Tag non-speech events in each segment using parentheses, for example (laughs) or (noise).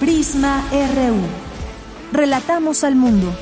Prisma RU. Relatamos al mundo.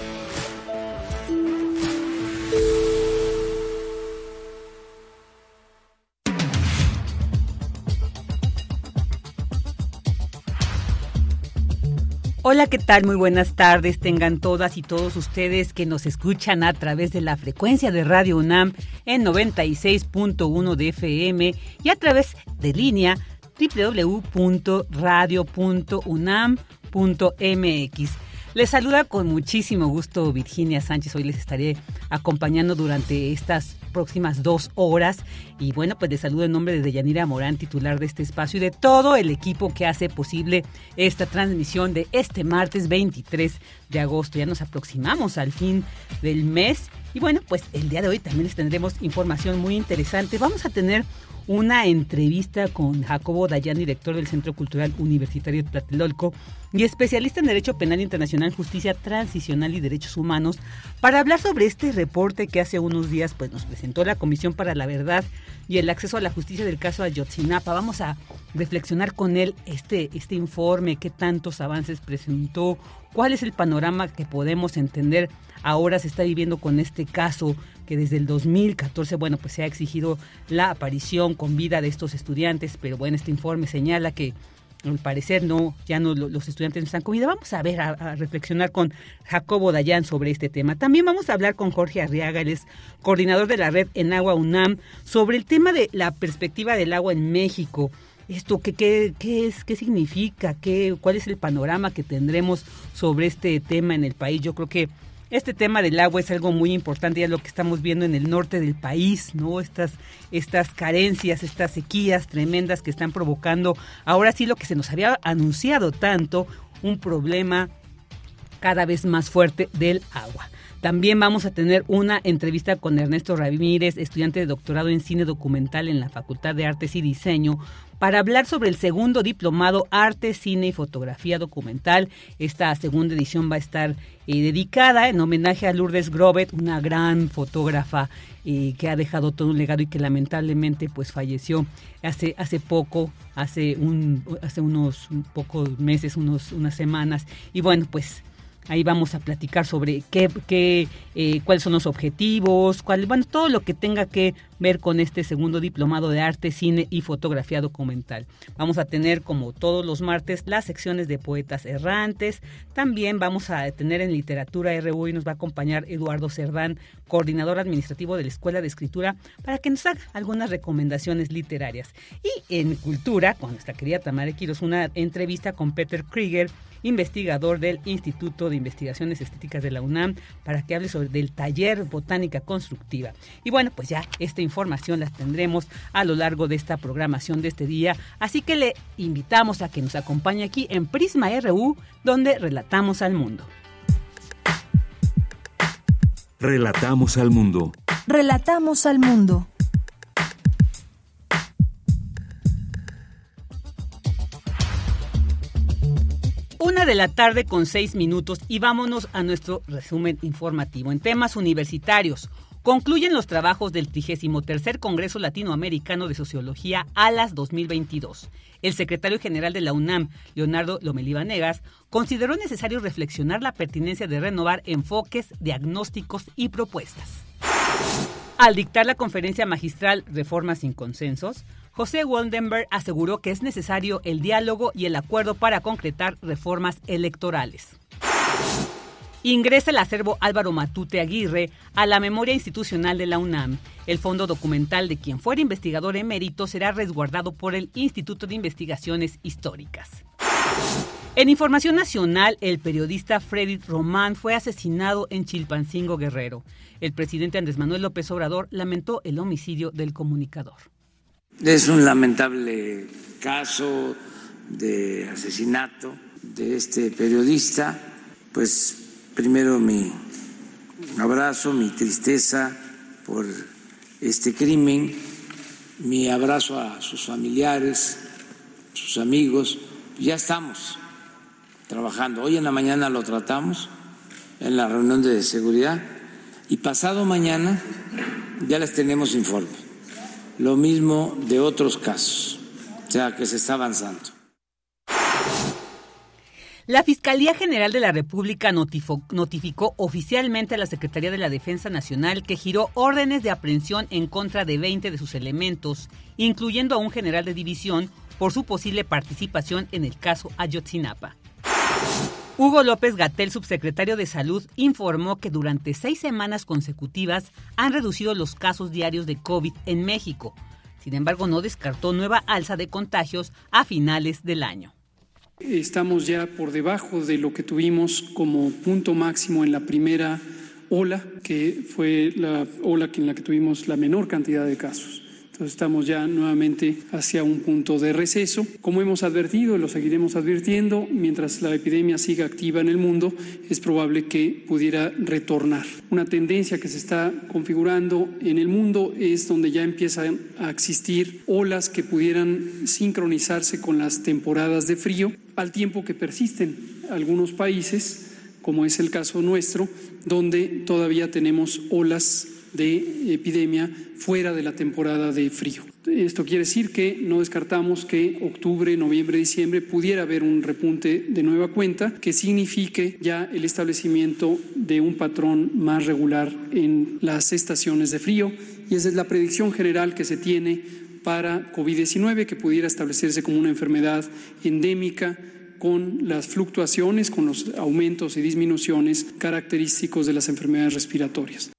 Hola, ¿qué tal? Muy buenas tardes. Tengan todas y todos ustedes que nos escuchan a través de la frecuencia de Radio UNAM en 96.1 de FM y a través de línea www.radio.unam.mx. Les saluda con muchísimo gusto Virginia Sánchez. Hoy les estaré acompañando durante estas próximas dos horas. Y bueno, pues les saludo en nombre de Deyanira Morán, titular de este espacio, y de todo el equipo que hace posible esta transmisión de este martes 23 de agosto. Ya nos aproximamos al fin del mes. Y bueno, pues el día de hoy también les tendremos información muy interesante. Vamos a tener una entrevista con Jacobo Dayan, director del Centro Cultural Universitario de Tlatelolco y especialista en Derecho Penal Internacional, Justicia Transicional y Derechos Humanos, para hablar sobre este reporte que hace unos días pues, nos presentó la Comisión para la Verdad y el Acceso a la Justicia del caso Ayotzinapa. Vamos a reflexionar con él este, este informe, qué tantos avances presentó, cuál es el panorama que podemos entender ahora se está viviendo con este caso que desde el 2014, bueno, pues se ha exigido la aparición con vida de estos estudiantes, pero bueno, este informe señala que al parecer no, ya no los estudiantes no están con vida. Vamos a ver, a, reflexionar con Jacobo Dayan sobre este tema. También vamos a hablar con Jorge Arriaga, él es coordinador de la red en Agua UNAM, sobre el tema de la perspectiva del agua en México. Esto, ¿qué, qué, qué es, qué significa? ¿Qué, ¿Cuál es el panorama que tendremos sobre este tema en el país? Yo creo que este tema del agua es algo muy importante, ya lo que estamos viendo en el norte del país, ¿no? Estas, estas carencias, estas sequías tremendas que están provocando, ahora sí lo que se nos había anunciado tanto, un problema cada vez más fuerte del agua. También vamos a tener una entrevista con Ernesto Ramírez, estudiante de doctorado en cine documental en la Facultad de Artes y Diseño, para hablar sobre el segundo diplomado Arte, Cine y Fotografía Documental. Esta segunda edición va a estar eh, dedicada en homenaje a Lourdes Grobet, una gran fotógrafa eh, que ha dejado todo un legado y que lamentablemente pues falleció hace, hace poco, hace, un, hace unos pocos meses, unos, unas semanas. Y bueno, pues Ahí vamos a platicar sobre qué, qué eh, cuáles son los objetivos, cuál, bueno, todo lo que tenga que ver con este segundo diplomado de arte, cine y fotografía documental. Vamos a tener, como todos los martes, las secciones de poetas errantes. También vamos a tener en literatura RU y nos va a acompañar Eduardo Cerdán, coordinador administrativo de la Escuela de Escritura, para que nos haga algunas recomendaciones literarias. Y en cultura, con nuestra querida Tamara Quiroz, una entrevista con Peter Krieger, investigador del Instituto de Investigaciones Estéticas de la UNAM, para que hable sobre el taller Botánica Constructiva. Y bueno, pues ya esta información la tendremos a lo largo de esta programación de este día, así que le invitamos a que nos acompañe aquí en Prisma RU, donde relatamos al mundo. Relatamos al mundo. Relatamos al mundo. Una de la tarde con seis minutos y vámonos a nuestro resumen informativo. En temas universitarios, concluyen los trabajos del 33 Congreso Latinoamericano de Sociología ALAS 2022. El secretario general de la UNAM, Leonardo Lomelí Vanegas, consideró necesario reflexionar la pertinencia de renovar enfoques, diagnósticos y propuestas. Al dictar la conferencia magistral Reformas sin consensos, José Waldenberg aseguró que es necesario el diálogo y el acuerdo para concretar reformas electorales. Ingresa el acervo Álvaro Matute Aguirre a la memoria institucional de la UNAM. El fondo documental de quien fuera investigador emérito será resguardado por el Instituto de Investigaciones Históricas. En información nacional, el periodista Freddy Román fue asesinado en Chilpancingo Guerrero. El presidente Andrés Manuel López Obrador lamentó el homicidio del comunicador. Es un lamentable caso de asesinato de este periodista, pues primero mi abrazo, mi tristeza por este crimen, mi abrazo a sus familiares, sus amigos. Ya estamos trabajando. Hoy en la mañana lo tratamos en la reunión de seguridad y pasado mañana ya les tenemos informe. Lo mismo de otros casos, o sea que se está avanzando. La Fiscalía General de la República notificó, oficialmente a la Secretaría de la Defensa Nacional que giró órdenes de aprehensión en contra de 20 de sus elementos, incluyendo a un general de división, por su posible participación en el caso Ayotzinapa. Hugo López Gatel, subsecretario de Salud, informó que durante seis semanas consecutivas han reducido los casos diarios de COVID en México. Sin embargo, no descartó nueva alza de contagios a finales del año. Estamos ya por debajo de lo que tuvimos como punto máximo en la primera ola, que fue la ola en la que tuvimos la menor cantidad de casos. Entonces estamos ya nuevamente hacia un punto de receso. Como hemos advertido y lo seguiremos advirtiendo, mientras la epidemia siga activa en el mundo, es probable que pudiera retornar. Una tendencia que se está configurando en el mundo es donde ya empiezan a existir olas que pudieran sincronizarse con las temporadas de frío, al tiempo que persisten algunos países, como es el caso nuestro, donde todavía tenemos olas de epidemia fuera de la temporada de frío. Esto quiere decir que no descartamos que octubre, noviembre, diciembre pudiera haber un repunte de nueva cuenta que signifique ya el establecimiento de un patrón más regular en las estaciones de frío y esa es la predicción general que se tiene para COVID-19 que pudiera establecerse como una enfermedad endémica con las fluctuaciones, con los aumentos y disminuciones característicos de las enfermedades respiratorias.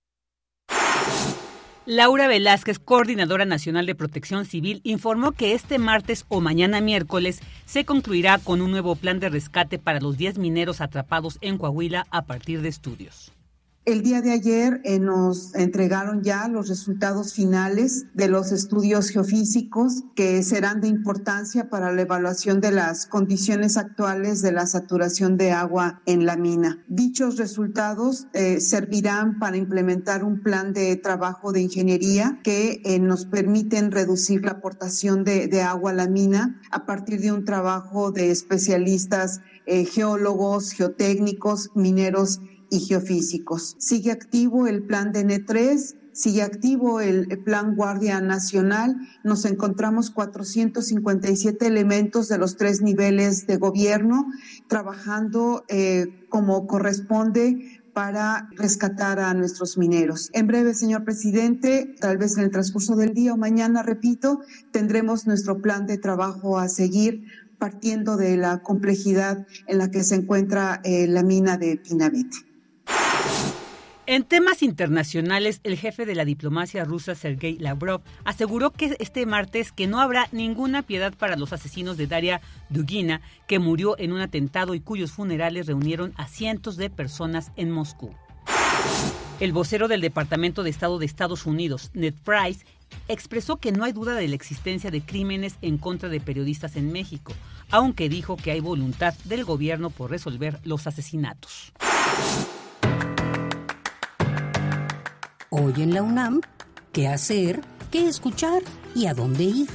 Laura Velázquez, coordinadora nacional de protección civil, informó que este martes o mañana miércoles se concluirá con un nuevo plan de rescate para los 10 mineros atrapados en Coahuila a partir de estudios. El día de ayer eh, nos entregaron ya los resultados finales de los estudios geofísicos que serán de importancia para la evaluación de las condiciones actuales de la saturación de agua en la mina. Dichos resultados eh, servirán para implementar un plan de trabajo de ingeniería que eh, nos permiten reducir la aportación de, de, agua a la mina a partir de un trabajo de especialistas geólogos, geotécnicos, mineros y geofísicos. Sigue activo el plan de N3, sigue activo el plan Guardia Nacional. Nos encontramos 457 elementos de los tres niveles de gobierno trabajando eh, como corresponde para rescatar a nuestros mineros. En breve, señor presidente, tal vez en el transcurso del día o mañana, repito, tendremos nuestro plan de trabajo a seguir partiendo de la complejidad en la que se encuentra eh, la mina de Pinabete. En temas internacionales, el jefe de la diplomacia rusa, Sergei Lavrov, aseguró que este martes que no habrá ninguna piedad para los asesinos de Daria Dugina, que murió en un atentado y cuyos funerales reunieron a cientos de personas en Moscú. El vocero del Departamento de Estado de Estados Unidos, Ned Price, expresó que no hay duda de la existencia de crímenes en contra de periodistas en México, aunque dijo que hay voluntad del gobierno por resolver los asesinatos. Hoy en la UNAM, ¿qué hacer? ¿Qué escuchar? ¿Y a dónde ir?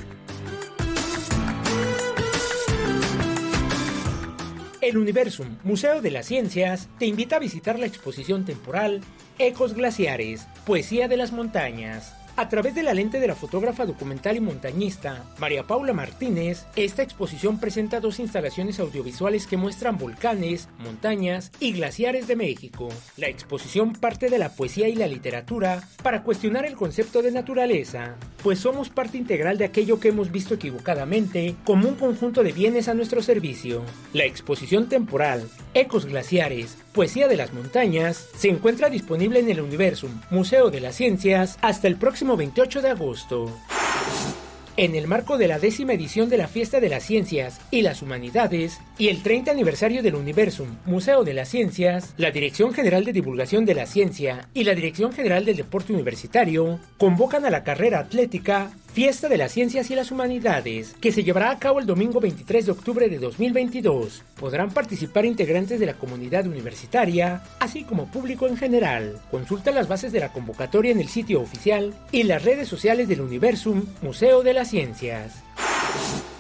El Universum, Museo de las Ciencias, te invita a visitar la exposición temporal Ecos Glaciares, Poesía de las Montañas a través de la lente de la fotógrafa documental y montañista María Paula Martínez, esta exposición presenta dos instalaciones audiovisuales que muestran volcanes, montañas y glaciares de México. La exposición parte de la poesía y la literatura para cuestionar el concepto de naturaleza, pues somos parte integral de aquello que hemos visto equivocadamente como un conjunto de bienes a nuestro servicio. La exposición temporal Ecos Glaciares, Poesía de las Montañas, se encuentra disponible en el Universum, Museo de las Ciencias, hasta el próximo 28 de agosto. En el marco de la décima edición de la Fiesta de las Ciencias y las Humanidades y el 30 aniversario del Universum, Museo de las Ciencias, la Dirección General de Divulgación de la Ciencia y la Dirección General del Deporte Universitario convocan a la carrera atlética Fiesta de las Ciencias y las Humanidades, que se llevará a cabo el domingo 23 de octubre de 2022. Podrán participar integrantes de la comunidad universitaria, así como público en general. Consulta las bases de la convocatoria en el sitio oficial y las redes sociales del Universum Museo de las Ciencias.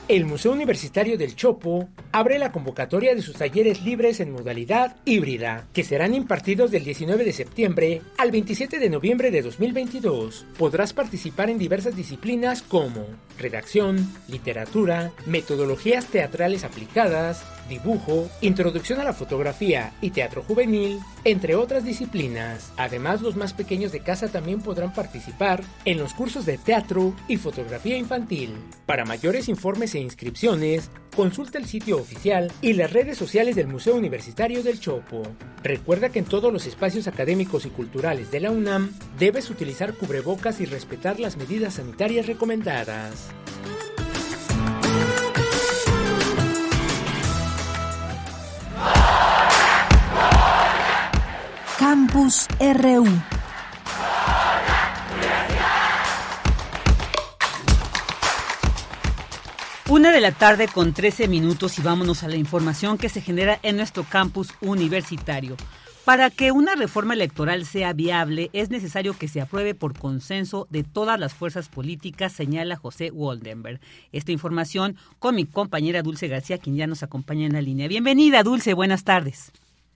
El Museo Universitario del Chopo abre la convocatoria de sus talleres libres en modalidad híbrida, que serán impartidos del 19 de septiembre al 27 de noviembre de 2022. Podrás participar en diversas disciplinas como redacción, literatura, metodologías teatrales aplicadas, dibujo, introducción a la fotografía y teatro juvenil, entre otras disciplinas. Además, los más pequeños de casa también podrán participar en los cursos de teatro y fotografía infantil. Para mayores informes e inscripciones, consulta el sitio oficial y las redes sociales del Museo Universitario del Chopo. Recuerda que en todos los espacios académicos y culturales de la UNAM debes utilizar cubrebocas y respetar las medidas sanitarias recomendadas. Campus RU. Una de la tarde con 13 minutos y vámonos a la información que se genera en nuestro campus universitario. Para que una reforma electoral sea viable es necesario que se apruebe por consenso de todas las fuerzas políticas, señala José Waldenberg. Esta información con mi compañera Dulce García, quien ya nos acompaña en la línea. Bienvenida, Dulce, buenas tardes.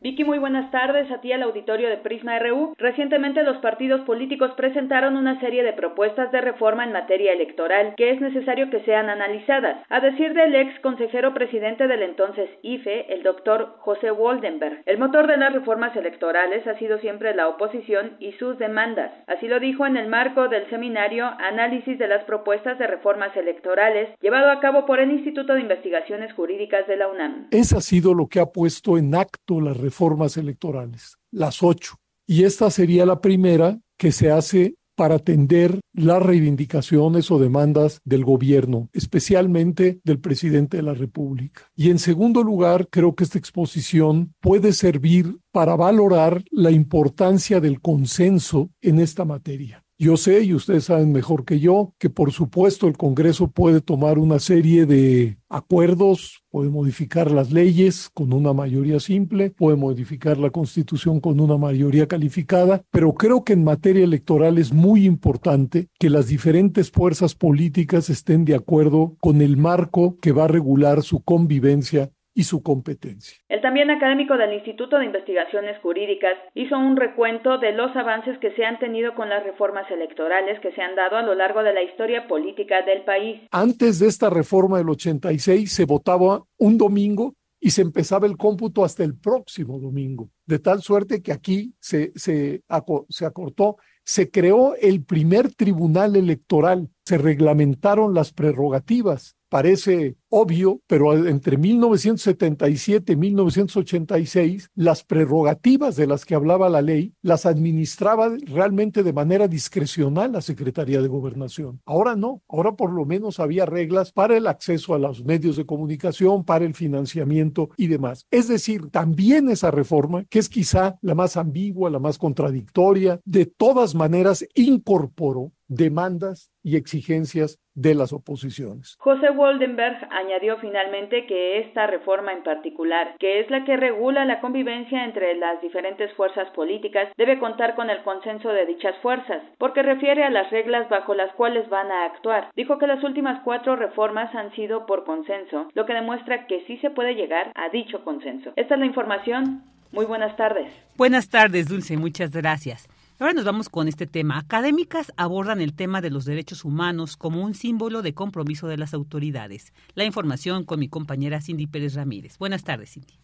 Vicky, muy buenas tardes a ti al auditorio de Prisma RU. Recientemente los partidos políticos presentaron una serie de propuestas de reforma en materia electoral que es necesario que sean analizadas. A decir del ex consejero presidente del entonces IFE, el doctor José Waldenberg, el motor de las reformas electorales ha sido siempre la oposición y sus demandas. Así lo dijo en el marco del seminario Análisis de las propuestas de reformas electorales llevado a cabo por el Instituto de Investigaciones Jurídicas de la UNAM. Eso ha sido lo que ha puesto en acto la reformas electorales, las ocho. Y esta sería la primera que se hace para atender las reivindicaciones o demandas del gobierno, especialmente del presidente de la República. Y en segundo lugar, creo que esta exposición puede servir para valorar la importancia del consenso en esta materia. Yo sé, y ustedes saben mejor que yo, que por supuesto el Congreso puede tomar una serie de acuerdos, puede modificar las leyes con una mayoría simple, puede modificar la Constitución con una mayoría calificada, pero creo que en materia electoral es muy importante que las diferentes fuerzas políticas estén de acuerdo con el marco que va a regular su convivencia y su competencia. El también académico del Instituto de Investigaciones Jurídicas hizo un recuento de los avances que se han tenido con las reformas electorales que se han dado a lo largo de la historia política del país. Antes de esta reforma del 86 se votaba un domingo y se empezaba el cómputo hasta el próximo domingo, de tal suerte que aquí se, se, se acortó, se creó el primer tribunal electoral, se reglamentaron las prerrogativas parece obvio, pero entre 1977 y 1986, las prerrogativas de las que hablaba la ley las administraba realmente de manera discrecional la Secretaría de Gobernación. Ahora no, ahora por lo menos había reglas para el acceso a los medios de comunicación, para el financiamiento y demás. Es decir, también esa reforma, que es quizá la más ambigua, la más contradictoria, de todas maneras incorporó demandas y exigencias de las oposiciones. José Woldenberg añadió finalmente que esta reforma en particular, que es la que regula la convivencia entre las diferentes fuerzas políticas, debe contar con el consenso de dichas fuerzas, porque refiere a las reglas bajo las cuales van a actuar. Dijo que las últimas cuatro reformas han sido por consenso, lo que demuestra que sí se puede llegar a dicho consenso. Esta es la información. Muy buenas tardes. Buenas tardes, Dulce. Muchas gracias. Ahora nos vamos con este tema. Académicas abordan el tema de los derechos humanos como un símbolo de compromiso de las autoridades. La información con mi compañera Cindy Pérez Ramírez. Buenas tardes, Cindy.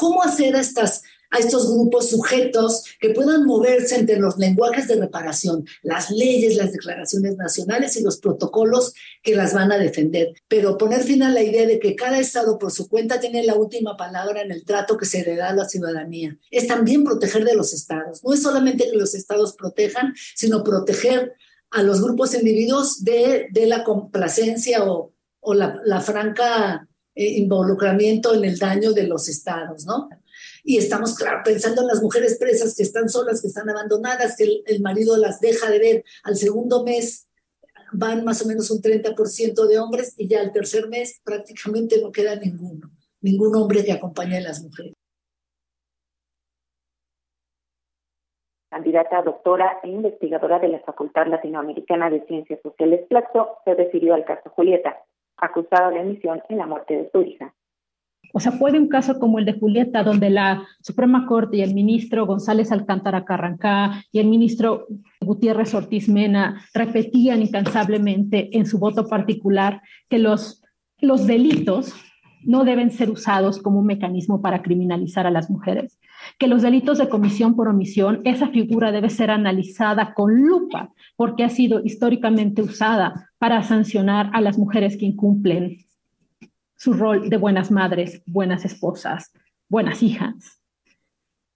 Cómo hacer estas a estos grupos sujetos que puedan moverse entre los lenguajes de reparación, las leyes, las declaraciones nacionales y los protocolos que las van a defender. Pero poner fin a la idea de que cada Estado por su cuenta tiene la última palabra en el trato que se le da a la ciudadanía. Es también proteger de los Estados. No es solamente que los Estados protejan, sino proteger a los grupos individuos de, de la complacencia o, o la, la franca eh, involucramiento en el daño de los estados, ¿no? Y estamos, claro, pensando en las mujeres presas que están solas, que están abandonadas, que el, marido las deja de ver. Al segundo mes van más o menos un 30% de hombres y ya al tercer mes prácticamente no queda ninguno, ningún hombre que acompañe a las mujeres. Candidata doctora e investigadora de la Facultad Latinoamericana de Ciencias Sociales Plaxo, se refirió al caso Julieta, acusada de emisión en la muerte de su hija. O sea, puede un caso como el de Julieta, donde la Suprema Corte y el ministro González Alcántara Carrancá y el ministro Gutiérrez Ortiz Mena repetían incansablemente en su voto particular que los, los delitos no deben ser usados como un mecanismo para criminalizar a las mujeres, que los delitos de comisión por omisión, esa figura debe ser analizada con lupa porque ha sido históricamente usada para sancionar a las mujeres que incumplen su rol de buenas madres, buenas esposas, buenas hijas.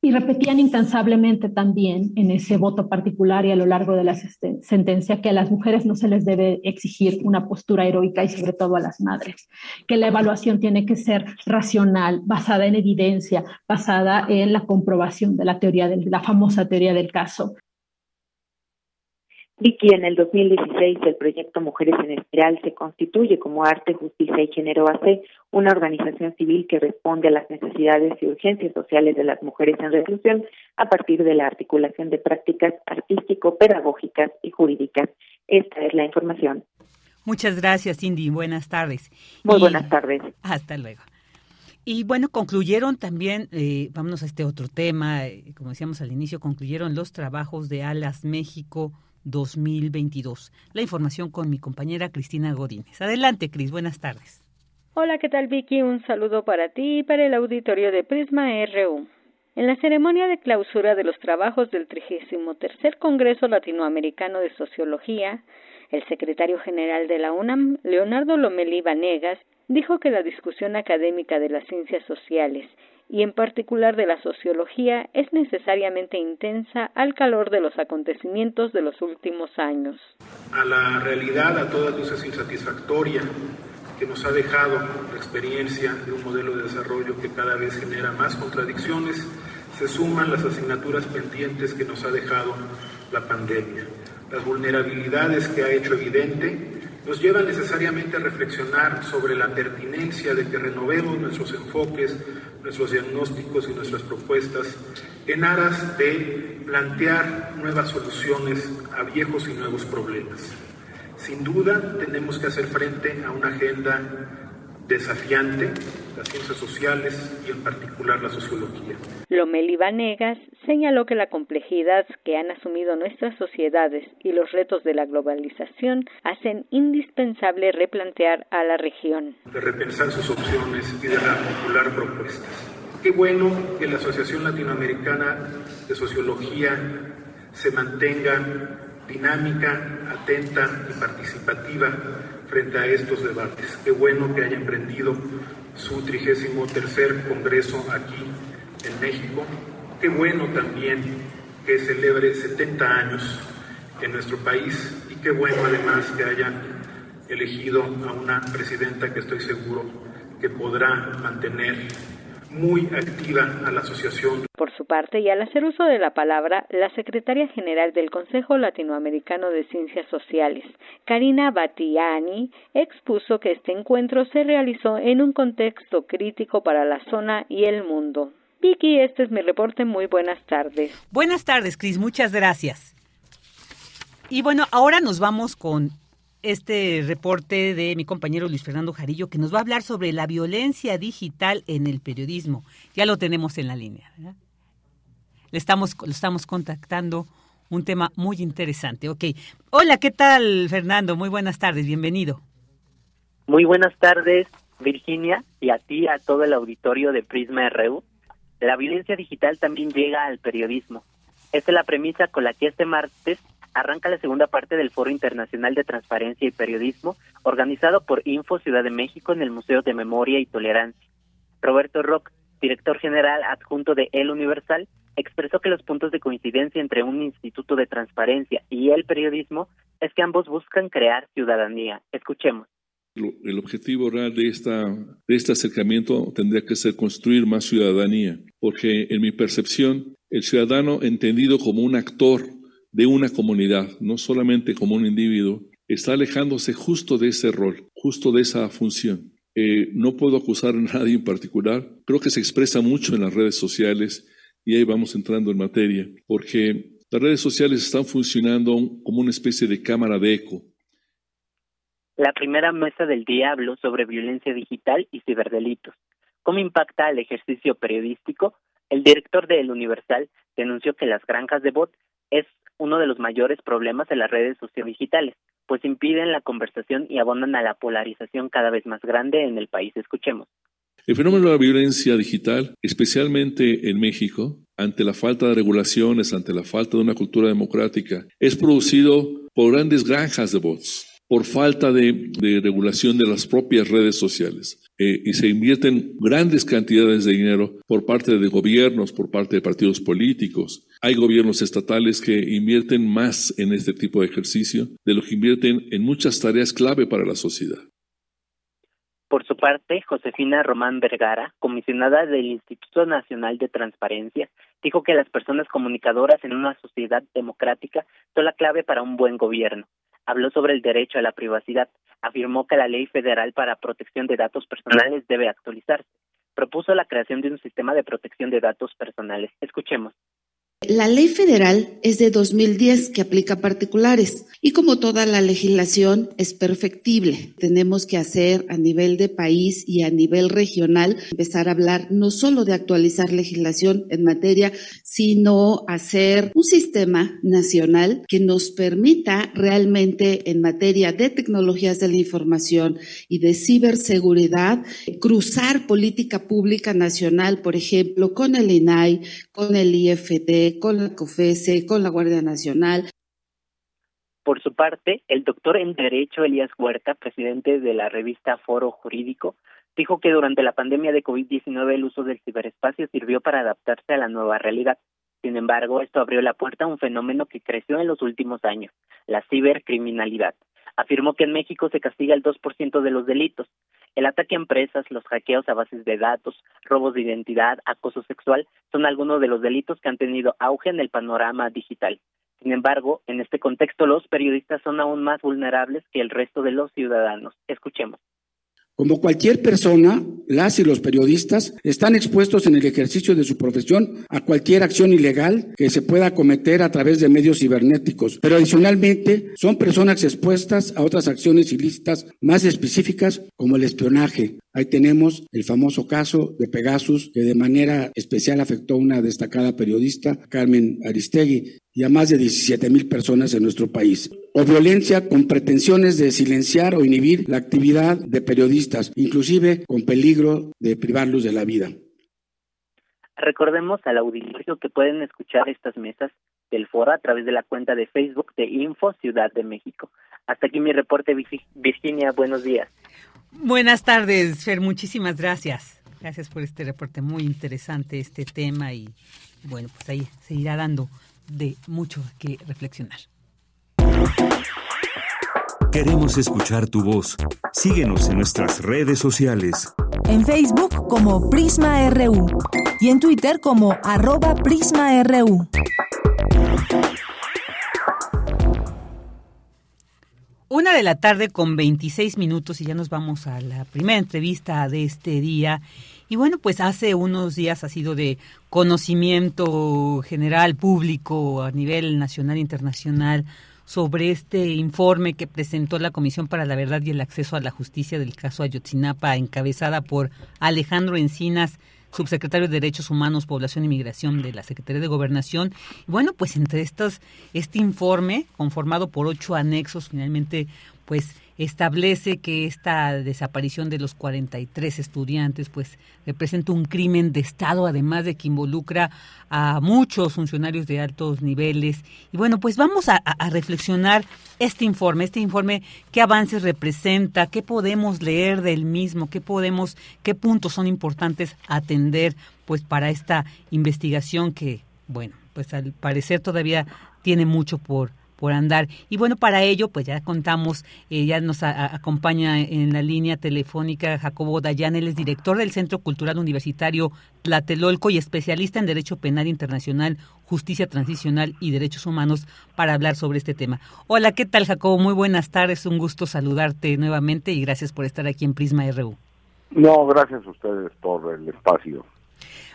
Y repetían incansablemente también en ese voto particular y a lo largo de la sentencia que a las mujeres no se les debe exigir una postura heroica y sobre todo a las madres, que la evaluación tiene que ser racional, basada en evidencia, basada en la comprobación de la teoría de la famosa teoría del caso, Vicky, en el 2016 el proyecto Mujeres en Espiral se constituye como Arte, Justicia y Género AC, una organización civil que responde a las necesidades y urgencias sociales de las mujeres en reclusión a partir de la articulación de prácticas artístico-pedagógicas y jurídicas. Esta es la información. Muchas gracias, Cindy. Buenas tardes. Muy buenas tardes. Hasta luego. Y bueno, concluyeron también, eh, vámonos a este otro tema, eh, como decíamos al inicio, concluyeron los trabajos de Alas México 2022. La información con mi compañera Cristina Godínez. Adelante, Cris, buenas tardes. Hola, ¿qué tal Vicky? Un saludo para ti y para el auditorio de Prisma RU. En la ceremonia de clausura de los trabajos del 33 Congreso Latinoamericano de Sociología, el secretario general de la UNAM, Leonardo Lomelí Vanegas, dijo que la discusión académica de las ciencias sociales y en particular de la sociología es necesariamente intensa al calor de los acontecimientos de los últimos años. A la realidad a todas luces insatisfactoria que nos ha dejado la experiencia de un modelo de desarrollo que cada vez genera más contradicciones, se suman las asignaturas pendientes que nos ha dejado la pandemia, las vulnerabilidades que ha hecho evidente nos lleva necesariamente a reflexionar sobre la pertinencia de que renovemos nuestros enfoques, nuestros diagnósticos y nuestras propuestas en aras de plantear nuevas soluciones a viejos y nuevos problemas. Sin duda tenemos que hacer frente a una agenda desafiante, las ciencias sociales y en particular la sociología. Lomeli Vanegas señaló que la complejidad que han asumido nuestras sociedades y los retos de la globalización hacen indispensable replantear a la región. De repensar sus opciones y de articular propuestas. Qué bueno que la Asociación Latinoamericana de Sociología se mantenga dinámica, atenta y participativa frente a estos debates. Qué bueno que haya emprendido su trigésimo tercer congreso aquí en México. Qué bueno también que celebre 70 años en nuestro país y qué bueno además que hayan elegido a una presidenta que estoy seguro que podrá mantener muy activa a la asociación. Por su parte, y al hacer uso de la palabra, la secretaria general del Consejo Latinoamericano de Ciencias Sociales, Karina Batiani, expuso que este encuentro se realizó en un contexto crítico para la zona y el mundo. Vicky, este es mi reporte. Muy buenas tardes. Buenas tardes, Cris. Muchas gracias. Y bueno, ahora nos vamos con este reporte de mi compañero Luis Fernando Jarillo que nos va a hablar sobre la violencia digital en el periodismo. Ya lo tenemos en la línea. Le estamos, lo estamos contactando, un tema muy interesante. Ok. Hola, ¿qué tal, Fernando? Muy buenas tardes, bienvenido. Muy buenas tardes, Virginia, y a ti, a todo el auditorio de Prisma RU. la violencia digital también llega al periodismo. Esta es la premisa con la que este martes arranca la segunda parte del Foro Internacional de Transparencia y Periodismo, organizado por Info Ciudad de México en el Museo de Memoria y Tolerancia. Roberto Rock, director general adjunto de El Universal, expresó que los puntos de coincidencia entre un instituto de transparencia y el periodismo es que ambos buscan crear ciudadanía. Escuchemos. El objetivo real de, esta, de este acercamiento tendría que ser construir más ciudadanía, porque en mi percepción, el ciudadano entendido como un actor de una comunidad, no solamente como un individuo, está alejándose justo de ese rol, justo de esa función. Eh, no puedo acusar a nadie en particular, creo que se expresa mucho en las redes sociales y ahí vamos entrando en materia, porque las redes sociales están funcionando como una especie de cámara de eco. La primera mesa del día habló sobre violencia digital y ciberdelitos. ¿Cómo impacta el ejercicio periodístico? El director de El Universal denunció que las granjas de bot es uno de los mayores problemas de las redes sociodigitales, pues impiden la conversación y abonan a la polarización cada vez más grande en el país. Escuchemos. El fenómeno de la violencia digital, especialmente en México, ante la falta de regulaciones, ante la falta de una cultura democrática, es producido por grandes granjas de bots, por falta de, regulación de las propias redes sociales. Eh, y se invierten grandes cantidades de dinero por parte de gobiernos, por parte de partidos políticos. Hay gobiernos estatales que invierten más en este tipo de ejercicio de lo que invierten en muchas tareas clave para la sociedad. Por su parte, Josefina Román Vergara, comisionada del Instituto Nacional de Transparencia, dijo que las personas comunicadoras en una sociedad democrática son la clave para un buen gobierno. Habló sobre el derecho a la privacidad, afirmó que la Ley Federal para Protección de Datos Personales debe actualizarse. Propuso la creación de un sistema de protección de datos personales. Escuchemos. La ley federal es de 2010 que aplica particulares y como toda la legislación es perfectible. Tenemos que hacer a nivel de país y a nivel regional empezar a hablar no solo de actualizar legislación en materia, sino hacer un sistema nacional que nos permita realmente en materia de tecnologías de la información y de ciberseguridad cruzar política pública nacional, por ejemplo, con el INAI, con el IFT, con la COFESE, con la Guardia Nacional. Por su parte, el doctor en Derecho Elías Huerta, presidente de la revista Foro Jurídico, dijo que durante la pandemia de COVID-19 el uso del ciberespacio sirvió para adaptarse a la nueva realidad. Sin embargo, esto abrió la puerta a un fenómeno que creció en los últimos años, la cibercriminalidad. Afirmó que en México se castiga el 2% de los delitos, el ataque a empresas, los hackeos a bases de datos, robos de identidad, acoso sexual son algunos de los delitos que han tenido auge en el panorama digital. Sin embargo, en este contexto los periodistas son aún más vulnerables que el resto de los ciudadanos. Escuchemos. Como cualquier persona, las y los periodistas están expuestos en el ejercicio de su profesión a cualquier acción ilegal que se pueda cometer a través de medios cibernéticos, pero adicionalmente son personas expuestas a otras acciones ilícitas más específicas como el espionaje. Ahí tenemos el famoso caso de Pegasus que de manera especial afectó a una destacada periodista, Carmen Aristegui, y a más de 17 mil personas en nuestro país. O violencia con pretensiones de silenciar o inhibir la actividad de periodistas, inclusive con peligro de privarlos de la vida. Recordemos al auditorio que pueden escuchar estas mesas del foro a través de la cuenta de Facebook de Info Ciudad de México. Hasta aquí mi reporte, Virginia. Buenos días. Buenas tardes, Fer. Muchísimas gracias. Gracias por este reporte muy interesante, este tema y bueno, pues ahí se irá dando de mucho que reflexionar. Queremos escuchar tu voz. Síguenos en nuestras redes sociales. En Facebook como Prisma RU y en Twitter como arroba PrismaRU. Una de la tarde con 26 minutos y ya nos vamos a la primera entrevista de este día. Y bueno, pues hace unos días ha sido de conocimiento general público a nivel nacional e internacional sobre este informe que presentó la Comisión para la Verdad y el Acceso a la Justicia del caso Ayotzinapa, encabezada por Alejandro Encinas, subsecretario de Derechos Humanos, Población y Migración de la Secretaría de Gobernación. Bueno, pues entre estos, este informe, conformado por ocho anexos, finalmente pues establece que esta desaparición de los 43 estudiantes pues representa un crimen de Estado, además de que involucra a muchos funcionarios de altos niveles. Y bueno, pues vamos a, a reflexionar este informe, este informe, qué avances representa, qué podemos leer del mismo, qué podemos, qué puntos son importantes atender pues para esta investigación que, bueno, pues al parecer todavía tiene mucho por por andar. Y bueno, para ello, pues ya contamos, eh, ya nos acompaña en la línea telefónica Jacobo Dayan, él es director del Centro Cultural Universitario Tlatelolco y especialista en Derecho Penal Internacional, Justicia Transicional y Derechos Humanos para hablar sobre este tema. Hola, ¿qué tal Jacobo? Muy buenas tardes, un gusto saludarte nuevamente y gracias por estar aquí en Prisma RU. No, gracias a ustedes por el espacio.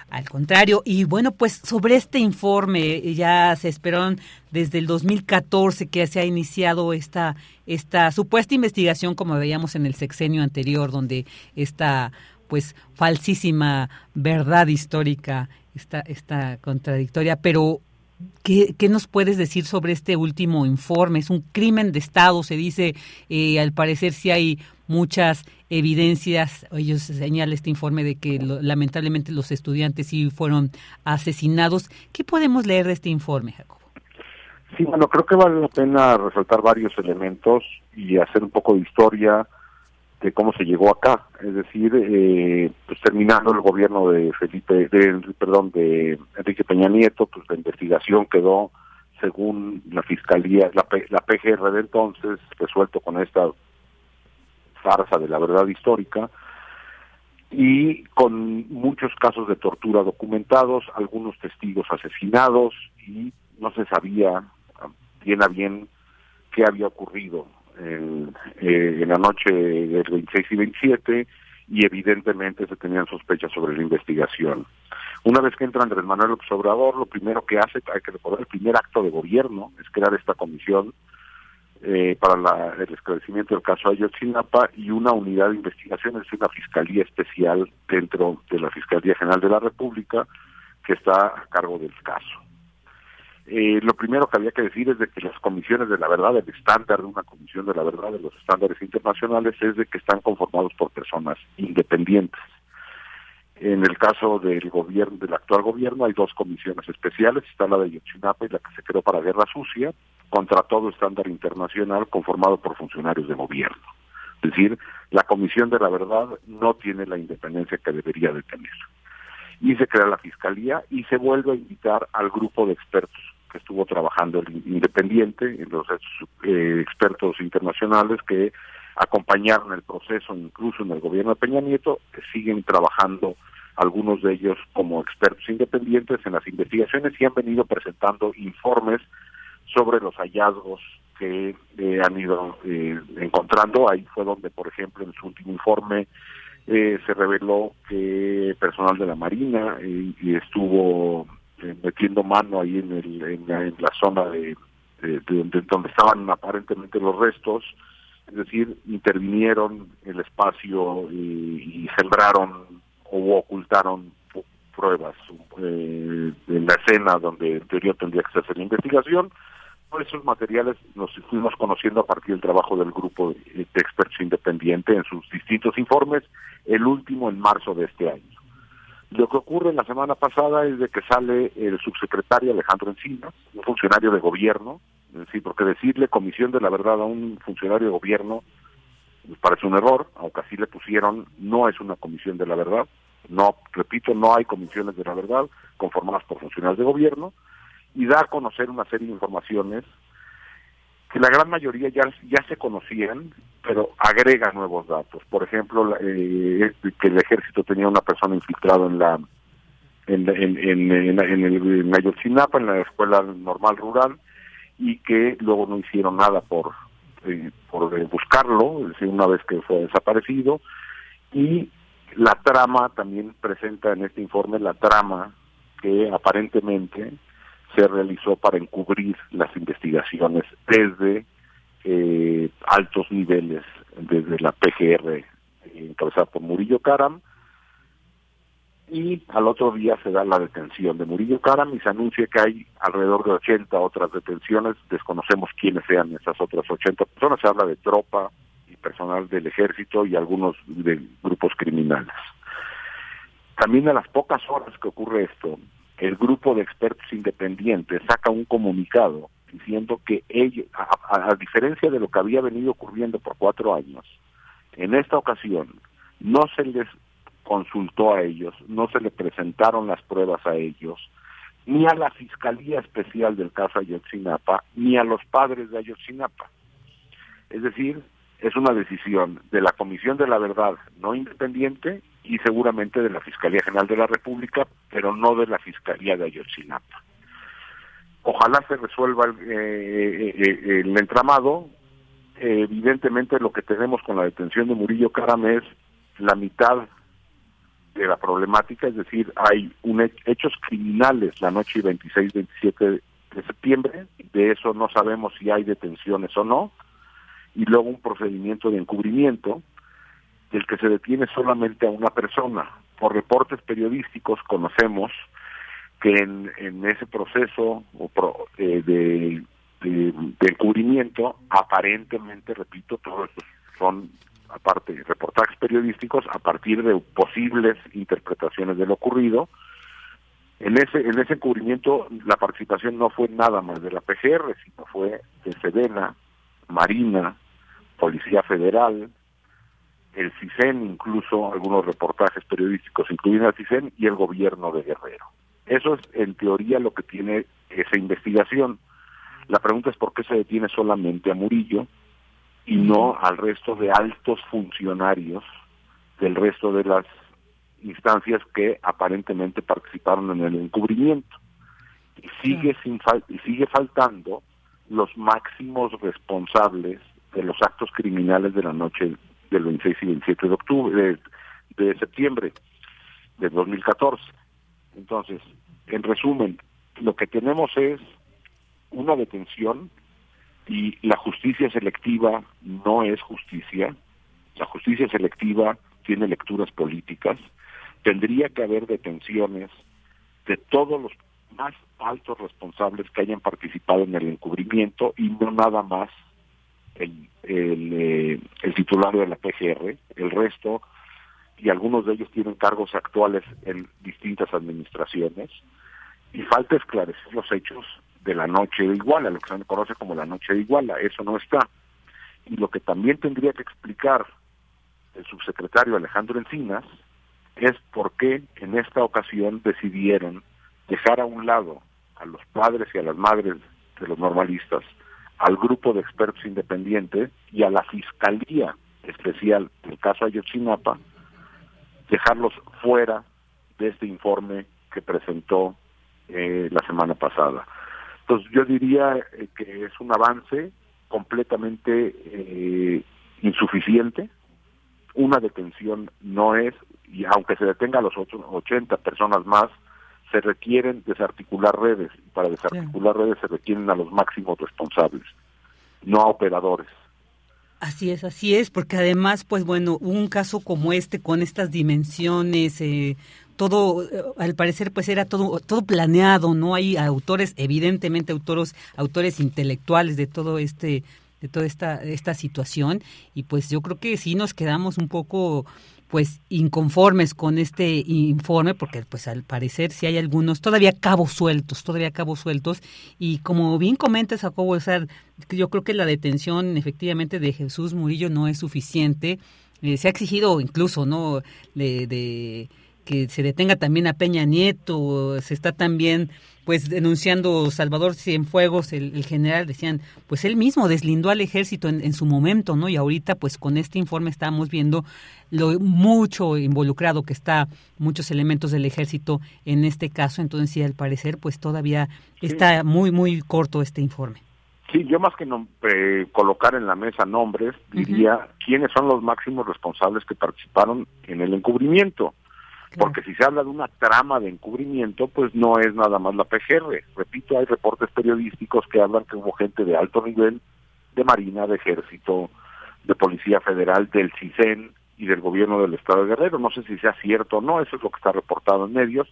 Al contrario, y bueno, pues sobre este informe ya se esperaron desde el 2014 que se ha iniciado esta, esta supuesta investigación, como veíamos en el sexenio anterior, donde esta pues falsísima verdad histórica está, contradictoria, pero ¿Qué, ¿Qué, nos puedes decir sobre este último informe? Es un crimen de Estado, se dice, eh, al parecer sí hay muchas evidencias, ellos señala este informe de que lamentablemente los estudiantes sí fueron asesinados. ¿Qué podemos leer de este informe, Jacobo? Sí, bueno, creo que vale la pena resaltar varios elementos y hacer un poco de historia de cómo se llegó acá, es decir, eh, pues terminando el gobierno de Felipe, de, perdón, de Enrique Peña Nieto, pues la investigación quedó, según la fiscalía, la, la PGR de entonces, resuelto con esta farsa de la verdad histórica y con muchos casos de tortura documentados, algunos testigos asesinados y no se sabía bien a bien qué había ocurrido en, eh, la noche del 26 y 27 y evidentemente se tenían sospechas sobre la investigación. Una vez que entra Andrés Manuel López Obrador, lo primero que hace, hay que recordar, el primer acto de gobierno es crear esta comisión eh, para el esclarecimiento del caso Ayotzinapa y una unidad de investigación, es una fiscalía especial dentro de la Fiscalía General de la República que está a cargo del caso. Eh, lo primero que había que decir es de que las comisiones de la verdad, el estándar de una comisión de la verdad, de los estándares internacionales, es de que están conformados por personas independientes. En el caso del gobierno, del actual gobierno, hay dos comisiones especiales, está la de Ayotzinapa y la que se creó para Guerra Sucia, contra todo estándar internacional conformado por funcionarios de gobierno. Es decir, la Comisión de la Verdad no tiene la independencia que debería de tener. Y se crea la Fiscalía y se vuelve a invitar al grupo de expertos que estuvo trabajando el independiente, en los eh, expertos internacionales que acompañaron el proceso incluso en el gobierno de Peña Nieto, siguen trabajando algunos de ellos como expertos independientes en las investigaciones y han venido presentando informes sobre los hallazgos que eh, han ido eh, encontrando. Ahí fue donde, por ejemplo, en su último informe eh, se reveló que personal de la Marina y estuvo metiendo mano ahí en, el, en, la, zona de, donde estaban aparentemente los restos, es decir, intervinieron el espacio y, y sembraron o ocultaron pruebas en la escena donde en teoría tendría que hacer la investigación esos materiales los fuimos conociendo a partir del trabajo del grupo de, expertos independiente en sus distintos informes, el último en marzo de este año. Lo que ocurre la semana pasada es de que sale el subsecretario Alejandro Encina, un funcionario de gobierno, decir, porque decirle comisión de la verdad a un funcionario de gobierno me parece un error, aunque así le pusieron, no es una comisión de la verdad, no, repito, no hay comisiones de la verdad conformadas por funcionarios de gobierno, y dar a conocer una serie de informaciones que la gran mayoría ya, ya se conocían, pero agrega nuevos datos. Por ejemplo, eh, que el ejército tenía una persona infiltrada en la en, en, en, en, en el Ayotzinapa, en la escuela normal rural, y que luego no hicieron nada por, eh, por eh, buscarlo, es decir, una vez que fue desaparecido, y la trama también presenta en este informe la trama que aparentemente se realizó para encubrir las investigaciones desde eh, altos niveles, desde la PGR encabezada por Murillo Karam, y al otro día se da la detención de Murillo se anuncia que hay alrededor de 80 otras detenciones, desconocemos quiénes sean esas otras 80 personas, se habla de tropa y personal del ejército y algunos de grupos criminales. También a las pocas horas que ocurre esto, el grupo de expertos independientes saca un comunicado diciendo que ellos, a, diferencia de lo que había venido ocurriendo por cuatro años, en esta ocasión no se les consultó a ellos, no se le presentaron las pruebas a ellos, ni a la Fiscalía Especial del caso Ayotzinapa, ni a los padres de Ayotzinapa. Es decir, es una decisión de la Comisión de la Verdad no independiente y seguramente de la Fiscalía General de la República, pero no de la Fiscalía de Ayotzinapa. Ojalá se resuelva el, eh, eh, eh, el entramado. evidentemente lo que tenemos con la detención de Murillo Caram es la mitad de la problemática, es decir, hay un hechos criminales la noche 26-27 de septiembre, de eso no sabemos si hay detenciones o no, y luego un procedimiento de encubrimiento del que se detiene solamente a una persona. Por reportes periodísticos conocemos que en, ese proceso eh, de, encubrimiento, aparentemente, repito, todo esto son aparte reportajes periodísticos a partir de posibles interpretaciones de lo ocurrido. En ese en ese encubrimiento la participación no fue nada más de la PGR, sino fue de Sedena, Marina, Policía Federal, el CISEN, incluso algunos reportajes periodísticos incluyen al CISEN y el gobierno de Guerrero. Eso es en teoría lo que tiene esa investigación. La pregunta es por qué se detiene solamente a Murillo y no al resto de altos funcionarios del resto de las instancias que aparentemente participaron en el encubrimiento. Y sigue sin y sigue faltando los máximos responsables de los actos criminales de la noche del 26 y 27 de octubre de, de septiembre de 2014. Entonces, en resumen, lo que tenemos es una detención y la justicia selectiva no es justicia. La justicia selectiva tiene lecturas políticas. Tendría que haber detenciones de todos los más altos responsables que hayan participado en el encubrimiento y no nada más el, el, eh, el titular de la PGR. El resto y algunos de ellos tienen cargos actuales en distintas administraciones y falta esclarecer los hechos de la noche de Iguala, lo que se conoce como la noche de Iguala, eso no está. Y lo que también tendría que explicar el subsecretario Alejandro Encinas es por qué en esta ocasión decidieron dejar a un lado a los padres y a las madres de los normalistas, al grupo de expertos independientes y a la Fiscalía Especial del caso Ayotzinapa, dejarlos fuera de este informe que presentó eh, la semana pasada. Entonces yo diría eh, que es un avance completamente eh, insuficiente. Una detención no es, y aunque se detenga a los 80 personas más, se requieren desarticular redes. Para desarticular redes se requieren a los máximos responsables, no a operadores. Así es, así es, porque además, pues bueno, un caso como este, con estas dimensiones, eh, todo, eh, al parecer, pues era todo, todo planeado, ¿no? Hay autores, evidentemente autores, autores intelectuales de todo este, de toda esta, esta situación, y pues yo creo que sí nos quedamos un poco pues inconformes con este informe porque pues al parecer sí hay algunos todavía cabos sueltos, todavía cabos sueltos y como bien comentas Jacobo, o sea, yo creo que la detención efectivamente de Jesús Murillo no es suficiente, eh, se ha exigido incluso, ¿no? de que se detenga también a Peña Nieto, se está también pues denunciando Salvador Cienfuegos, el, el general, decían, pues él mismo deslindó al ejército en, su momento, ¿no? Y ahorita pues con este informe estamos viendo lo mucho involucrado que está muchos elementos del ejército en este caso, entonces sí, al parecer pues todavía está muy, muy corto este informe. Sí, yo más que no, eh, colocar en la mesa nombres, diría quiénes son los máximos responsables que participaron en el encubrimiento. Porque si se habla de una trama de encubrimiento, pues no es nada más la PGR. Repito, hay reportes periodísticos que hablan que hubo gente de alto nivel de Marina, de Ejército, de Policía Federal, del CISEN y del gobierno del Estado de Guerrero. No sé si sea cierto o no, eso es lo que está reportado en medios,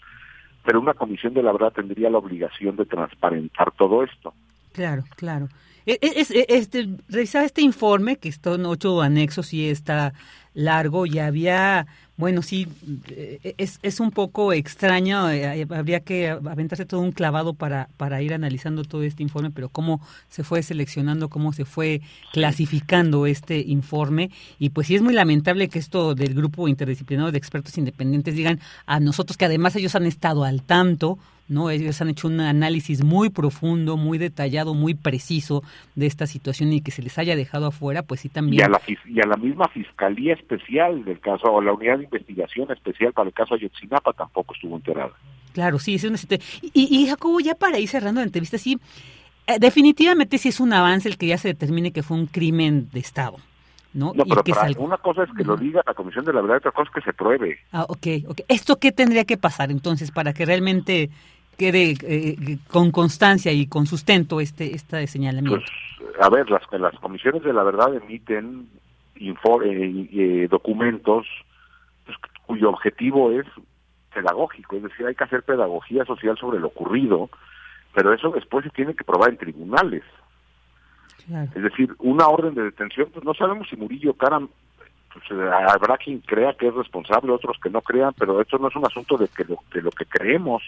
pero una comisión de la verdad tendría la obligación de transparentar todo esto. Claro, claro. E, e, es, este, revisaba este informe, que están ocho anexos y está largo, y había bueno, sí, eh, es, es un poco extraño, eh, habría que aventarse todo un clavado para, para ir analizando todo este informe, pero cómo se fue seleccionando, cómo se fue clasificando este informe, y pues sí es muy lamentable que esto del grupo interdisciplinario de expertos independientes digan a nosotros que además ellos han estado al tanto, ¿no? Ellos han hecho un análisis muy profundo, muy detallado, muy preciso de esta situación y que se les haya dejado afuera, pues sí también. Y a la, y a la misma Fiscalía Especial del caso, o la Unidad de Investigación Especial para el caso Ayotzinapa tampoco estuvo enterada. Claro, sí, es una y, y Jacobo, ya para ir cerrando la entrevista, sí, eh, definitivamente sí es un avance el que ya se determine que fue un crimen de Estado. ¿no? No, pero una cosa es que lo diga la Comisión de la Verdad, otra cosa es que se pruebe. Ah, ok, ok. ¿Esto qué tendría que pasar entonces para que realmente quede eh, con constancia y con sustento este, este señalamiento? Pues, a ver, las, las comisiones de la verdad emiten eh, eh, documentos pues, cuyo objetivo es pedagógico, es decir, hay que hacer pedagogía social sobre lo ocurrido, pero eso después se tiene que probar en tribunales. Es decir, una orden de detención, pues no sabemos si Murillo Caram pues, habrá quien crea que es responsable, otros que no crean, pero esto no es un asunto de que de lo que creemos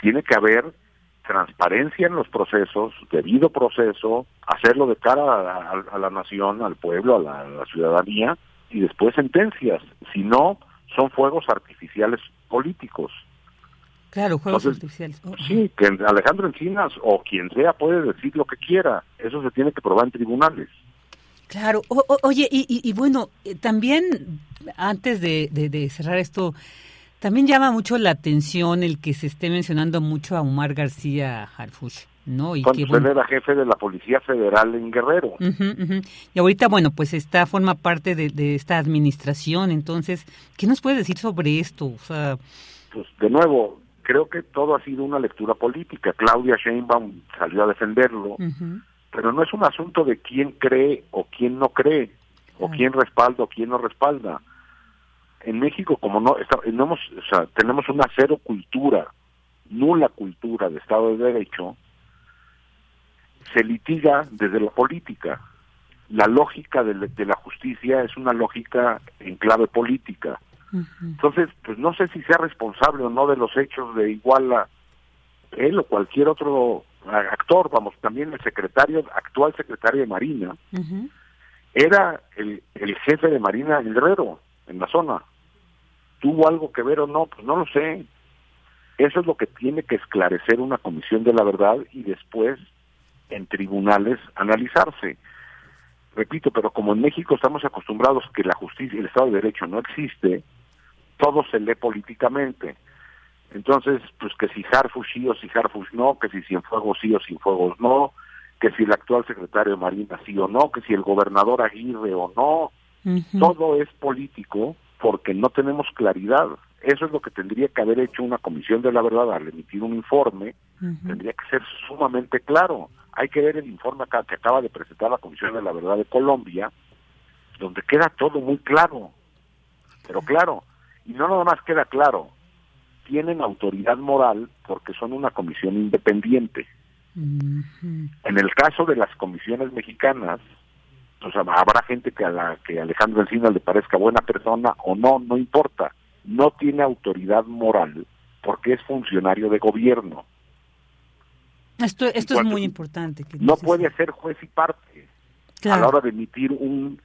tiene que haber transparencia en los procesos, debido proceso, hacerlo de cara a, la nación, al pueblo, a la, ciudadanía, y después sentencias. Si no, son fuegos artificiales políticos. Claro, juegos artificiales. Oh, sí, que Alejandro Encinas o quien sea puede decir lo que quiera. Eso se tiene que probar en tribunales. Claro. oye, y, bueno, eh, también antes de cerrar esto, también llama mucho la atención el que se esté mencionando mucho a Omar García Harfuch. ¿no? Y Cuando que, era jefe de la Policía Federal en Guerrero. Y ahorita, bueno, pues está, forma parte de, esta administración, entonces, ¿qué nos puede decir sobre esto? O sea... Pues de nuevo, creo que todo ha sido una lectura política. Claudia Sheinbaum salió a defenderlo, pero no es un asunto de quién cree o quién no cree, o quién respalda o quién no respalda en México como no, hemos, o sea, tenemos una cero cultura, nula cultura de Estado de Derecho, se litiga desde la política. La lógica de, la justicia es una lógica en clave política. Entonces, pues no sé si sea responsable o no de los hechos de Iguala él o cualquier otro actor, vamos, también el secretario, actual secretario de Marina, era el, el jefe de Marina Guerrero en la zona. ¿Tuvo algo que ver o no? Pues no lo sé. Eso es lo que tiene que esclarecer una comisión de la verdad y después en tribunales analizarse. Repito, pero como en México estamos acostumbrados que la justicia y el Estado de Derecho no existe, todo se lee políticamente. Entonces, pues que si Harfush sí o si Harfush no, que si Cienfuegos sí o Cienfuegos no, que si el actual secretario de Marina sí o no, que si el gobernador Aguirre o no, todo es político porque no tenemos claridad. Eso es lo que tendría que haber hecho una comisión de la verdad al emitir un informe. Tendría que ser sumamente claro. Hay que ver el informe acá, que acaba de presentar la Comisión de la Verdad de Colombia, donde queda todo muy claro. Pero claro, y no nada más queda claro, tienen autoridad moral porque son una comisión independiente. En el caso de las comisiones mexicanas, sea, habrá gente que a la que Alejandro Encinas le parezca buena persona o no, no importa. No tiene autoridad moral porque es funcionario de gobierno. Esto, esto es muy importante. no puede ser juez y parte a la hora de emitir un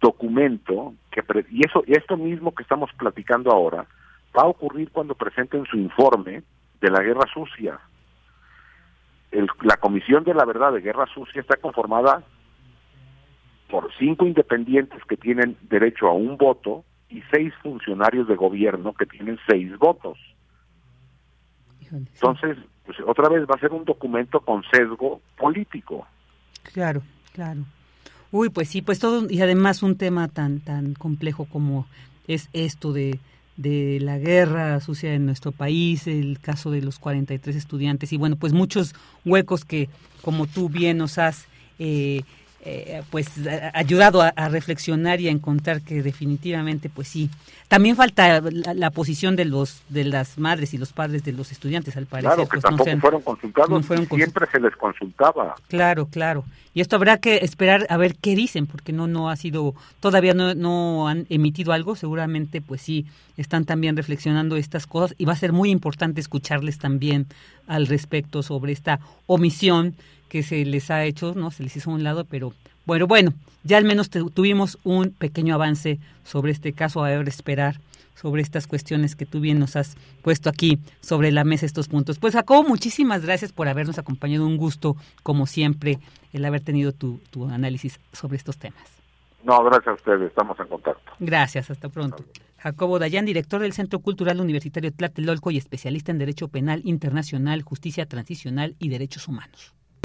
documento que y eso esto mismo que estamos platicando ahora va a ocurrir cuando presenten su informe de la guerra sucia. la Comisión de la Verdad de Guerra Sucia está conformada por cinco independientes que tienen derecho a un voto y seis funcionarios de gobierno que tienen seis votos. Entonces, pues otra vez va a ser un documento con sesgo político. Claro, claro. Uy, pues sí, pues todo y además un tema tan tan complejo como es esto de de la guerra sucia en nuestro país, el caso de los 43 estudiantes y bueno, pues muchos huecos que como tú bien nos has eh, eh, pues ayudado a, reflexionar y a encontrar que definitivamente pues sí. También falta la, posición de los de las madres y los padres de los estudiantes al parecer claro que pues, tampoco fueron consultados. siempre se les consultaba. Claro claro. Y esto habrá que esperar a ver qué dicen porque no no ha sido todavía no, no han emitido algo. Seguramente pues sí están también reflexionando estas cosas y va a ser muy importante escucharles también al respecto sobre esta omisión que se les ha hecho, ¿no? Se les hizo a un lado, pero bueno, bueno, ya al menos tuvimos un pequeño avance sobre este caso, a ver, esperar sobre estas cuestiones que tú bien nos has puesto aquí sobre la mesa, estos puntos. Pues Jacobo, muchísimas gracias por habernos acompañado. Un gusto, como siempre, el haber tenido tu, tu análisis sobre estos temas. No, gracias a ustedes, estamos en contacto. Gracias, hasta pronto. Jacobo Dayan, director del Centro Cultural Universitario Tlatelolco y especialista en Derecho Penal Internacional, Justicia Transicional y Derechos Humanos.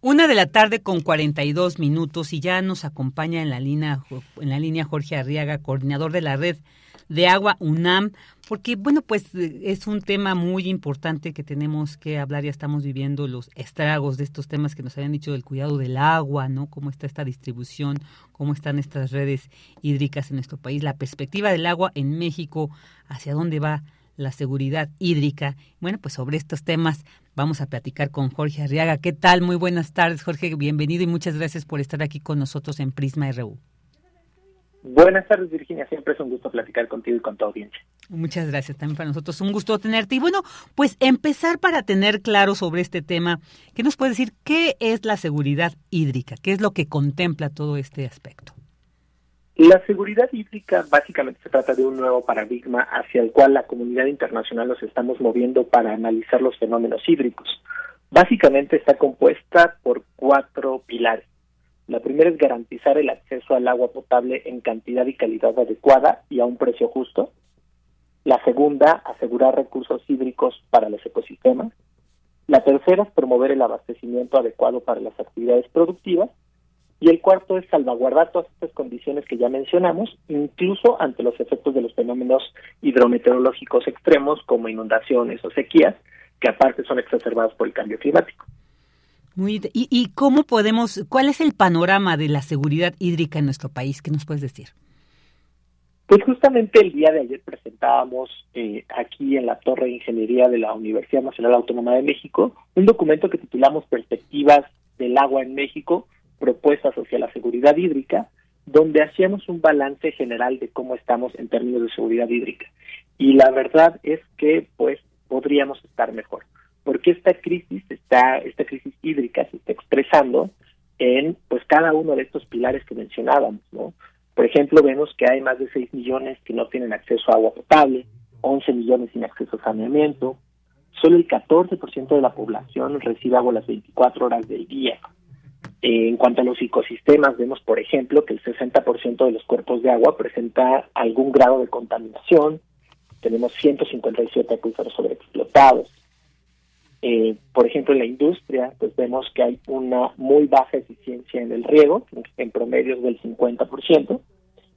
Una de la tarde con 42 minutos y ya nos acompaña en la línea, en la línea Jorge Arriaga, coordinador de la red de agua UNAM, porque bueno, pues es un tema muy importante que tenemos que hablar, ya estamos viviendo los estragos de estos temas que nos habían dicho del cuidado del agua, ¿no? Cómo está esta distribución, cómo están estas redes hídricas en nuestro país, la perspectiva del agua en México, hacia dónde va la seguridad hídrica. Bueno, pues sobre estos temas vamos a platicar con Jorge Arriaga. ¿Qué tal? Muy buenas tardes, Jorge. Bienvenido y muchas gracias por estar aquí con nosotros en Prisma RU. Buenas tardes, Virginia. Siempre es un gusto platicar contigo y con tu audiencia. Muchas gracias también para nosotros. Un gusto tenerte. Y bueno, pues empezar para tener claro sobre este tema, ¿qué nos puede decir qué es la seguridad hídrica? ¿Qué es lo que contempla todo este aspecto? La seguridad hídrica básicamente se trata de un nuevo paradigma hacia el cual la comunidad internacional nos estamos moviendo para analizar los fenómenos hídricos. Básicamente está compuesta por cuatro pilares. La primera es garantizar el acceso al agua potable en cantidad y calidad adecuada y a un precio justo. La segunda, asegurar recursos hídricos para los ecosistemas. La tercera es promover el abastecimiento adecuado para las actividades productivas. Y el cuarto es salvaguardar todas estas condiciones que ya mencionamos, incluso ante los efectos de los fenómenos hidrometeorológicos extremos como inundaciones o sequías, que aparte son exacerbados por el cambio climático y, cómo podemos, cuál es el panorama de la seguridad hídrica en nuestro país? ¿Qué nos puedes decir? Pues justamente el día de ayer presentábamos eh, aquí en la Torre de Ingeniería de la Universidad Nacional Autónoma de México un documento que titulamos Perspectivas del agua en México, propuestas hacia la seguridad hídrica, donde hacíamos un balance general de cómo estamos en términos de seguridad hídrica. Y la verdad es que pues podríamos estar mejor porque esta crisis está esta crisis hídrica se está expresando en pues cada uno de estos pilares que mencionábamos, ¿no? Por ejemplo, vemos que hay más de 6 millones que no tienen acceso a agua potable, 11 millones sin acceso a saneamiento, solo el 14% de la población recibe agua las 24 horas del día. En cuanto a los ecosistemas, vemos, por ejemplo, que el 60% de los cuerpos de agua presenta algún grado de contaminación, tenemos 157 acuíferos sobreexplotados, eh, por ejemplo, en la industria, pues vemos que hay una muy baja eficiencia en el riego, en promedios del 50%,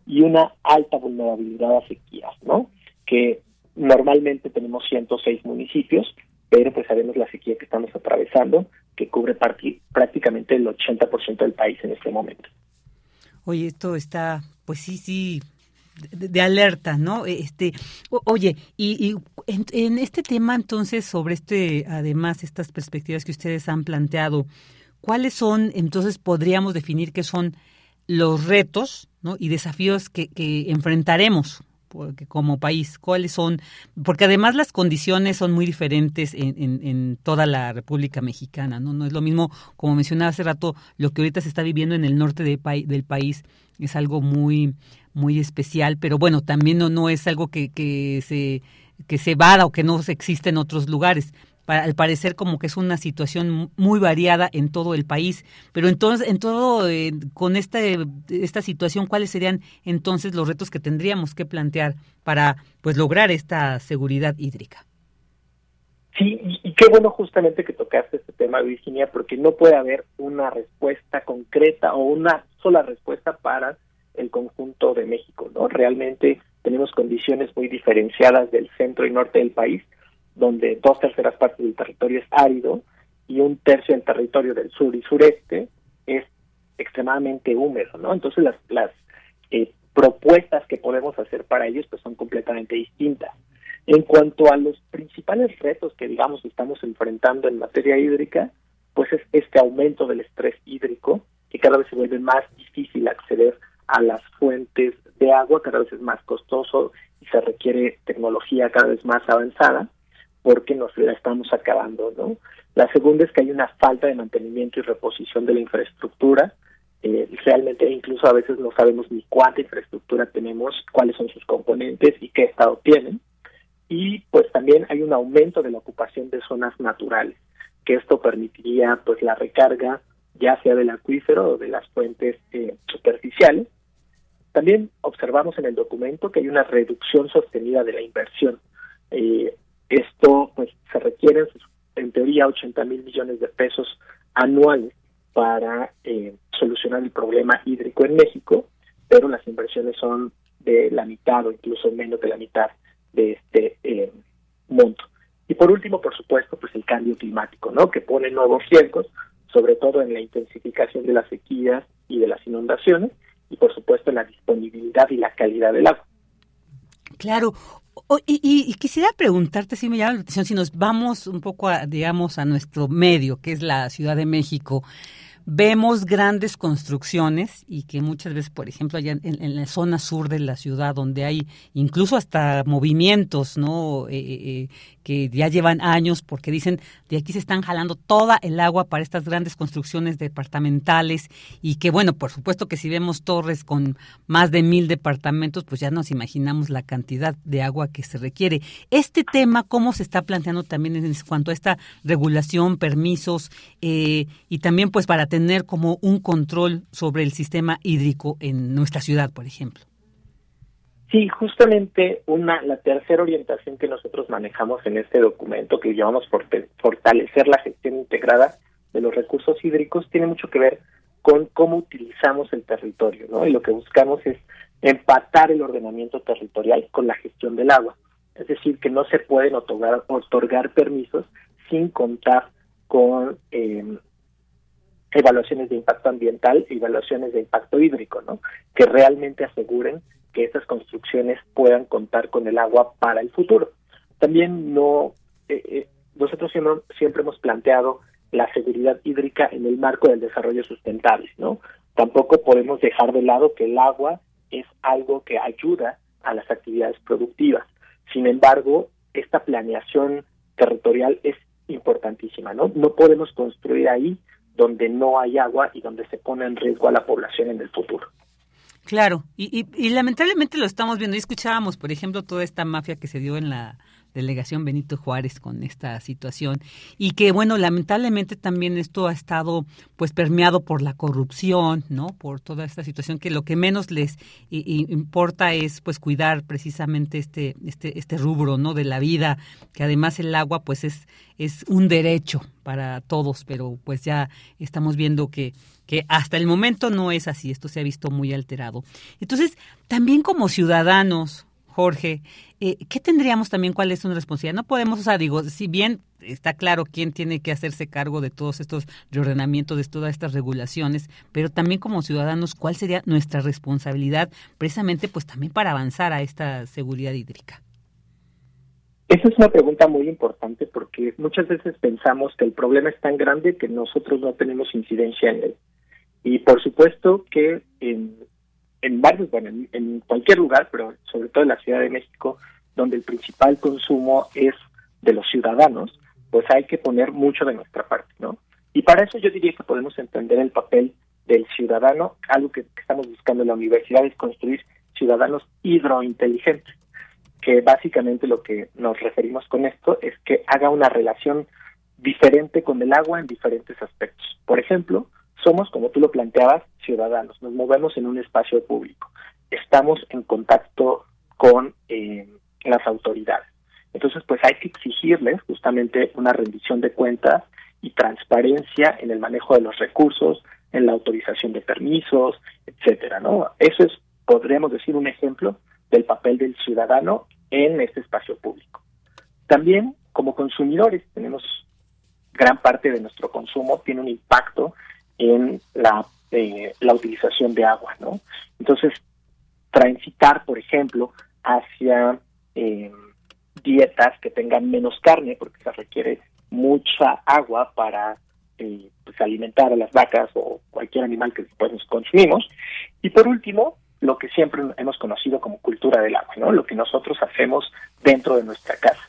y una alta vulnerabilidad a sequías, ¿no? Que normalmente tenemos 106 municipios, pero pues sabemos la sequía que estamos atravesando, que cubre prácticamente el 80% del país en este momento. Oye, esto está, pues sí, sí, de, alerta, ¿no? Este, oye, y, en, este tema entonces sobre este, además estas perspectivas que ustedes han planteado, ¿cuáles son entonces podríamos definir que son los retos, ¿no? Y desafíos que, enfrentaremos como país, cuáles son, porque además las condiciones son muy diferentes en, en, en, toda la República Mexicana, ¿no? No es lo mismo, como mencionaba hace rato, lo que ahorita se está viviendo en el norte de, del país es algo muy, muy especial, pero bueno, también no, no es algo que, que se que se vada o que no existe en otros lugares. Al parecer como que es una situación muy variada en todo el país, pero entonces en todo eh, con este esta situación cuáles serían entonces los retos que tendríamos que plantear para pues lograr esta seguridad hídrica. Sí, y qué bueno justamente que tocaste este tema, Virginia, porque no puede haber una respuesta concreta o una sola respuesta para el conjunto de México, ¿no? Realmente tenemos condiciones muy diferenciadas del centro y norte del país, donde dos terceras partes del territorio es árido y un tercio del territorio del sur y sureste es extremadamente húmedo, ¿no? Entonces las, eh, propuestas que podemos hacer para ellos pues son completamente distintas. En cuanto a los principales retos que digamos estamos enfrentando en materia hídrica, pues es este aumento del estrés hídrico, que cada vez se vuelve más difícil acceder a las fuentes de agua, cada vez es más costoso y se requiere tecnología cada vez más avanzada porque nos la estamos acabando, ¿no? La segunda es que hay una falta de mantenimiento y reposición de la infraestructura. Eh, realmente incluso a veces no sabemos ni cuánta infraestructura tenemos, cuáles son sus componentes y qué estado tienen. Y pues también hay un aumento de la ocupación de zonas naturales, que esto permitiría pues la recarga ya sea del acuífero o de las fuentes eh, superficiales. También observamos en el documento que hay una reducción sostenida de la inversión. Eh, esto pues se requieren en teoría 80 mil millones de pesos anuales para eh, solucionar el problema hídrico en México, pero las inversiones son de la mitad o incluso menos de la mitad de este eh, monto. Y por último, por supuesto, pues el cambio climático, ¿no? Que pone nuevos riesgos, sobre todo en la intensificación de las sequías y de las inundaciones, y por supuesto en la disponibilidad y la calidad del agua. Claro, y, quisiera preguntarte si me llama la atención, si nos vamos un poco, a, digamos, a nuestro medio, que es la Ciudad de México, vemos grandes construcciones y que muchas veces, por ejemplo, allá en, la zona sur de la ciudad, donde hay incluso hasta movimientos, ¿no? Eh, eh, eh, que ya llevan años porque dicen de aquí se están jalando toda el agua para estas grandes construcciones departamentales y que bueno, por supuesto que si vemos torres con más de mil departamentos, pues ya nos imaginamos la cantidad de agua que se requiere. Este tema, ¿cómo se está planteando también en cuanto a esta regulación, permisos y también pues para tener como un control sobre el sistema hídrico en nuestra ciudad, por ejemplo? Sí, justamente una la tercera orientación que nosotros manejamos en este documento que llamamos fortalecer la gestión integrada de los recursos hídricos tiene mucho que ver con cómo utilizamos el territorio, ¿no? Y lo que buscamos es empatar el ordenamiento territorial con la gestión del agua. Es decir, que no se pueden otorgar, otorgar permisos sin contar con eh, evaluaciones de impacto ambiental y evaluaciones de impacto hídrico, ¿no? Que realmente aseguren que estas construcciones puedan contar con el agua para el futuro. También no, eh, eh, nosotros siempre, siempre hemos planteado la seguridad hídrica en el marco del desarrollo sustentable, ¿no? Tampoco podemos dejar de lado que el agua es algo que ayuda a las actividades productivas. Sin embargo, esta planeación territorial es importantísima, ¿no? No podemos construir ahí donde no hay agua y donde se pone en riesgo a la población en el futuro. Claro, y, y, lamentablemente lo estamos viendo. Y escuchábamos, por ejemplo, toda esta mafia que se dio en la delegación Benito Juárez con esta situación. Y que bueno lamentablemente también esto ha estado pues permeado por la corrupción no por toda esta situación que lo que menos les importa es pues cuidar precisamente este este este rubro no de la vida que además el agua pues es es un derecho para todos pero pues ya estamos viendo que que hasta el momento no es así, esto se ha visto muy alterado. Entonces, también como ciudadanos, Jorge, eh, ¿qué tendríamos también? ¿Cuál es una responsabilidad? No podemos, o sea, digo, si bien está claro quién tiene que hacerse cargo de todos estos reordenamientos, de todas estas regulaciones, pero también como ciudadanos, ¿cuál sería nuestra responsabilidad precisamente pues también para avanzar a esta seguridad hídrica? Esa es una pregunta muy importante porque muchas veces pensamos que el problema es tan grande que nosotros no tenemos incidencia en él. Y por supuesto que en, en varios, bueno, en, cualquier lugar, pero sobre todo en la Ciudad de México, donde el principal consumo es de los ciudadanos, pues hay que poner mucho de nuestra parte, ¿no? Y para eso yo diría que podemos entender el papel del ciudadano, algo que, estamos buscando en la universidad es construir ciudadanos hidrointeligentes, que básicamente lo que nos referimos con esto es que haga una relación diferente con el agua en diferentes aspectos. Por ejemplo, somos, como tú lo planteabas, ciudadanos, nos movemos en un espacio público, estamos en contacto con eh, las autoridades. Entonces, pues hay que exigirles justamente una rendición de cuentas y transparencia en el manejo de los recursos, en la autorización de permisos, etcétera, ¿no? Eso es, podríamos decir, un ejemplo del papel del ciudadano en este espacio público. También, como consumidores, tenemos gran parte de nuestro consumo tiene un impacto en la, eh, la utilización de agua, ¿no? Entonces, transitar, por ejemplo, hacia eh, dietas que tengan menos carne, porque se requiere mucha agua para eh, pues, alimentar a las vacas o cualquier animal que después nos consumimos. Y por último, lo que siempre hemos conocido como cultura del agua, ¿no? Lo que nosotros hacemos dentro de nuestra casa.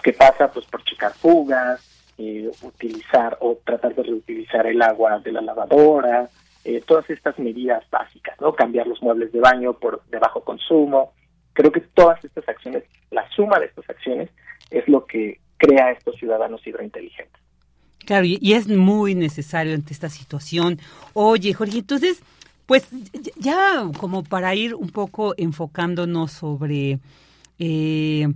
¿Qué pasa? Pues por checar fugas, eh, utilizar o tratar de reutilizar el agua de la lavadora, eh, todas estas medidas básicas, ¿no? Cambiar los muebles de baño por de bajo consumo. Creo que todas estas acciones, la suma de estas acciones, es lo que crea estos ciudadanos hidrointeligentes. Claro, y, es muy necesario ante esta situación. Oye, Jorge, entonces, pues ya como para ir un poco enfocándonos sobre eh,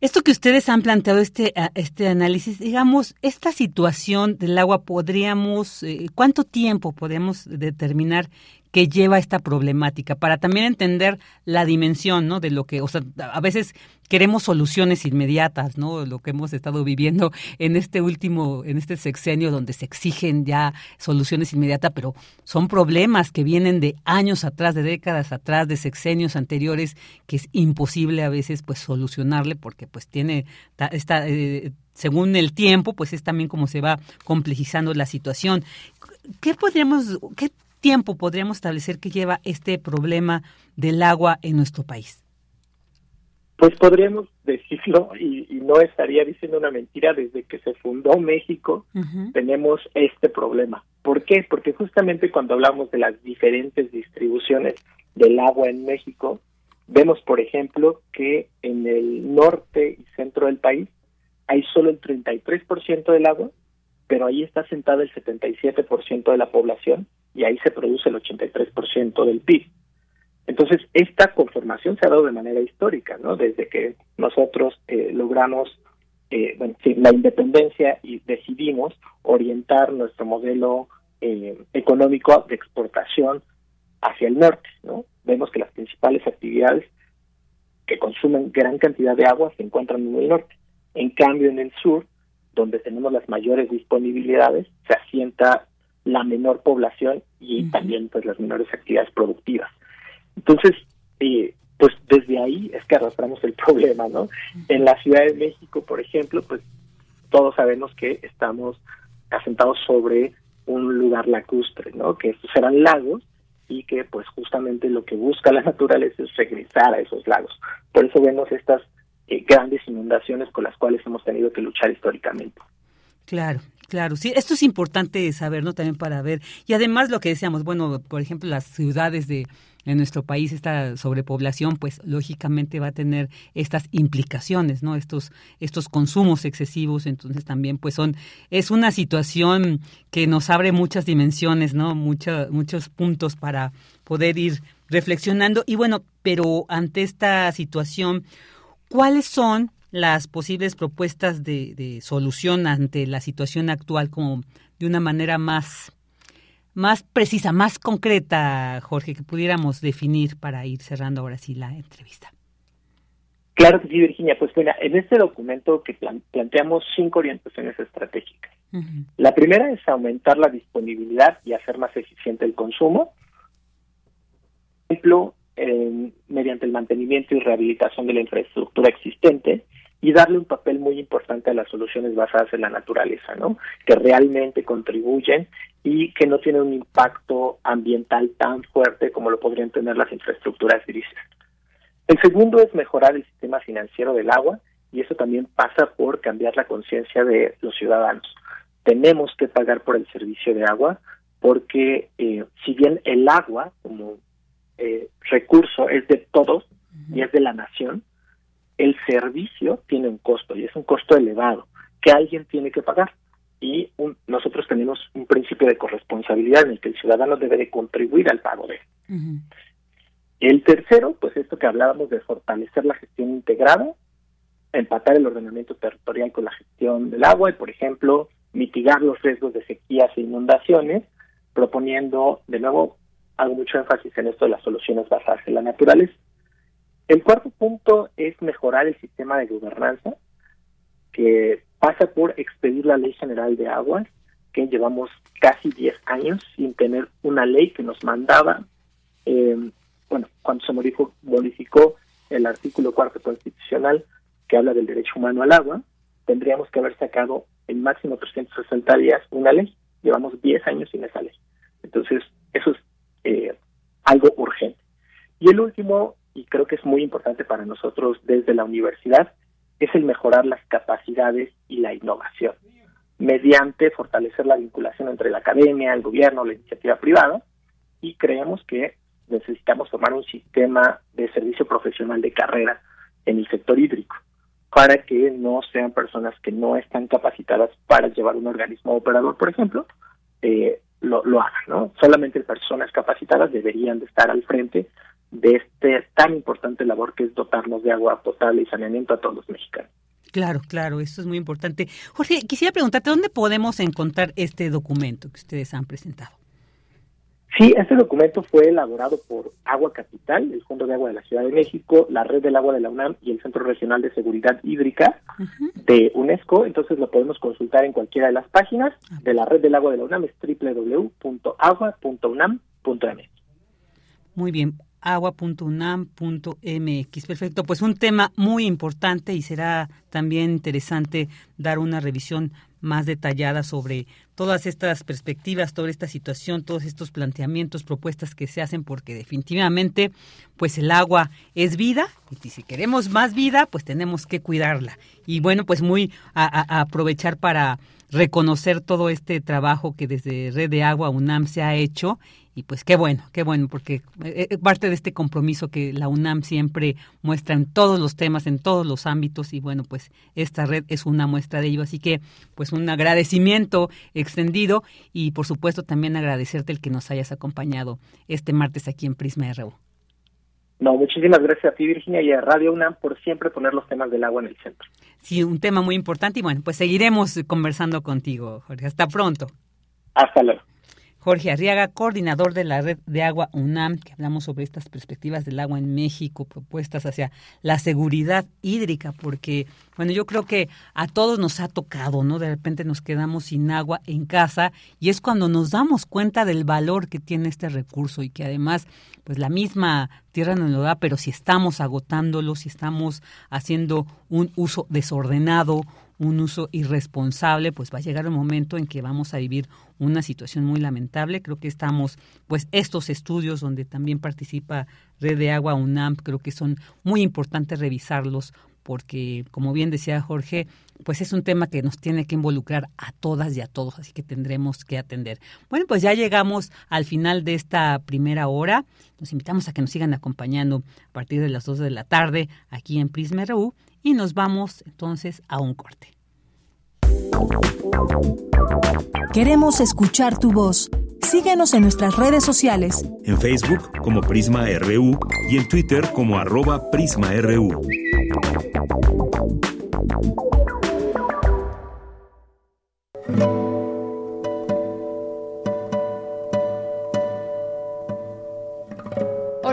esto que ustedes han planteado, este, este análisis, digamos, esta situación del agua, podríamos, eh, ¿cuánto tiempo podemos determinar que lleva esta problemática? Para también entender la dimensión, ¿no? De lo que, o sea, a veces queremos soluciones inmediatas, ¿no? Lo que hemos estado viviendo en este último, en este sexenio donde se exigen ya soluciones inmediatas, pero son problemas que vienen de años atrás, de décadas atrás, de sexenios anteriores, que es imposible a veces pues solucionarle porque pues tiene esta eh, según el tiempo, pues es también como se va complejizando la situación. ¿Qué podríamos, qué tiempo podríamos establecer que lleva este problema del agua en nuestro país? Pues podríamos decirlo, (laughs) y, no estaría diciendo una mentira, desde que se fundó México tenemos este problema. ¿Por qué? Porque justamente cuando hablamos de las diferentes distribuciones del agua en México, vemos, por ejemplo, que en el norte y centro del país hay solo el 33% del agua, pero ahí está sentada el 77% de la población y ahí se produce el 83% del PIB. Entonces, esta conformación se ha dado de manera histórica, ¿no? Desde que nosotros eh, logramos eh, bueno, la independencia y decidimos orientar nuestro modelo eh, económico de exportación hacia el norte, ¿no? Vemos que las principales actividades que consumen gran cantidad de agua se encuentran en el norte. En cambio, en el sur, donde tenemos las mayores disponibilidades, se asienta la menor población y también pues las menores actividades productivas. Entonces, eh, pues desde ahí es que arrastramos el (laughs) problema, ¿no? En la Ciudad de México, por ejemplo, pues todos sabemos que estamos asentados sobre un lugar lacustre, ¿no? Que estos eran lagos y que pues justamente lo que busca la (laughs) naturaleza es regresar a esos lagos. Por eso vemos estas eh, grandes inundaciones con las cuales hemos tenido que luchar históricamente. Claro, claro, sí, esto es importante saber, ¿no? También para ver. Y además lo que decíamos, bueno, por ejemplo, las ciudades de, en nuestro país, esta sobrepoblación, pues lógicamente va a tener estas implicaciones, ¿no? Estos, estos consumos excesivos, entonces también, pues son, es una situación que nos abre muchas dimensiones, ¿no? muchos puntos para poder ir reflexionando. Y bueno, pero ante esta situación, ¿cuáles son las posibles propuestas de, solución ante la situación actual como de una manera más, más precisa, más concreta, Jorge, que pudiéramos definir para ir cerrando ahora sí la entrevista. Claro que sí, Virginia. Pues mira, en este documento que planteamos cinco orientaciones estratégicas. La primera es aumentar la disponibilidad y hacer más eficiente el consumo. Por ejemplo, mediante el mantenimiento y rehabilitación de la infraestructura existente y darle un papel muy importante a las soluciones basadas en la naturaleza, ¿no? Que realmente contribuyen y que no tienen un impacto ambiental tan fuerte como lo podrían tener las infraestructuras grises. El segundo es mejorar el sistema financiero del agua y eso también pasa por cambiar la conciencia de los ciudadanos. Tenemos que pagar por el servicio de agua porque eh, si bien el agua como eh, recurso es de todos y es de la nación, el servicio tiene un costo y es un costo elevado que alguien tiene que pagar. Y nosotros tenemos un principio de corresponsabilidad en el que el ciudadano debe de contribuir al pago de él. El tercero, pues esto que hablábamos de fortalecer la gestión integrada empatar el ordenamiento territorial con la gestión del agua y, por ejemplo, mitigar los riesgos de sequías e inundaciones, proponiendo, de nuevo, hago mucho énfasis en esto de las soluciones basadas en la naturaleza. El cuarto punto es mejorar el sistema de gobernanza, que pasa por expedir la Ley General de Aguas, que llevamos casi 10 años sin tener una ley que nos mandaba, eh, bueno, cuando se modificó, modificó el artículo cuarto constitucional que habla del derecho humano al agua, tendríamos que haber sacado en máximo 360 días una ley. Llevamos 10 años sin esa ley. Entonces, eso es eh, algo urgente. Y el último, y creo que es muy importante para nosotros desde la universidad, es el mejorar las capacidades y la innovación, mediante fortalecer la vinculación entre la academia, el gobierno, la iniciativa privada, y creemos que necesitamos formar un sistema de servicio profesional de carrera en el sector hídrico para que no sean personas que no están capacitadas para llevar un organismo operador, por ejemplo, eh, lo, lo hagan, ¿no? Solamente personas capacitadas deberían de estar al frente de este tan importante labor que es dotarnos de agua potable y saneamiento a todos los mexicanos. Claro, claro, eso es muy importante. Jorge, quisiera preguntarte, ¿dónde podemos encontrar este documento que ustedes han presentado? Sí, este documento fue elaborado por Agua Capital, el Fondo de Agua de la Ciudad de México, la Red del Agua de la UNAM y el Centro Regional de Seguridad Hídrica de UNESCO. Entonces lo podemos consultar en cualquiera de las páginas de la Red del Agua de la UNAM, es www.agua.unam.mx. Muy bien, agua.unam.mx. Perfecto, pues un tema muy importante y será también interesante dar una revisión más detallada sobre todas estas perspectivas, toda esta situación, todos estos planteamientos, propuestas que se hacen, porque definitivamente, pues el agua es vida y si queremos más vida, pues tenemos que cuidarla. Y bueno, pues muy a aprovechar para reconocer todo este trabajo que desde Red de Agua UNAM se ha hecho y pues qué bueno, qué bueno, porque eh, eh, parte de este compromiso que la UNAM siempre muestra en todos los temas, en todos los ámbitos, y bueno, pues esta red es una muestra de ello. Así que, pues un agradecimiento extendido y por supuesto también agradecerte el que nos hayas acompañado este martes aquí en Prisma RU. No, muchísimas gracias a ti, Virginia, y a Radio UNAM por siempre poner los temas del agua en el centro. Sí, un tema muy importante y bueno, pues seguiremos conversando contigo, Jorge. Hasta pronto. Hasta luego. Jorge Arriaga, coordinador de la red de agua UNAM, que hablamos sobre estas perspectivas del agua en México, propuestas hacia la seguridad hídrica, porque, bueno, yo creo que a todos nos ha tocado, ¿no? De repente nos quedamos sin agua en casa y es cuando nos damos cuenta del valor que tiene este recurso y que además, pues la misma tierra nos lo da, pero si estamos agotándolo, si estamos haciendo un uso desordenado, un uso irresponsable, pues va a llegar un momento en que vamos a vivir una situación muy lamentable. Creo que estamos, pues estos estudios donde también participa Red de Agua UNAM, creo que son muy importantes revisarlos porque, como bien decía Jorge, pues es un tema que nos tiene que involucrar a todas y a todos, así que tendremos que atender. Bueno, pues ya llegamos al final de esta primera hora. Nos invitamos a que nos sigan acompañando a partir de las 2 de la tarde aquí en Prisma RU y nos vamos entonces a un corte. Queremos escuchar tu voz. Síguenos en nuestras redes sociales. En Facebook como Prisma RU y en Twitter como arroba PrismaRU.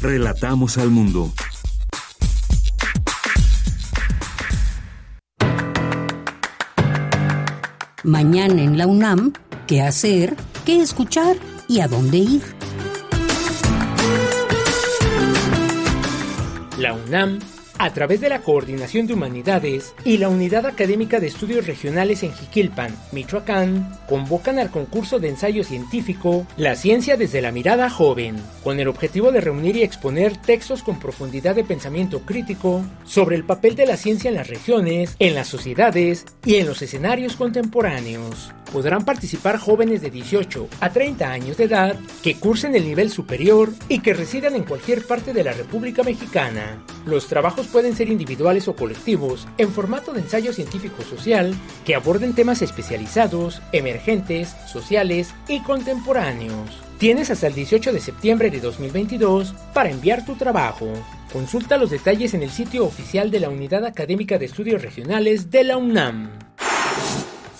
Relatamos al mundo. Mañana en la UNAM, ¿qué hacer? ¿Qué escuchar? ¿Y a dónde ir? La UNAM a través de la Coordinación de Humanidades y la Unidad Académica de Estudios Regionales en Jiquilpan, Michoacán, convocan al concurso de ensayo científico La ciencia desde la mirada joven, con el objetivo de reunir y exponer textos con profundidad de pensamiento crítico sobre el papel de la ciencia en las regiones, en las sociedades y en los escenarios contemporáneos podrán participar jóvenes de 18 a 30 años de edad que cursen el nivel superior y que residan en cualquier parte de la República Mexicana. Los trabajos pueden ser individuales o colectivos en formato de ensayo científico-social que aborden temas especializados, emergentes, sociales y contemporáneos. Tienes hasta el 18 de septiembre de 2022 para enviar tu trabajo. Consulta los detalles en el sitio oficial de la Unidad Académica de Estudios Regionales de la UNAM.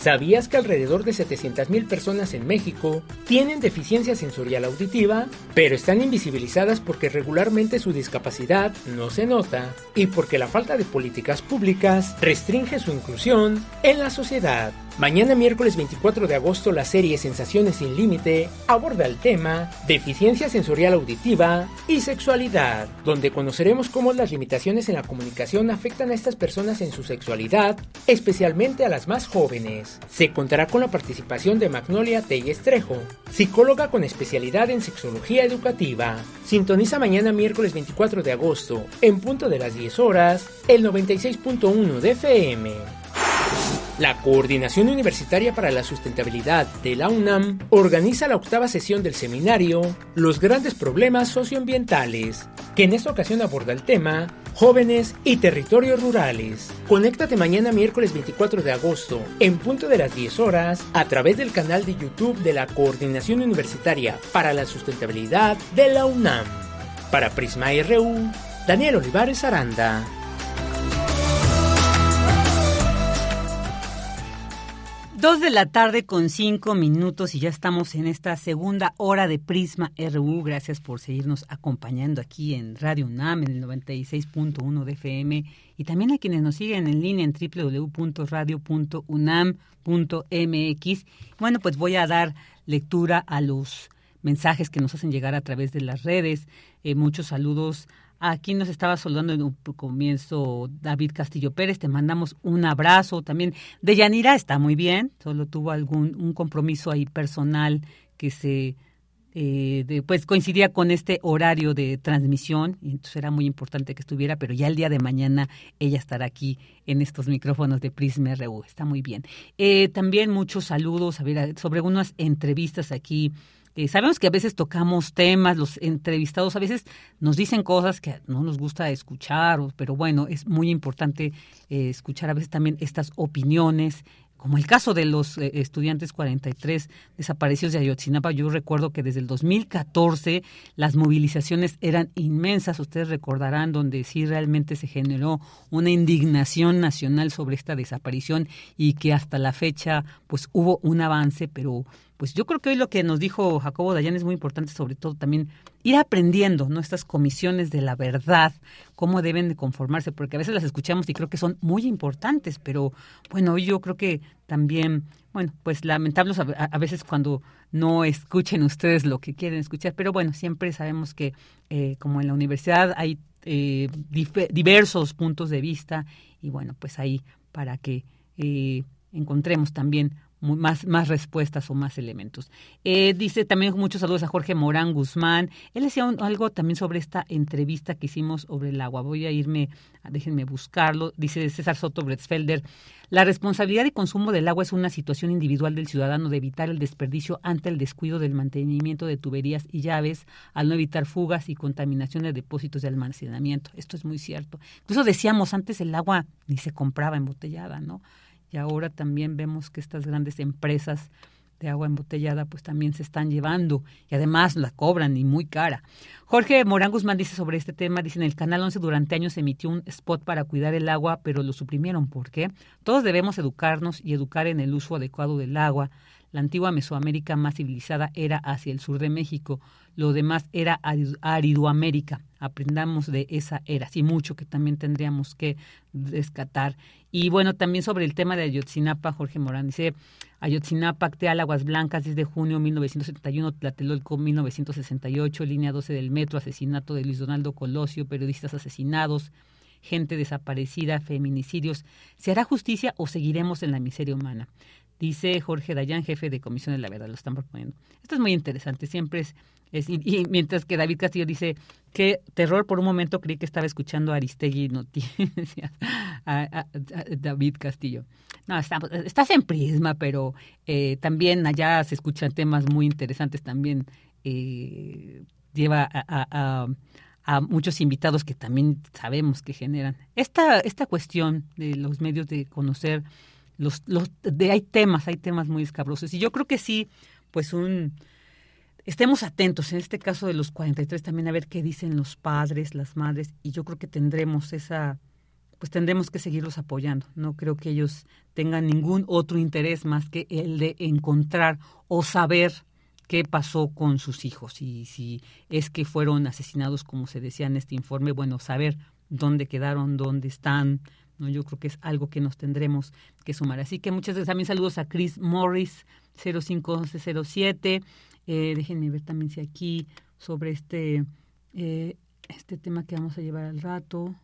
¿Sabías que alrededor de 700.000 personas en México tienen deficiencia sensorial auditiva, pero están invisibilizadas porque regularmente su discapacidad no se nota y porque la falta de políticas públicas restringe su inclusión en la sociedad? Mañana miércoles 24 de agosto la serie Sensaciones sin Límite aborda el tema Deficiencia sensorial auditiva y sexualidad, donde conoceremos cómo las limitaciones en la comunicación afectan a estas personas en su sexualidad, especialmente a las más jóvenes. Se contará con la participación de Magnolia Tellestrejo, psicóloga con especialidad en sexología educativa. Sintoniza mañana miércoles 24 de agosto, en punto de las 10 horas, el 96.1 de FM. La Coordinación Universitaria para la Sustentabilidad de la UNAM organiza la octava sesión del seminario Los grandes problemas socioambientales, que en esta ocasión aborda el tema Jóvenes y territorios rurales. Conéctate mañana miércoles 24 de agosto en punto de las 10 horas a través del canal de YouTube de la Coordinación Universitaria para la Sustentabilidad de la UNAM. Para Prisma RU, Daniel Olivares Aranda. Dos de la tarde con cinco minutos y ya estamos en esta segunda hora de Prisma RU. Gracias por seguirnos acompañando aquí en Radio UNAM en el 96.1 de FM y también a quienes nos siguen en línea en www.radio.unam.mx. Bueno, pues voy a dar lectura a los mensajes que nos hacen llegar a través de las redes. Eh, muchos saludos Aquí nos estaba saludando en un comienzo David Castillo Pérez, te mandamos un abrazo también. De Yanira está muy bien, solo tuvo algún un compromiso ahí personal que se eh, pues coincidía con este horario de transmisión y entonces era muy importante que estuviera, pero ya el día de mañana ella estará aquí en estos micrófonos de Prisma RU, está muy bien. Eh, también muchos saludos a ver, sobre unas entrevistas aquí sabemos que a veces tocamos temas, los entrevistados a veces nos dicen cosas que no nos gusta escuchar, pero bueno, es muy importante eh, escuchar a veces también estas opiniones como el caso de los eh, estudiantes 43 desaparecidos de Ayotzinapa, yo recuerdo que desde el 2014 las movilizaciones eran inmensas, ustedes recordarán, donde sí realmente se generó una indignación nacional sobre esta desaparición y que hasta la fecha pues hubo un avance, pero pues yo creo que hoy lo que nos dijo Jacobo Dayan es muy importante, sobre todo también ir aprendiendo nuestras comisiones de la verdad, cómo deben de conformarse, porque a veces las escuchamos y creo que son muy importantes, pero bueno, yo creo que también, bueno, pues lamentables a, veces cuando no escuchen ustedes lo que quieren escuchar, pero bueno, siempre sabemos que eh, como en la universidad hay eh, diversos puntos de vista y bueno, pues ahí para que eh, encontremos también más, más respuestas o más elementos. Eh, dice también muchos saludos a Jorge Morán Guzmán. Él decía algo también sobre esta entrevista que hicimos sobre el agua. Voy a irme, déjenme buscarlo. Dice César Soto Bretzfelder. La responsabilidad de consumo del agua es una situación individual del ciudadano de evitar el desperdicio ante el descuido del mantenimiento de tuberías y llaves, al no evitar fugas y contaminación de depósitos de almacenamiento. Esto es muy cierto. Incluso decíamos antes el agua ni se compraba embotellada, ¿no? Y ahora también vemos que estas grandes empresas de agua embotellada pues también se están llevando y además la cobran y muy cara. Jorge Morán Guzmán dice sobre este tema, dice en el Canal 11 durante años emitió un spot para cuidar el agua, pero lo suprimieron. ¿Por qué? Todos debemos educarnos y educar en el uso adecuado del agua. La antigua Mesoamérica más civilizada era hacia el sur de México, lo demás era Aridoamérica. Aprendamos de esa era, sí mucho que también tendríamos que rescatar. Y bueno, también sobre el tema de Ayotzinapa, Jorge Morán dice, Ayotzinapa, Acteal, Aguas Blancas, 10 de junio 1971, Tlatelolco 1968, línea 12 del metro, asesinato de Luis Donaldo Colosio, periodistas asesinados, gente desaparecida, feminicidios. ¿Se hará justicia o seguiremos en la miseria humana? Dice Jorge Dayan, jefe de Comisión de la Verdad, lo están proponiendo. Esto es muy interesante, siempre es, y, mientras que David Castillo dice, qué terror, por un momento creí que estaba escuchando a Aristegui Noticias, (laughs) a, David Castillo. No, estás en Prisma, pero eh, también allá se escuchan temas muy interesantes, también eh, lleva a, a muchos invitados que también sabemos que generan. Esta, esta cuestión de los medios de conocer los, los de, hay temas, hay temas muy escabrosos. Y yo creo que sí, pues un estemos atentos en este caso de los 43 también a ver qué dicen los padres, las madres y yo creo que tendremos esa pues tendremos que seguirlos apoyando. No creo que ellos tengan ningún otro interés más que el de encontrar o saber qué pasó con sus hijos y si es que fueron asesinados como se decía en este informe, bueno, saber dónde quedaron, dónde están, ¿no? Yo creo que es algo que nos tendremos que sumar. Así que muchas gracias. También saludos a Chris Morris, 051107. Eh, déjenme ver también si aquí sobre este, eh, este tema que vamos a llevar al rato.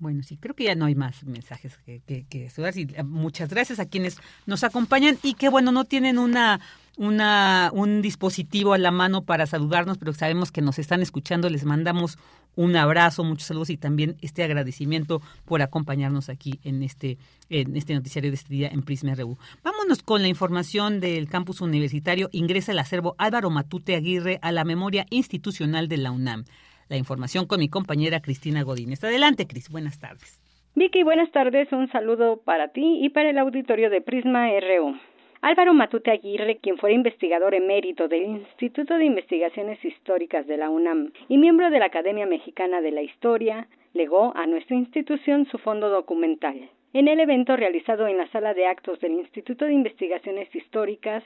Bueno, sí, creo que ya no hay más mensajes que, que, que eh, muchas gracias a quienes nos acompañan y que, bueno, no tienen una, una, un dispositivo a la mano para saludarnos, pero sabemos que nos están escuchando. Les mandamos un abrazo, muchos saludos y también este agradecimiento por acompañarnos aquí en este, en este noticiario de este día en Prisma RU. Vámonos con la información del campus universitario. Ingresa el acervo Álvaro Matute Aguirre a la memoria institucional de la UNAM la información con mi compañera Cristina Godínez. Adelante, Cris. Buenas tardes. Vicky, buenas tardes. Un saludo para ti y para el auditorio de Prisma RU. Álvaro Matute Aguirre, quien fue investigador emérito del Instituto de Investigaciones Históricas de la UNAM y miembro de la Academia Mexicana de la Historia, legó a nuestra institución su fondo documental. En el evento realizado en la sala de actos del Instituto de Investigaciones Históricas,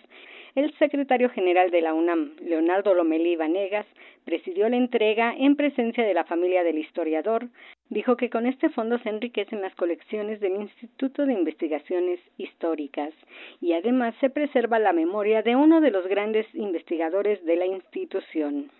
el secretario general de la UNAM, Leonardo Lomelí Vanegas, presidió la entrega en presencia de la familia del historiador. Dijo que con este fondo se enriquecen las colecciones del Instituto de Investigaciones Históricas y además se preserva la memoria de uno de los grandes investigadores de la institución.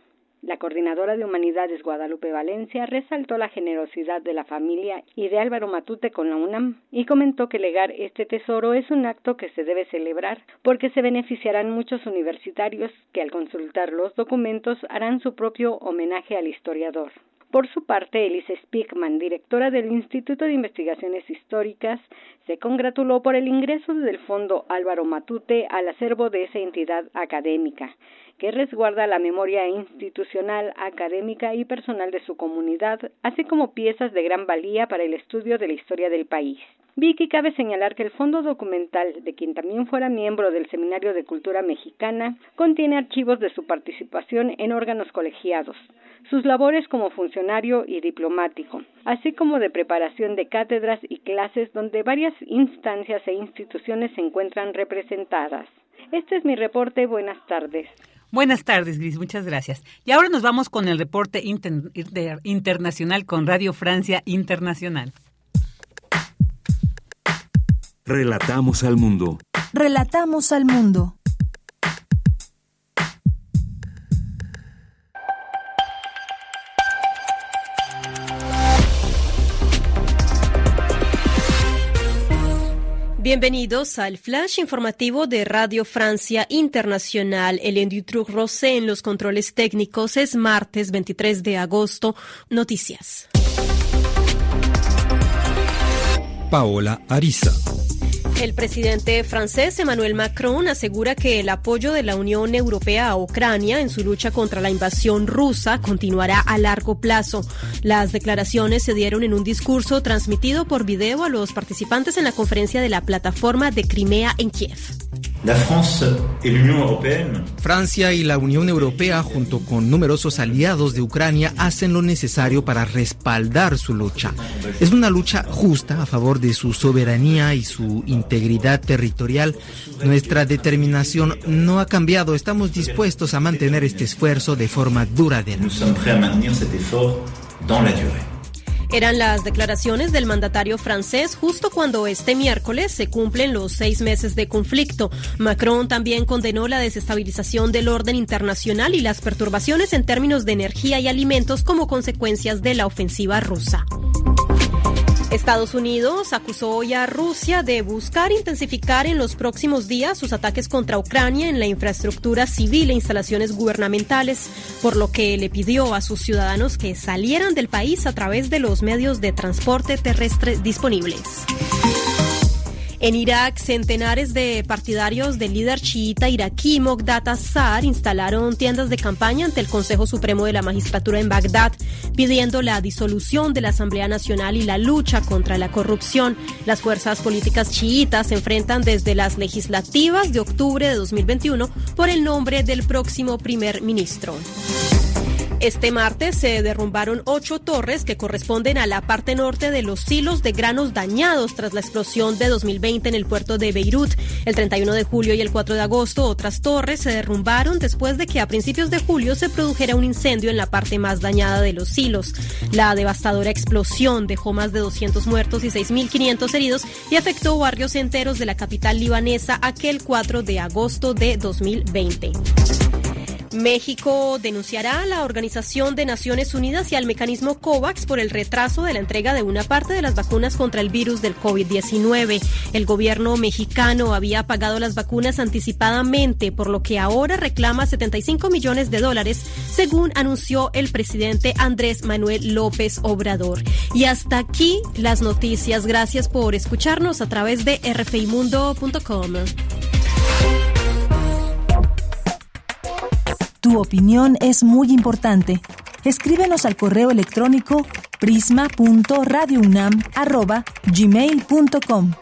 La coordinadora de Humanidades Guadalupe Valencia resaltó la generosidad de la familia y de Álvaro Matute con la UNAM y comentó que legar este tesoro es un acto que se debe celebrar porque se beneficiarán muchos universitarios que al consultar los documentos harán su propio homenaje al historiador. Por su parte, Elise Spickman, directora del Instituto de Investigaciones Históricas, se congratuló por el ingreso del Fondo Álvaro Matute al acervo de esa entidad académica, que resguarda la memoria institucional, académica y personal de su comunidad, así como piezas de gran valía para el estudio de la historia del país. Vicky cabe señalar que el fondo documental, de quien también fuera miembro del Seminario de Cultura Mexicana, contiene archivos de su participación en órganos colegiados, sus labores como funcionario y diplomático, así como de preparación de cátedras y clases donde varias instancias e instituciones se encuentran representadas. Este es mi reporte. Buenas tardes. Buenas tardes, Gris. Muchas gracias. Y ahora nos vamos con el reporte internacional con Radio Francia Internacional. Relatamos al mundo. Relatamos al mundo. Bienvenidos al flash informativo de Radio Francia Internacional. El Dutroux Rosé en los controles técnicos es martes 23 de agosto. Noticias. Paola Ariza. El presidente francés Emmanuel Macron asegura que el apoyo de la Unión Europea a Ucrania en su lucha contra la invasión rusa continuará a largo plazo. Las declaraciones se dieron en un discurso transmitido por video a los participantes en la conferencia de la plataforma de Crimea en Kiev. Francia y la Unión Europea, junto con numerosos aliados de Ucrania, hacen lo necesario para respaldar su lucha. Es una lucha justa a favor de su soberanía y su integridad territorial. Nuestra determinación no ha cambiado. Estamos dispuestos a mantener este esfuerzo de forma duradera. Eran las declaraciones del mandatario francés justo cuando este miércoles se cumplen los seis meses de conflicto. Macron también condenó la desestabilización del orden internacional y las perturbaciones en términos de energía y alimentos como consecuencias de la ofensiva rusa. Estados Unidos acusó hoy a Rusia de buscar intensificar en los próximos días sus ataques contra Ucrania en la infraestructura civil e instalaciones gubernamentales, por lo que le pidió a sus ciudadanos que salieran del país a través de los medios de transporte terrestre disponibles. En Irak, centenares de partidarios del líder chiita iraquí Mogdat Assar instalaron tiendas de campaña ante el Consejo Supremo de la Magistratura en Bagdad, pidiendo la disolución de la Asamblea Nacional y la lucha contra la corrupción. Las fuerzas políticas chiitas se enfrentan desde las legislativas de octubre de 2021 por el nombre del próximo primer ministro. Este martes se derrumbaron ocho torres que corresponden a la parte norte de los silos de granos dañados tras la explosión de 2020 en el puerto de Beirut. El 31 de julio y el 4 de agosto otras torres se derrumbaron después de que a principios de julio se produjera un incendio en la parte más dañada de los silos. La devastadora explosión dejó más de 200 muertos y 6.500 heridos y afectó barrios enteros de la capital libanesa aquel 4 de agosto de 2020. México denunciará a la Organización de Naciones Unidas y al mecanismo COVAX por el retraso de la entrega de una parte de las vacunas contra el virus del COVID-19. El gobierno mexicano había pagado las vacunas anticipadamente, por lo que ahora reclama 75 millones de dólares, según anunció el presidente Andrés Manuel López Obrador. Y hasta aquí las noticias. Gracias por escucharnos a través de rfimundo.com. Tu opinión es muy importante. Escríbenos al correo electrónico prisma.radiounam@gmail.com.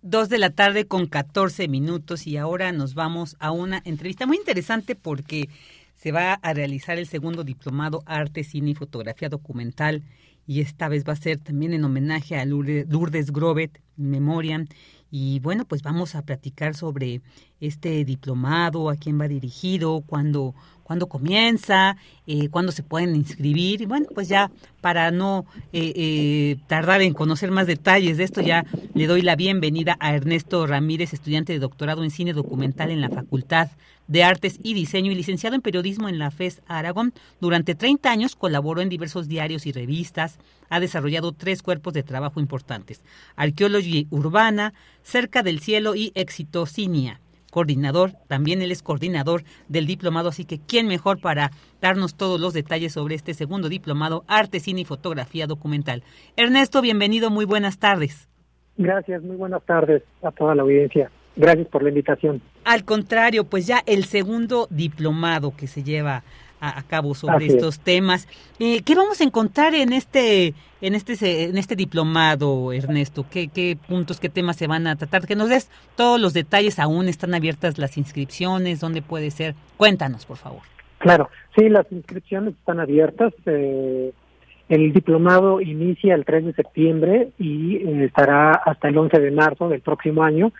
Dos de la tarde con 14 minutos y ahora nos vamos a una entrevista muy interesante porque se va a realizar el segundo diplomado Arte, Cine y Fotografía Documental y esta vez va a ser también en homenaje a Lourdes Grobet, en memoria y bueno, pues vamos a platicar sobre este diplomado, a quién va dirigido, cuándo, cuándo comienza, eh, cuándo se pueden inscribir. Y bueno, pues ya para no eh, eh, tardar en conocer más detalles de esto, ya le doy la bienvenida a Ernesto Ramírez, estudiante de doctorado en cine documental en la Facultad de Artes y Diseño y licenciado en Periodismo en la FES Aragón. Durante 30 años colaboró en diversos diarios y revistas. Ha desarrollado tres cuerpos de trabajo importantes. Arqueología urbana, Cerca del Cielo y Exitocinia coordinador, también él es coordinador del diplomado, así que ¿quién mejor para darnos todos los detalles sobre este segundo diplomado, Arte, Cine y Fotografía Documental? Ernesto, bienvenido, muy buenas tardes. Gracias, muy buenas tardes a toda la audiencia. Gracias por la invitación. Al contrario, pues ya el segundo diplomado que se lleva a, cabo sobre estos temas. Eh, ¿Qué vamos a encontrar en este en este en este diplomado, Ernesto? ¿Qué, ¿Qué puntos, qué temas se van a tratar? Que nos des todos los detalles. Aún están abiertas las inscripciones. ¿Dónde puede ser? Cuéntanos, por favor. Claro, sí, las inscripciones están abiertas. Eh, el diplomado inicia el 3 de septiembre y eh, estará hasta el 11 de marzo del próximo año.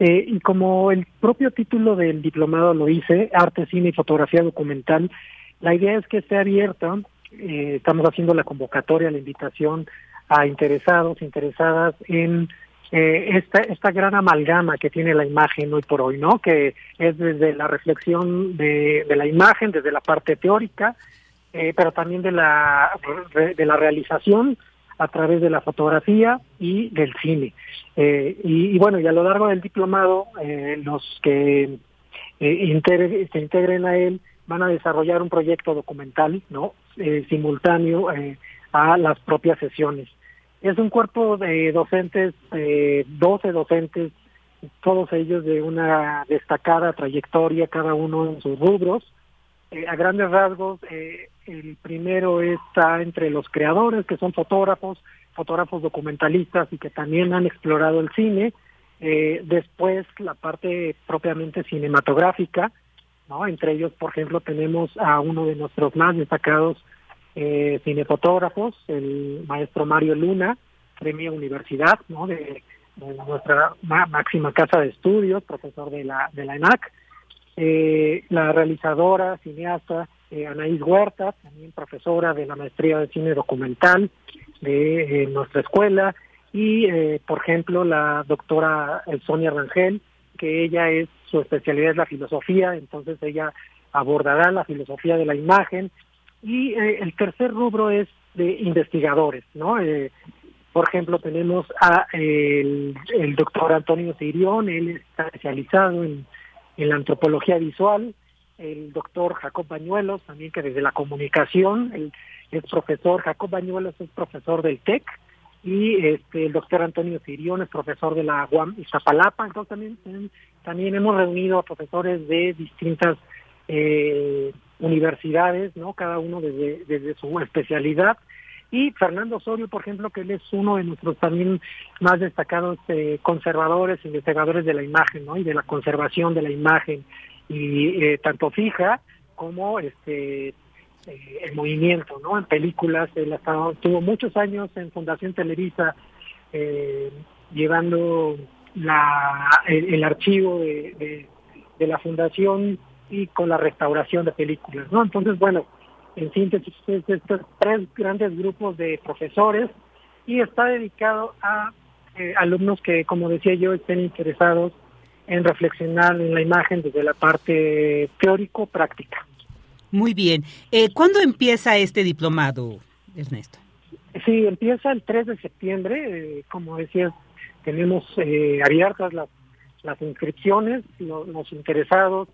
Eh, y como el propio título del diplomado lo dice, Arte, Cine y Fotografía Documental, la idea es que esté abierta. Eh, estamos haciendo la convocatoria, la invitación a interesados, interesadas en eh, esta, esta gran amalgama que tiene la imagen hoy por hoy, ¿no? Que es desde la reflexión de, de la imagen, desde la parte teórica, eh, pero también de la, de la realización a través de la fotografía y del cine. Eh, y, bueno, y a lo largo del diplomado, eh, los que eh, se integren a él van a desarrollar un proyecto documental, ¿no? simultáneo a las propias sesiones. Es un cuerpo de docentes, 12 docentes, todos ellos de una destacada trayectoria, cada uno en sus rubros. A grandes rasgos, el primero está entre los creadores, que son fotógrafos, fotógrafos documentalistas y que también han explorado el cine. Eh, después la parte propiamente cinematográfica, ¿no? Entre ellos, por ejemplo, tenemos a uno de nuestros más destacados eh, cinefotógrafos, el maestro Mario Luna, premio Universidad, ¿no? De, nuestra máxima casa de estudios, profesor de la, de la ENAC. Eh, la realizadora, cineasta eh, Anaís Huerta, también profesora de la maestría de cine documental de eh, nuestra escuela, y eh, por ejemplo la doctora Sonia Rangel, que ella es, su especialidad es la filosofía, entonces ella abordará la filosofía de la imagen, y el tercer rubro es de investigadores, ¿no? por ejemplo, tenemos a el, doctor Antonio Sirión, él está especializado en, en la antropología visual, el doctor Jacob Bañuelos, también que desde la comunicación, el, es profesor, Jacob Bañuelos es profesor del TEC, y este, el doctor Antonio Sirión es profesor de la UAM Iztapalapa, entonces también, también hemos reunido a profesores de distintas eh, universidades, ¿no? Cada uno desde, desde su especialidad, y Fernando Osorio, por ejemplo, que él es uno de nuestros también más destacados eh, conservadores, investigadores de la imagen, ¿no? Y de la conservación de la imagen, y eh, tanto fija como este eh, el movimiento, ¿no? En películas, él estado, tuvo muchos años en Fundación Televisa eh, llevando la, el, archivo de, de, la fundación y con la restauración de películas, ¿no? Entonces, bueno, en síntesis, estos tres grandes grupos de profesores y está dedicado a alumnos que, como decía yo, estén interesados en reflexionar en la imagen desde la parte teórico-práctica. Muy bien. Eh, ¿Cuándo empieza este diplomado, Ernesto? Sí, empieza el 3 de septiembre. Eh, como decías, tenemos eh, abiertas las, las inscripciones. Los, interesados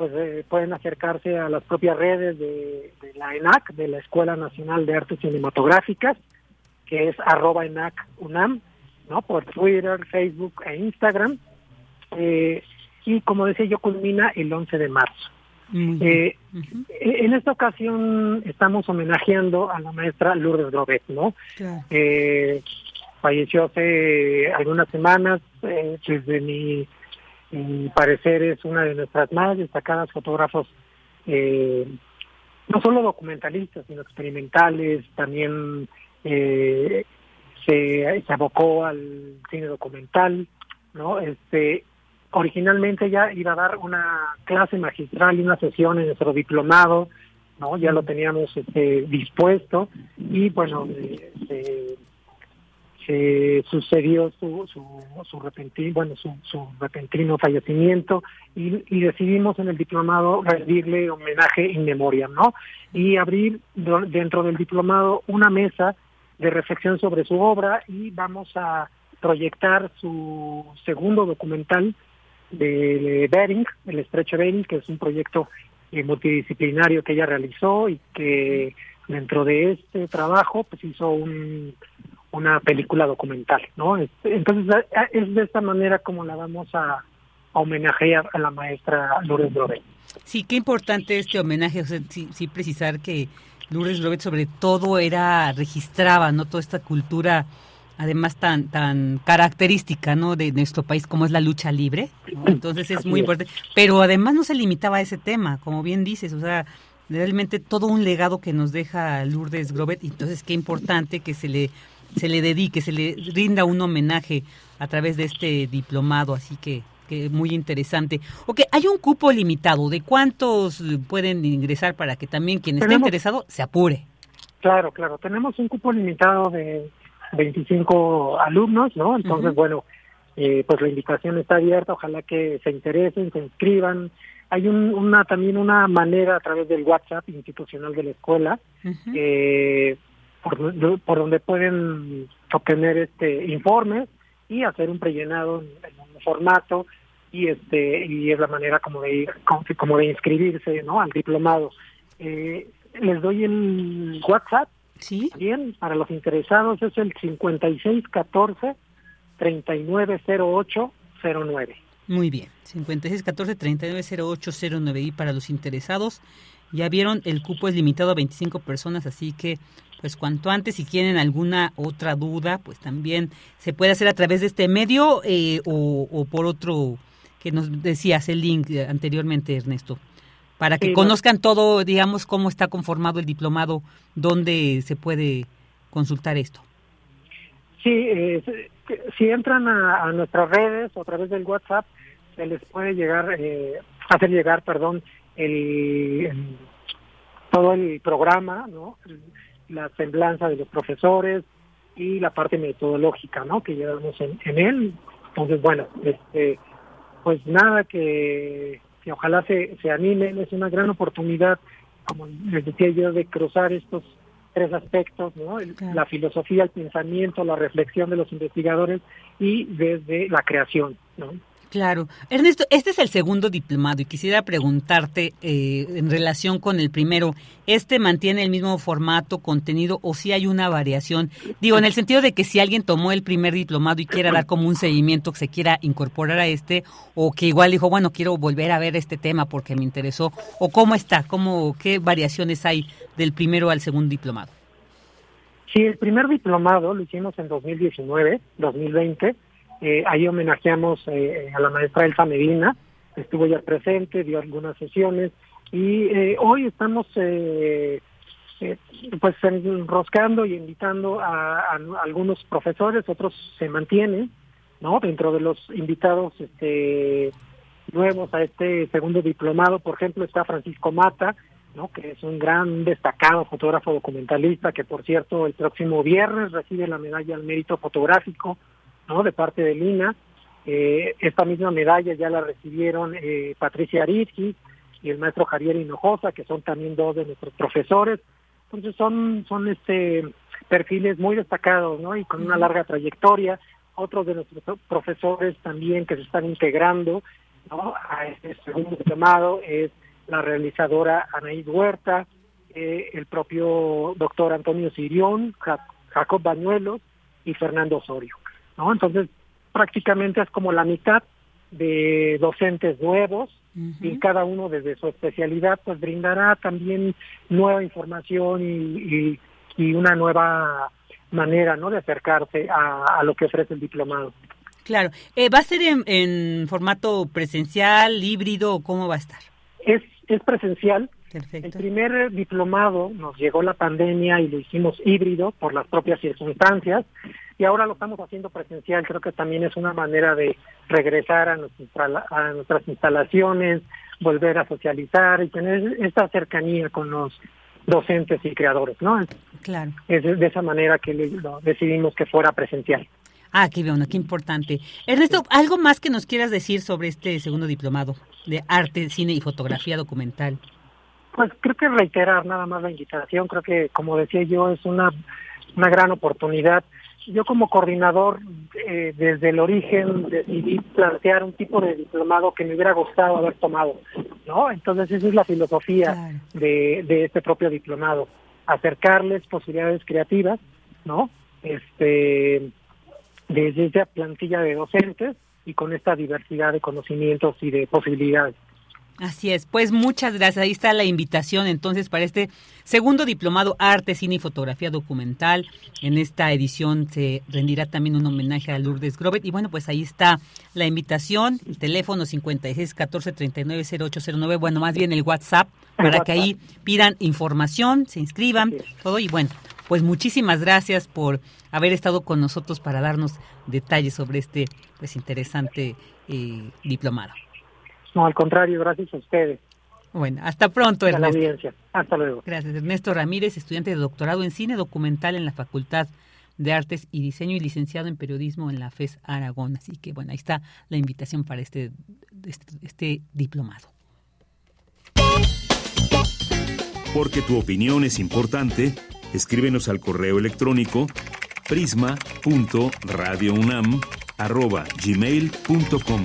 pues eh, pueden acercarse a las propias redes de, de, la ENAC, de la Escuela Nacional de Artes Cinematográficas, que es arroba ENAC UNAM, ¿no? por Twitter, Facebook e Instagram eh, y como decía yo, culmina el 11 de marzo. Eh, en esta ocasión estamos homenajeando a la maestra Lourdes Grobet, ¿no? Eh, falleció hace algunas semanas, eh, desde mi, parecer es una de nuestras más destacadas fotógrafos, eh, no solo documentalistas, sino experimentales, también se, se abocó al cine documental, ¿no? Este, originalmente ya iba a dar una clase magistral y una sesión en nuestro diplomado, ¿no? Ya lo teníamos este, dispuesto y bueno, se, sucedió su, su, su repentino, bueno, su, su repentino fallecimiento y, y, decidimos en el diplomado rendirle homenaje in memoria, ¿no? Y abrir dentro del diplomado una mesa de reflexión sobre su obra y vamos a proyectar su segundo documental de Bering, el estrecho Bering, que es un proyecto eh, multidisciplinario que ella realizó y que dentro de este trabajo pues hizo un, una película documental, ¿no? Entonces es de esta manera como la vamos a, homenajear a la maestra Lourdes Robet. Sí, qué importante este homenaje, o sea, sí, precisar que Lourdes Robet sobre todo era, registraba, ¿no? Toda esta cultura además tan tan característica no de nuestro país como es la lucha libre entonces es muy importante pero además no se limitaba a ese tema como bien dices o sea realmente todo un legado que nos deja Lourdes Grobet, entonces qué importante que se le se le dedique, se le rinda un homenaje a través de este diplomado, así que, que muy interesante. Ok, hay un cupo limitado, ¿de cuántos pueden ingresar para que también quien esté interesado se apure? Claro, claro, tenemos un cupo limitado de 25 alumnos, ¿no? Entonces, bueno, eh, pues la invitación está abierta, ojalá que se interesen, se inscriban, hay una también una manera a través del WhatsApp institucional de la escuela eh, por, donde pueden obtener este informes y hacer un prellenado en, un formato y este y es la manera como de ir como, de inscribirse no al diplomado. Eh, les doy el WhatsApp. Sí. Bien para los interesados es el 5614 390809 muy bien, 5614-390809 y para los interesados. Ya vieron, el cupo es limitado a 25 personas, así que pues cuanto antes, si tienen alguna otra duda, pues también se puede hacer a través de este medio eh, o, por otro que nos decías el link anteriormente, Ernesto, para que conozcan todo, digamos, cómo está conformado el diplomado, dónde se puede consultar esto. Sí, eh, si entran a, nuestras redes o a través del WhatsApp, se les puede llegar, eh, hacer llegar, perdón, el, todo el programa, ¿no? La semblanza de los profesores y la parte metodológica, ¿no? Que llevamos en, en él. Entonces, bueno, este, pues nada que, que ojalá se, se animen, es una gran oportunidad, como les decía yo, de cruzar estos tres aspectos, ¿no? La filosofía, el pensamiento, la reflexión de los investigadores y desde la creación, ¿no? Claro. Ernesto, este es el segundo diplomado y quisiera preguntarte eh, en relación con el primero, ¿este mantiene el mismo formato, contenido o si hay una variación? Digo, en el sentido de que si alguien tomó el primer diplomado y quiera dar como un seguimiento, que se quiera incorporar a este, o que igual dijo, bueno, quiero volver a ver este tema porque me interesó, o cómo está, cómo, qué variaciones hay del primero al segundo diplomado. Sí, el primer diplomado lo hicimos en 2019, 2020 eh, ahí homenajeamos eh, a la maestra Elsa Medina, estuvo ya presente, dio algunas sesiones y eh, hoy estamos pues enroscando y invitando a, algunos profesores, otros se mantienen, ¿no? Dentro de los invitados este nuevos a este segundo diplomado, por ejemplo, está Francisco Mata, ¿no? que es un gran destacado fotógrafo documentalista que por cierto el próximo viernes recibe la medalla al mérito fotográfico de parte de Lina. Eh, esta misma medalla ya la recibieron eh, Patricia Arizki y el maestro Javier Hinojosa, que son también dos de nuestros profesores. Entonces son, son este perfiles muy destacados, ¿no? Y con una larga trayectoria. Otros de nuestros profesores también que se están integrando, ¿no? A este segundo llamado es la realizadora Anaís Huerta, eh, el propio doctor Antonio Sirión, Jacob Bañuelos y Fernando Osorio. Entonces, prácticamente es como la mitad de docentes nuevos y cada uno desde su especialidad pues brindará también nueva información y, y, una nueva manera no de acercarse a, lo que ofrece el diplomado. Claro, eh, ¿va a ser en, en, formato presencial, híbrido o cómo va a estar? Es, es presencial. El primer diplomado nos llegó la pandemia y lo hicimos híbrido por las propias circunstancias y ahora lo estamos haciendo presencial. Creo que también es una manera de regresar a, nuestras instalaciones, volver a socializar y tener esta cercanía con los docentes y creadores, ¿no? Claro. Es de esa manera que decidimos que fuera presencial. Ah, qué bueno, qué importante. Ernesto, ¿algo más que nos quieras decir sobre este segundo diplomado de arte, cine y fotografía documental? Pues creo que reiterar nada más la invitación, creo que como decía yo es una, una gran oportunidad yo como coordinador eh, desde el origen decidí plantear un tipo de diplomado que me hubiera gustado haber tomado, ¿no? Entonces esa es la filosofía de, de este propio diplomado, acercarles posibilidades creativas, ¿no? Este, desde esa plantilla de docentes y con esta diversidad de conocimientos y de posibilidades. Así es, pues muchas gracias. Ahí está la invitación entonces para este segundo diplomado Arte, Cine y Fotografía Documental. En esta edición se rendirá también un homenaje a Lourdes Grobet. Y bueno, pues ahí está la invitación, el teléfono 56 14 39 0809, bueno, más bien el WhatsApp, para que ahí pidan información, se inscriban, todo. Y bueno, pues muchísimas gracias por haber estado con nosotros para darnos detalles sobre este pues interesante eh, diplomado. No, al contrario, gracias a ustedes. Bueno, hasta pronto, Ernesto. la audiencia. Hasta luego. Gracias. Ernesto Ramírez, estudiante de doctorado en cine documental en la Facultad de Artes y Diseño y licenciado en periodismo en la FES Aragón. Así que, bueno, ahí está la invitación para este, este, este diplomado. Porque tu opinión es importante, escríbenos al correo electrónico prisma.radiounam@gmail.com.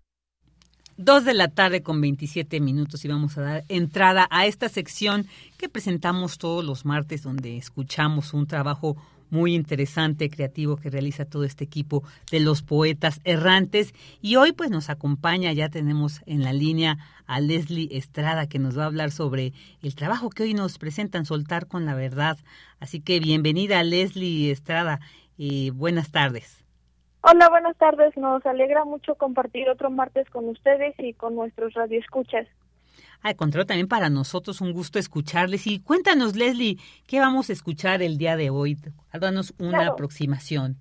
Dos de la tarde con 27 minutos y vamos a dar entrada a esta sección que presentamos todos los martes donde escuchamos un trabajo muy interesante, creativo que realiza todo este equipo de los poetas errantes. Y hoy pues nos acompaña, ya tenemos en la línea a Leslie Estrada que nos va a hablar sobre el trabajo que hoy nos presentan, Soltar con la Verdad. Así que bienvenida Leslie Estrada y buenas tardes. Hola, buenas tardes. Nos alegra mucho compartir otro martes con ustedes y con nuestros radioescuchas. Al contrario, también para nosotros un gusto escucharles. Y cuéntanos, Leslie, ¿qué vamos a escuchar el día de hoy? Danos una aproximación.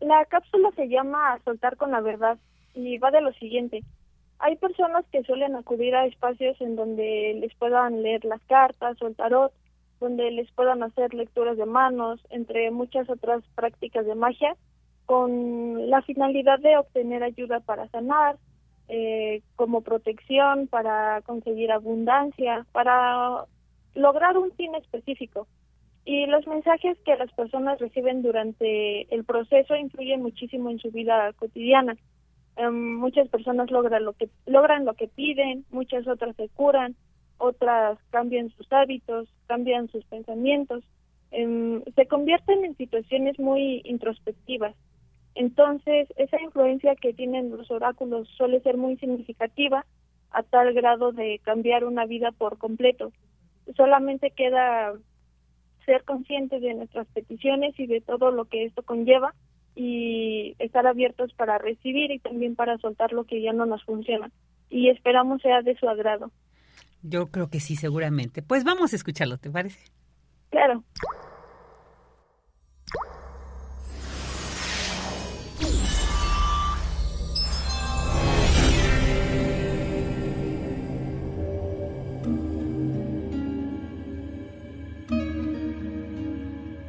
La cápsula se llama Soltar con la Verdad y va de lo siguiente. Hay personas que suelen acudir a espacios en donde les puedan leer las cartas o el tarot, donde les puedan hacer lecturas de manos, entre muchas otras prácticas de magia con la finalidad de obtener ayuda para sanar, eh, como protección, para conseguir abundancia, para lograr un fin específico. Y los mensajes que las personas reciben durante el proceso influyen muchísimo en su vida cotidiana. Em, muchas personas logran lo que logran lo que piden, muchas otras se curan, otras cambian sus hábitos, cambian sus pensamientos, em, se convierten en situaciones muy introspectivas entonces, esa influencia que tienen los oráculos suele ser muy significativa a tal grado de cambiar una vida por completo. Solamente queda ser conscientes de nuestras peticiones y de todo lo que esto conlleva y estar abiertos para recibir y también para soltar lo que ya no nos funciona. Y esperamos sea de su agrado. Yo creo que sí, seguramente. Pues vamos a escucharlo, ¿te parece? Claro.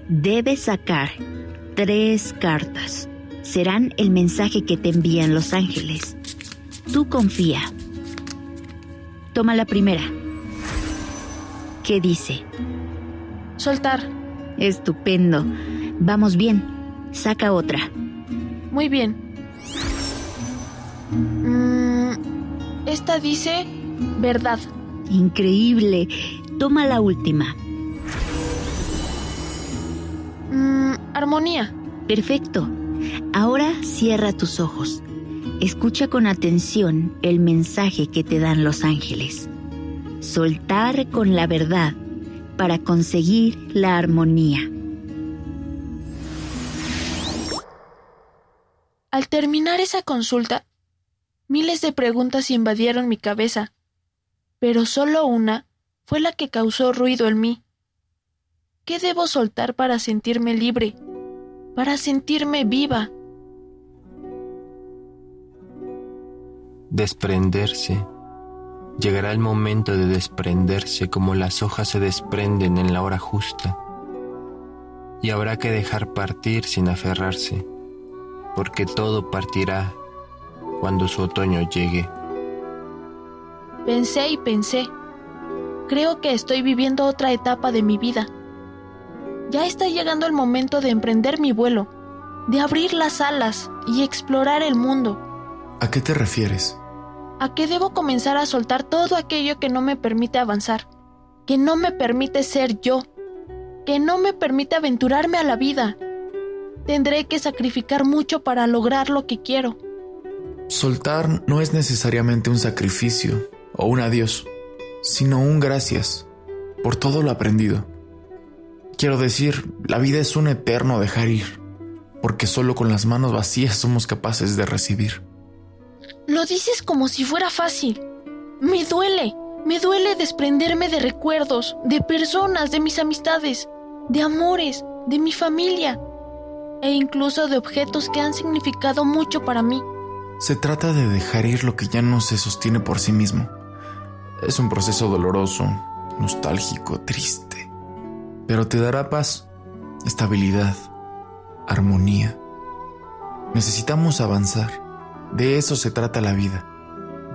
Debes sacar tres cartas. Serán el mensaje que te envían los ángeles. Tú confía. Toma la primera. ¿Qué dice? Soltar. Estupendo. Vamos bien. Saca otra. Muy bien. Mm, esta dice verdad. Increíble. Toma la última. Armonía. Perfecto. Ahora cierra tus ojos. Escucha con atención el mensaje que te dan los ángeles. Soltar con la verdad para conseguir la armonía. Al terminar esa consulta, miles de preguntas invadieron mi cabeza, pero solo una fue la que causó ruido en mí. ¿Qué debo soltar para sentirme libre? Para sentirme viva. Desprenderse. Llegará el momento de desprenderse como las hojas se desprenden en la hora justa. Y habrá que dejar partir sin aferrarse, porque todo partirá cuando su otoño llegue. Pensé y pensé. Creo que estoy viviendo otra etapa de mi vida. Ya está llegando el momento de emprender mi vuelo, de abrir las alas y explorar el mundo. ¿A qué te refieres? a que debo comenzar a soltar todo aquello que no me permite avanzar, que no me permite ser yo, que no me permite aventurarme a la vida. Tendré que sacrificar mucho para lograr lo que quiero. Soltar no es necesariamente un sacrificio o un adiós, sino un gracias por todo lo aprendido. Quiero decir, la vida es un eterno dejar ir, porque solo con las manos vacías somos capaces de recibir. Lo dices como si fuera fácil. Me duele, me duele desprenderme de recuerdos, de personas, de mis amistades, de amores, de mi familia e incluso de objetos que han significado mucho para mí. Se trata de dejar ir lo que ya no se sostiene por sí mismo. Es un proceso doloroso, nostálgico, triste, pero te dará paz, estabilidad, armonía. Necesitamos avanzar de eso se trata la vida,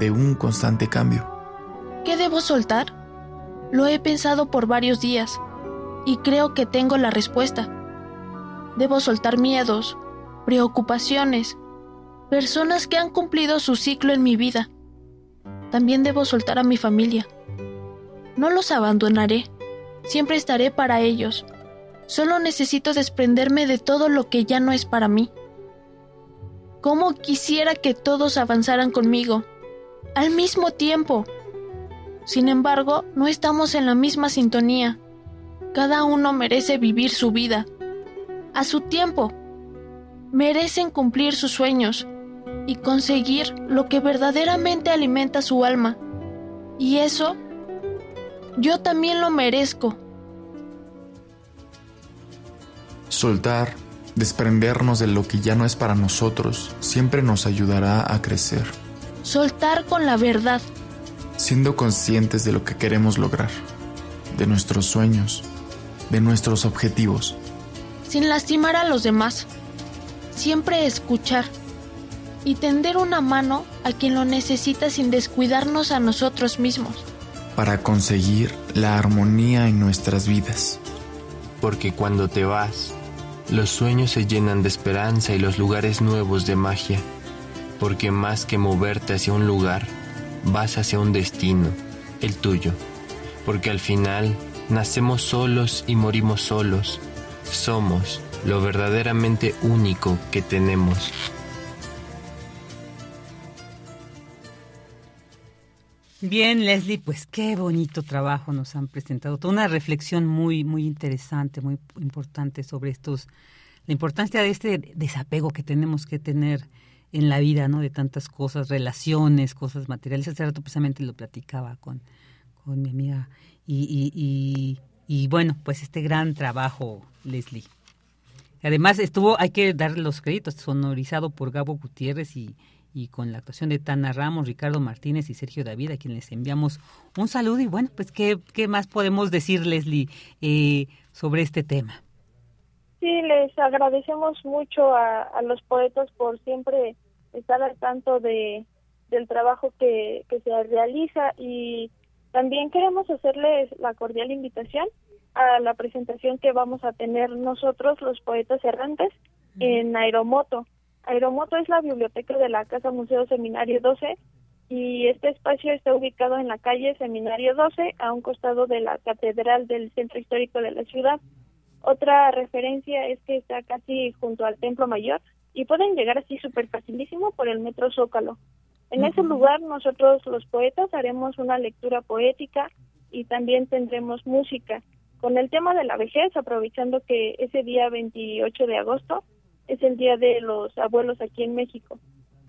de un constante cambio. ¿Qué debo soltar? Lo he pensado por varios días y creo que tengo la respuesta. Debo soltar miedos, preocupaciones, personas que han cumplido su ciclo en mi vida. También debo soltar a mi familia. No los abandonaré, siempre estaré para ellos. Solo necesito desprenderme de todo lo que ya no es para mí. Cómo quisiera que todos avanzaran conmigo, al mismo tiempo. Sin embargo, no estamos en la misma sintonía. Cada uno merece vivir su vida, a su tiempo. Merecen cumplir sus sueños y conseguir lo que verdaderamente alimenta su alma. Y eso, yo también lo merezco. Soltar Desprendernos de lo que ya no es para nosotros siempre nos ayudará a crecer. Soltar con la verdad. Siendo conscientes de lo que queremos lograr, de nuestros sueños, de nuestros objetivos. Sin lastimar a los demás. Siempre escuchar y tender una mano a quien lo necesita sin descuidarnos a nosotros mismos. Para conseguir la armonía en nuestras vidas. Porque cuando te vas, los sueños se llenan de esperanza y los lugares nuevos de magia, porque más que moverte hacia un lugar, vas hacia un destino, el tuyo, porque al final nacemos solos y morimos solos, somos lo verdaderamente único que tenemos. Bien, Leslie, pues qué bonito trabajo nos han presentado. Toda una reflexión muy, muy interesante, muy importante sobre estos, la importancia de este desapego que tenemos que tener en la vida, ¿no? De tantas cosas, relaciones, cosas materiales. Hace rato precisamente lo platicaba con, con mi amiga. Y, y, y, y bueno, pues este gran trabajo, Leslie. Además estuvo, hay que darle los créditos, sonorizado por Gabo Gutiérrez y y con la actuación de Tana Ramos, Ricardo Martínez y Sergio David, a quienes les enviamos un saludo. Y bueno, pues, ¿qué, qué más podemos decir, Leslie, eh, sobre este tema? Sí, les agradecemos mucho a, a, los poetas por siempre estar al tanto de, del trabajo que, que se realiza y también queremos hacerles la cordial invitación a la presentación que vamos a tener nosotros, los poetas errantes, en Aeromoto Aeromoto es la biblioteca de la Casa Museo Seminario 12 y este espacio está ubicado en la calle Seminario 12 a un costado de la Catedral del Centro Histórico de la ciudad. Otra referencia es que está casi junto al Templo Mayor y pueden llegar así súper facilísimo por el Metro Zócalo. En ese lugar nosotros los poetas haremos una lectura poética y también tendremos música. Con el tema de la vejez, aprovechando que ese día 28 de agosto es el Día de los Abuelos aquí en México.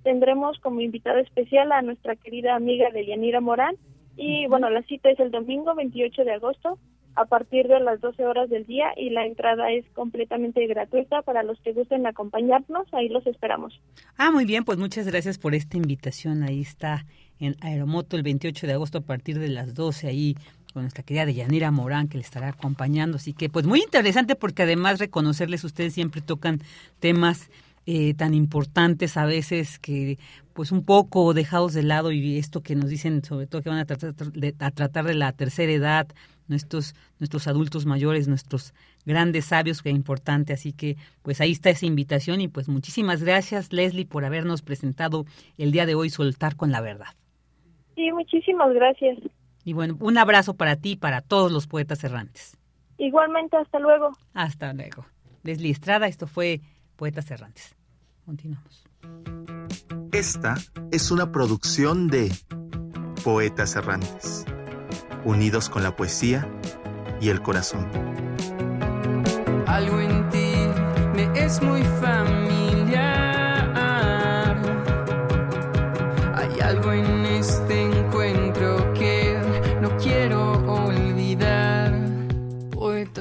Tendremos como invitada especial a nuestra querida amiga de Yanira Morán y bueno, la cita es el domingo 28 de agosto a partir de las 12 horas del día y la entrada es completamente gratuita para los que gusten acompañarnos. Ahí los esperamos. Ah, muy bien, pues muchas gracias por esta invitación. Ahí está en Aeromoto el 28 de agosto a partir de las 12 ahí con nuestra querida Deyanira Morán que le estará acompañando. Así que pues muy interesante porque además reconocerles ustedes siempre tocan temas eh, tan importantes a veces que pues un poco dejados de lado y esto que nos dicen sobre todo que van a tratar de, tratar de la tercera edad, nuestros, nuestros adultos mayores, nuestros grandes sabios, que es importante. Así que, pues ahí está esa invitación y pues muchísimas gracias, Leslie, por habernos presentado el día de hoy Soltar con la Verdad. Sí, muchísimas gracias. Y bueno, un abrazo para ti y para todos los poetas errantes. Igualmente, hasta luego. Hasta luego. Leslie Estrada, esto fue Poetas Errantes. Continuamos. Esta es una producción de Poetas Errantes, unidos con la poesía y el corazón. Algo en ti me es muy familiar.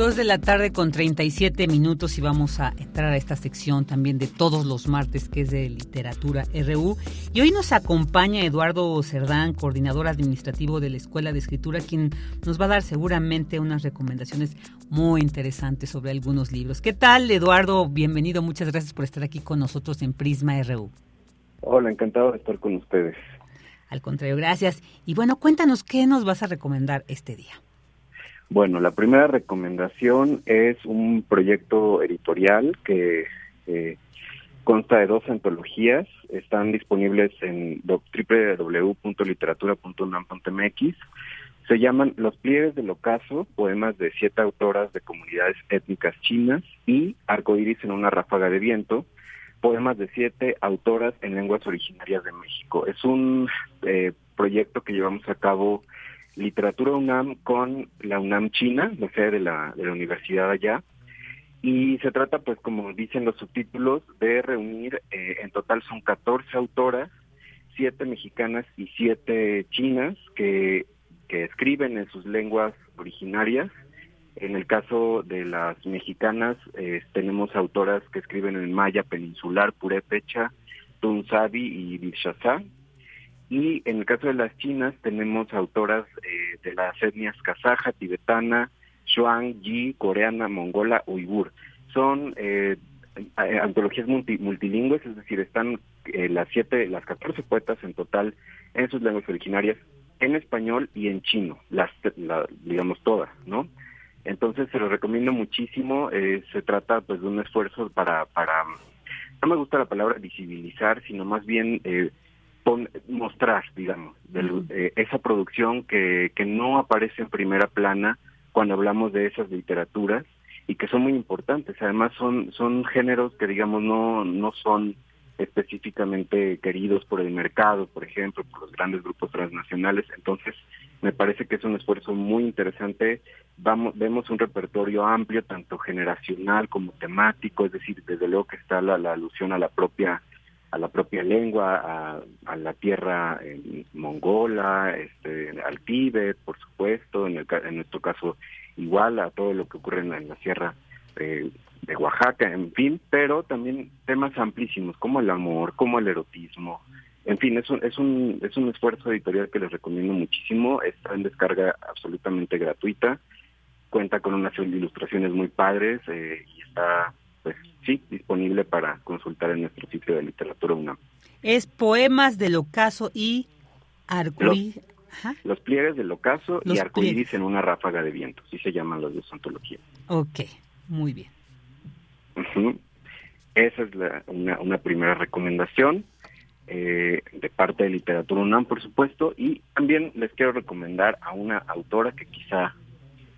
Dos de la tarde con 37 minutos y vamos a entrar a esta sección también de todos los martes que es de literatura RU. Y hoy nos acompaña Eduardo Cerdán, coordinador administrativo de la Escuela de Escritura, quien nos va a dar seguramente unas recomendaciones muy interesantes sobre algunos libros. ¿Qué tal, Eduardo? Bienvenido, muchas gracias por estar aquí con nosotros en Prisma RU. Hola, encantado de estar con ustedes. Al contrario, gracias. Y bueno, cuéntanos qué nos vas a recomendar este día. Bueno, la primera recomendación es un proyecto editorial que eh, consta de dos antologías. Están disponibles en www.literatura.unam.mx. Se llaman Los pliegues del ocaso, poemas de siete autoras de comunidades étnicas chinas y Arcoíris en una ráfaga de viento, poemas de siete autoras en lenguas originarias de México. Es un eh, proyecto que llevamos a cabo Literatura UNAM con la UNAM China, la sede de la, de la universidad allá. Y se trata, pues, como dicen los subtítulos, de reunir, eh, en total son 14 autoras, siete mexicanas y siete chinas que, que escriben en sus lenguas originarias. En el caso de las mexicanas, eh, tenemos autoras que escriben en maya peninsular, purépecha, tunzabi y vilshazá, y en el caso de las chinas tenemos autoras eh, de las etnias kazaja, tibetana, shuang, yi, coreana, mongola, uigur. Son eh, antologías multilingües, es decir, están eh, las siete, las 14 poetas en total en sus lenguas originarias, en español y en chino, las, digamos todas, ¿no? Entonces se lo recomiendo muchísimo. se trata pues de un esfuerzo para, para, no me gusta la palabra visibilizar, sino más bien eh, mostrar, digamos, de, esa producción que, que no aparece en primera plana cuando hablamos de esas literaturas y que son muy importantes. Además son son géneros que digamos no no son específicamente queridos por el mercado, por ejemplo, por los grandes grupos transnacionales. Entonces, me parece que es un esfuerzo muy interesante. Vamos, vemos un repertorio amplio, tanto generacional como temático, es decir, desde luego que está la, la alusión a la propia a la propia lengua, a, la tierra mongola, este, al Tíbet, por supuesto, en, el, en nuestro caso igual a todo lo que ocurre en la, sierra de, Oaxaca, en fin, pero también temas amplísimos como el amor, como el erotismo, en fin, es un, es un, es un esfuerzo editorial que les recomiendo muchísimo, está en descarga absolutamente gratuita, cuenta con unas ilustraciones muy padres eh, y está pues sí, disponible para consultar en nuestro sitio de literatura UNAM. Es Poemas del Ocaso y Arcoíris. Los, pliegues del Ocaso y Arcoíris en una ráfaga de viento, así se llaman las dos antologías. Ok, muy bien. Esa es la, una, una primera recomendación eh, de parte de Literatura UNAM, por supuesto, y también les quiero recomendar a una autora que quizá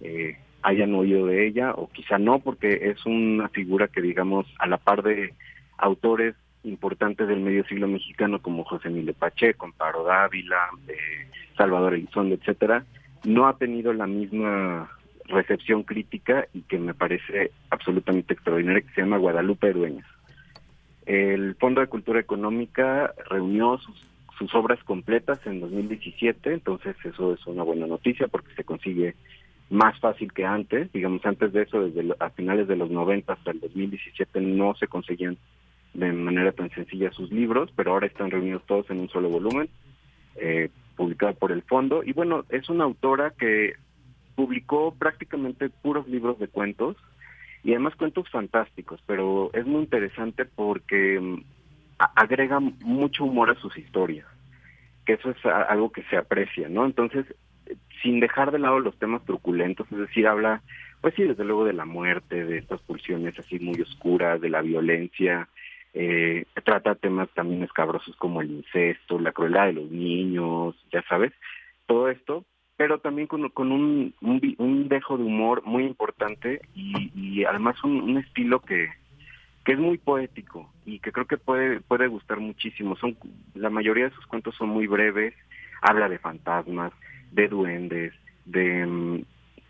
eh, hayan oído de ella o quizá no, porque es una figura que, digamos, a la par de autores importantes del medio siglo mexicano como José Emilio Pacheco, Amparo Dávila, eh, Salvador Elizondo, etcétera, no ha tenido la misma recepción crítica y que me parece absolutamente extraordinaria, que se llama Guadalupe Dueñas. El Fondo de Cultura Económica reunió sus, sus obras completas en 2017, entonces eso es una buena noticia porque se consigue más fácil que antes. Digamos, antes de eso, desde a finales de los 90 hasta el 2017 no se conseguían de manera tan sencilla sus libros, pero ahora están reunidos todos en un solo volumen, eh, publicado por el fondo. Y bueno, es una autora que publicó prácticamente puros libros de cuentos y además cuentos fantásticos, pero es muy interesante porque mm, agrega mucho humor a sus historias, que eso es algo que se aprecia, ¿no? Entonces, sin dejar de lado los temas truculentos, es decir, habla, pues sí, desde luego de la muerte, de estas pulsiones así muy oscuras, de la violencia, eh, trata temas también escabrosos como el incesto, la crueldad de los niños, ya sabes, todo esto, pero también con, un, un, dejo de humor muy importante y, además un, estilo que, que es muy poético y que creo que puede puede gustar muchísimo. Son la mayoría de sus cuentos son muy breves, habla de fantasmas, de duendes, de mm,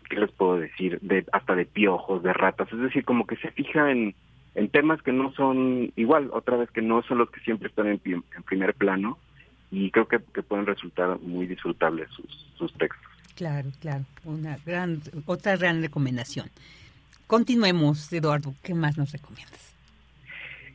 ¿qué les puedo decir? de hasta de piojos, de ratas, es decir, como que se fija en en temas que no son igual, otra vez que no son los que siempre están en, en primer plano y creo que, pueden resultar muy disfrutables sus, sus textos. Claro, claro, una gran, otra gran recomendación. Continuemos, Eduardo, ¿qué más nos recomiendas?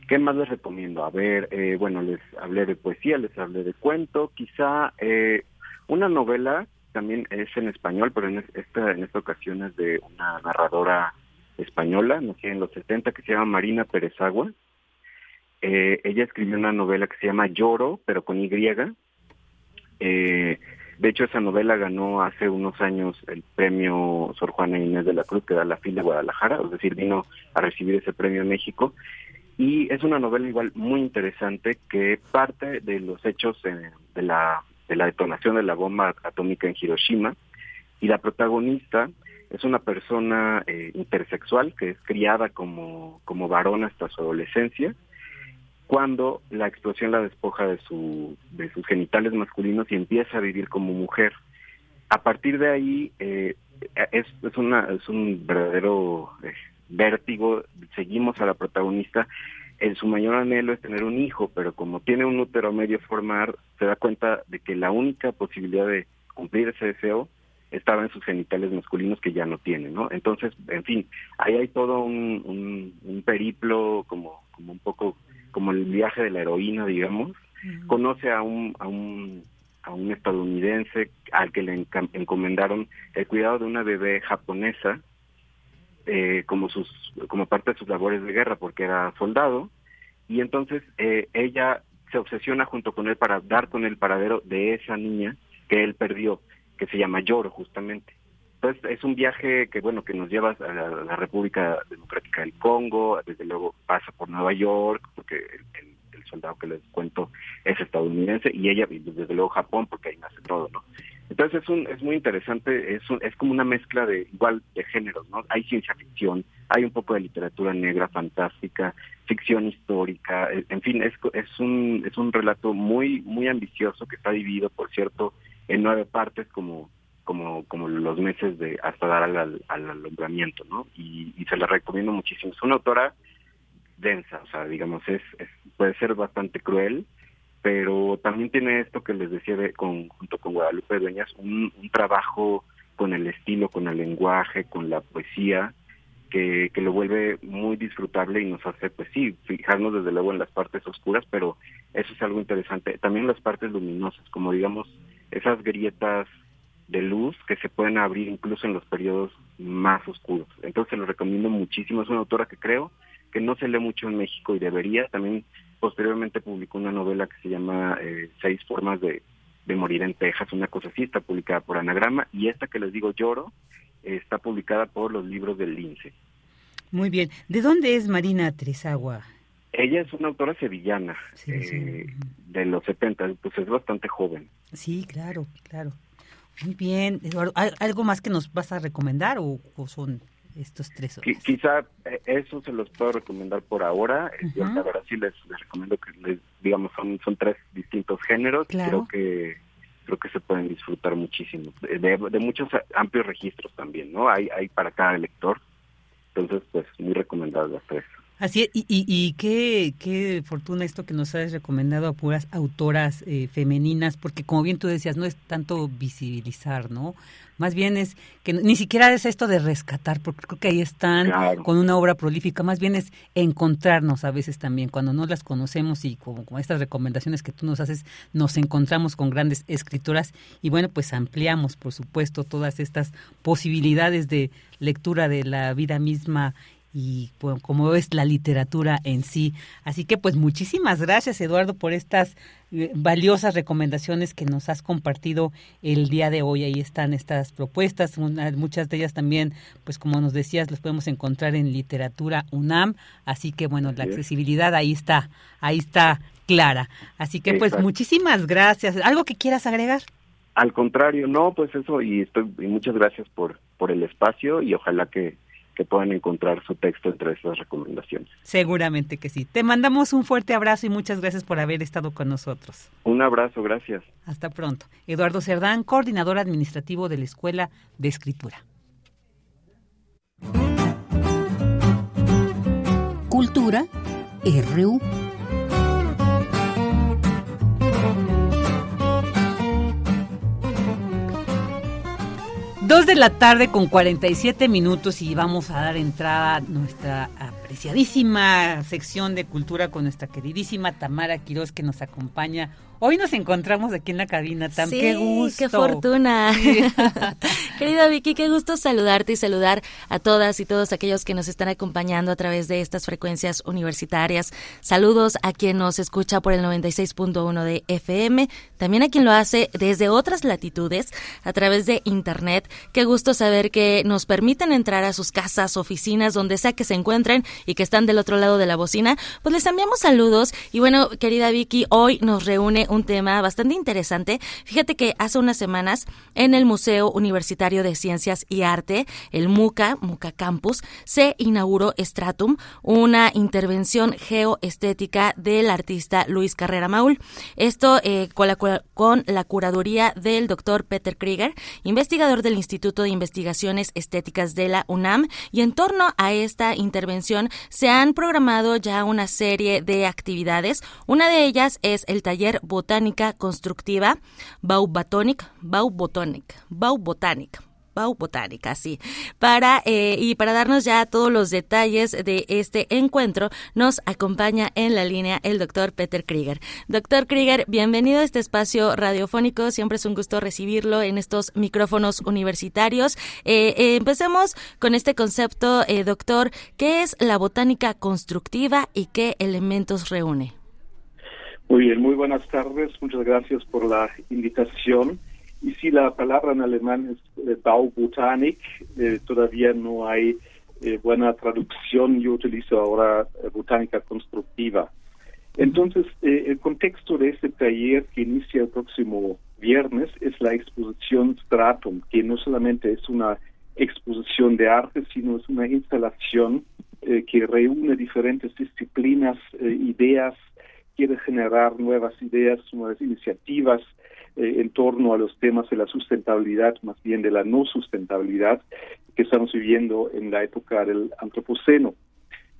¿Qué más les recomiendo? A ver, eh, bueno, les hablé de poesía, les hablé de cuento, quizá eh, una novela también es en español, pero en esta, en esta ocasión es de una narradora española, nacida en los 70, que se llama Marina Pérez Agua. Eh, ella escribió una novela que se llama Lloro, pero con Y. Eh, de hecho, esa novela ganó hace unos años el premio Sor Juana Inés de la Cruz, que da la FIL de Guadalajara, es decir, vino a recibir ese premio en México. Y es una novela igual muy interesante que parte de los hechos de, la, de la detonación de la bomba atómica en Hiroshima. Y la protagonista es una persona eh, intersexual que es criada como, como varón hasta su adolescencia, cuando la explosión la despoja de, su, de sus genitales masculinos y empieza a vivir como mujer. A partir de ahí eh, es, es, una, es un verdadero eh, vértigo, seguimos a la protagonista, en su mayor anhelo es tener un hijo, pero como tiene un útero medio formar, se da cuenta de que la única posibilidad de cumplir ese deseo estaba en sus genitales masculinos que ya no tiene, ¿no? Entonces, en fin, ahí hay todo un, un, periplo como, como un poco como el viaje de la heroína, digamos. Conoce a un, a un a un estadounidense al que le encomendaron el cuidado de una bebé japonesa eh, como sus como parte de sus labores de guerra porque era soldado y entonces eh, ella se obsesiona junto con él para dar con el paradero de esa niña que él perdió que se llama Lloro justamente. Entonces es un viaje que bueno que nos lleva a la, República Democrática del Congo, desde luego pasa por Nueva York, porque el, soldado que les cuento es estadounidense y ella desde luego Japón porque ahí nace todo, ¿no? Entonces es un es muy interesante, es es como una mezcla de igual de géneros, ¿no? Hay ciencia ficción, hay un poco de literatura negra fantástica, ficción histórica, en fin, es es un es un relato muy muy ambicioso que está dividido, por cierto, en nueve partes como los meses de hasta dar al, al alumbramiento, ¿no? Y, se la recomiendo muchísimo. Es una autora densa, o sea, digamos, es, puede ser bastante cruel, pero también tiene esto que les decía de, con, junto con Guadalupe Dueñas, un, un trabajo con el estilo, con el lenguaje, con la poesía, que, que lo vuelve muy disfrutable y nos hace, pues sí, fijarnos desde luego en las partes oscuras, pero eso es algo interesante. También las partes luminosas, como digamos, esas grietas de luz que se pueden abrir incluso en los periodos más oscuros. Entonces lo recomiendo muchísimo. Es una autora que creo que no se lee mucho en México y debería. También posteriormente publicó una novela que se llama eh, Seis formas de, morir en Texas, una cosa así, está publicada por Anagrama. Y esta que les digo, Lloro, está publicada por los libros del Lince. Muy bien. ¿De dónde es Marina Trizagua? Ella es una autora sevillana eh, de los 70, pues es bastante joven. Sí, claro, claro. Muy bien, Eduardo. ¿Algo más que nos vas a recomendar o, son estos tres quizá eh, eso se los puedo recomendar por ahora. Yo la verdad sí les, recomiendo que les, digamos, son, son tres distintos géneros. Creo que creo que se pueden disfrutar muchísimo, de, muchos amplios registros también, ¿no? Hay, hay para cada lector, entonces pues muy recomendable las tres. Así es, y, y, qué, qué fortuna esto que nos has recomendado a puras autoras eh, femeninas, porque como bien tú decías, no es tanto visibilizar, ¿no? Más bien es que ni siquiera es esto de rescatar, porque creo que ahí están con una obra prolífica, más bien es encontrarnos a veces también, cuando no las conocemos y como, como estas recomendaciones que tú nos haces, nos encontramos con grandes escritoras y bueno, pues ampliamos, por supuesto, todas estas posibilidades de lectura de la vida misma y pues, como es la literatura en sí. Así que pues muchísimas gracias Eduardo por estas eh, valiosas recomendaciones que nos has compartido el día de hoy. Ahí están estas propuestas, muchas de ellas también, pues como nos decías, las podemos encontrar en literatura UNAM. Así que bueno, la accesibilidad ahí está, ahí está clara. Así que pues muchísimas gracias. ¿Algo que quieras agregar? Al contrario, no, pues eso y estoy y muchas gracias por por el espacio y ojalá que que puedan encontrar su texto entre estas recomendaciones. Seguramente que sí. Te mandamos un fuerte abrazo y muchas gracias por haber estado con nosotros. Un abrazo, gracias. Hasta pronto. Eduardo Cerdán, coordinador administrativo de la Escuela de Escritura. Cultura RU. Dos de la tarde con 47 minutos y vamos a dar entrada nuestra apreciadísima sección de cultura con nuestra queridísima Tamara Quiroz que nos acompaña Hoy nos encontramos aquí en la cabina, Tam. Sí, qué gusto. Qué fortuna. (laughs) Querida Vicky, qué gusto saludarte y saludar a todas y todos aquellos que nos están acompañando a través de estas frecuencias universitarias. Saludos a quien nos escucha por el 96.1 de FM, también a quien lo hace desde otras latitudes a través de Internet. Qué gusto saber que nos permiten entrar a sus casas, oficinas, donde sea que se encuentren y que están del otro lado de la bocina. Pues les enviamos saludos y bueno, querida Vicky, hoy nos reúne un tema bastante interesante. Fíjate que hace unas semanas en el Museo Universitario de Ciencias y Arte, el MUCA, MUCA Campus, se inauguró Stratum, una intervención geoestética del artista Luis Carrera Maul. Esto eh, con, la, con la curaduría del doctor Peter Krieger, investigador del Instituto de Investigaciones Estéticas de la UNAM. Y en torno a esta intervención se han programado ya una serie de actividades. Una de ellas es el taller botánica constructiva, Baubotonic, Baubotonic, Baubotanic, Botánica, sí. Para, eh, y para darnos ya todos los detalles de este encuentro, nos acompaña en la línea el doctor Peter Krieger. Doctor Krieger, bienvenido a este espacio radiofónico. Siempre es un gusto recibirlo en estos micrófonos universitarios. Eh, eh, empecemos con este concepto, doctor. ¿Qué es la botánica constructiva y qué elementos reúne? Muy bien, muy buenas tardes. Muchas gracias por la invitación. Y si la palabra en alemán es eh, Baubotanik, eh, todavía no hay eh, buena traducción. Yo utilizo ahora botánica constructiva. Entonces, el contexto de este taller que inicia el próximo viernes es la exposición Stratum, que no solamente es una exposición de arte, sino es una instalación que reúne diferentes disciplinas, ideas, quiere generar nuevas ideas, nuevas iniciativas eh, en torno a los temas de la sustentabilidad, más bien de la no sustentabilidad que estamos viviendo en la época del antropoceno.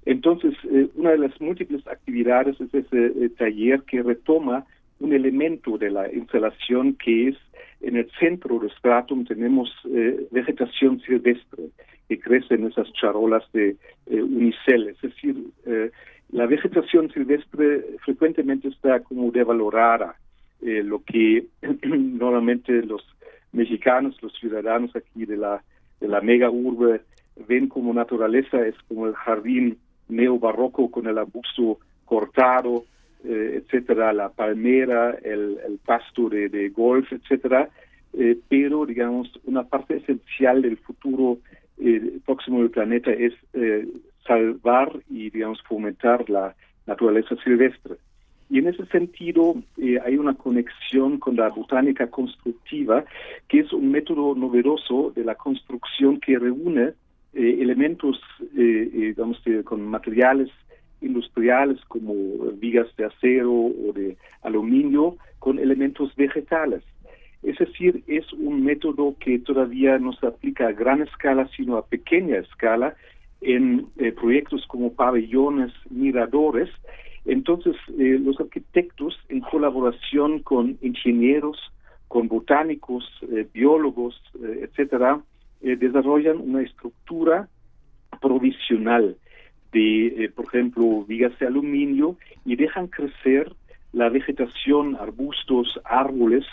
Entonces, eh, una de las múltiples actividades es ese eh, taller que retoma un elemento de la instalación que es en el centro del stratum tenemos vegetación silvestre que crece en esas charolas de unicel, es decir, la vegetación silvestre frecuentemente está como devalorada, eh, lo que (clears throat) normalmente los mexicanos, los ciudadanos aquí de la, de la mega urbe ven como naturaleza, es como el jardín neobarroco con el abuso cortado, eh, etcétera, la palmera, el, el pasto de, golf, etcétera, eh, pero digamos una parte esencial del futuro próximo del planeta es salvar y, digamos, fomentar la naturaleza silvestre. Y en ese sentido eh, hay una conexión con la botánica constructiva, que es un método novedoso de la construcción que reúne eh, elementos, eh, digamos, con materiales industriales como vigas de acero o de aluminio, con elementos vegetales. Es decir, es un método que todavía no se aplica a gran escala, sino a pequeña escala en eh, proyectos como pabellones, miradores. Entonces, eh, los arquitectos, en colaboración con ingenieros, con botánicos, eh, biólogos, etcétera, desarrollan una estructura provisional de, por ejemplo, vigas de aluminio y dejan crecer la vegetación, arbustos, árboles,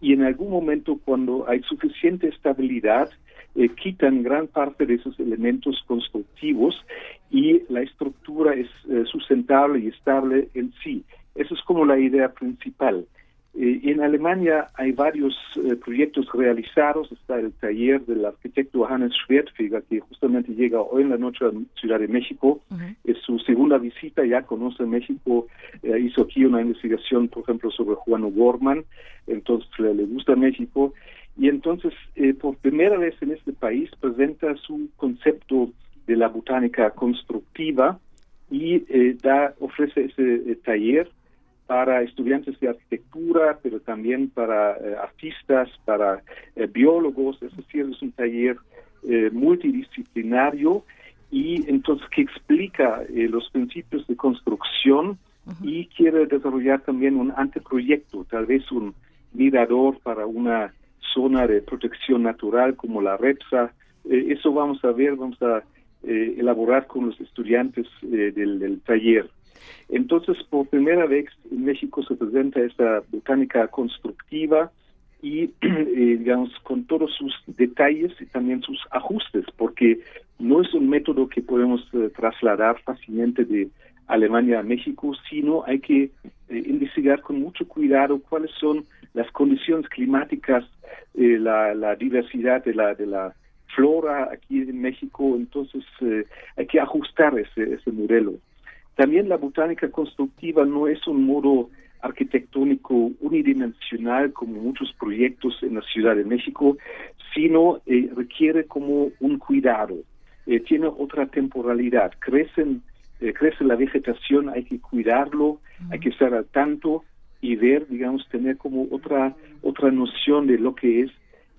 y en algún momento cuando hay suficiente estabilidad, eh, quitan gran parte de esos elementos constructivos y la estructura es eh, sustentable y estable en sí. Esa es como la idea principal. Eh, en Alemania hay varios eh, proyectos realizados. Está el taller del arquitecto Hannes Schwertfeger, que justamente llega hoy en la noche a Ciudad de México. Es su segunda visita, ya conoce México. Eh, hizo aquí una investigación, por ejemplo, sobre Juan O'Gorman. Entonces le, le, gusta México. Y entonces, por primera vez en este país, presenta su concepto de la botánica constructiva y da, ofrece ese taller para estudiantes de arquitectura, pero también para eh, artistas, para eh, biólogos, es decir, es un taller eh, multidisciplinario y entonces que explica los principios de construcción y quiere desarrollar también un anteproyecto, tal vez un mirador para una zona de protección natural como la REPSA. eso vamos a ver, vamos a elaborar con los estudiantes del taller. Entonces, por primera vez en México se presenta esta botánica constructiva y, (clears throat) eh, digamos, con todos sus detalles y también sus ajustes, porque no es un método que podemos eh, trasladar fácilmente de Alemania a México, sino hay que eh, investigar con mucho cuidado cuáles son las condiciones climáticas, la, la, diversidad de la, de la flora aquí en México, entonces hay que ajustar ese, ese modelo. También la botánica constructiva no es un modo arquitectónico unidimensional como muchos proyectos en la Ciudad de México, sino eh, requiere como un cuidado, eh, tiene otra temporalidad, crecen, eh, crece la vegetación, hay que cuidarlo, hay que estar al tanto y ver, digamos, tener como otra, otra noción de lo que es,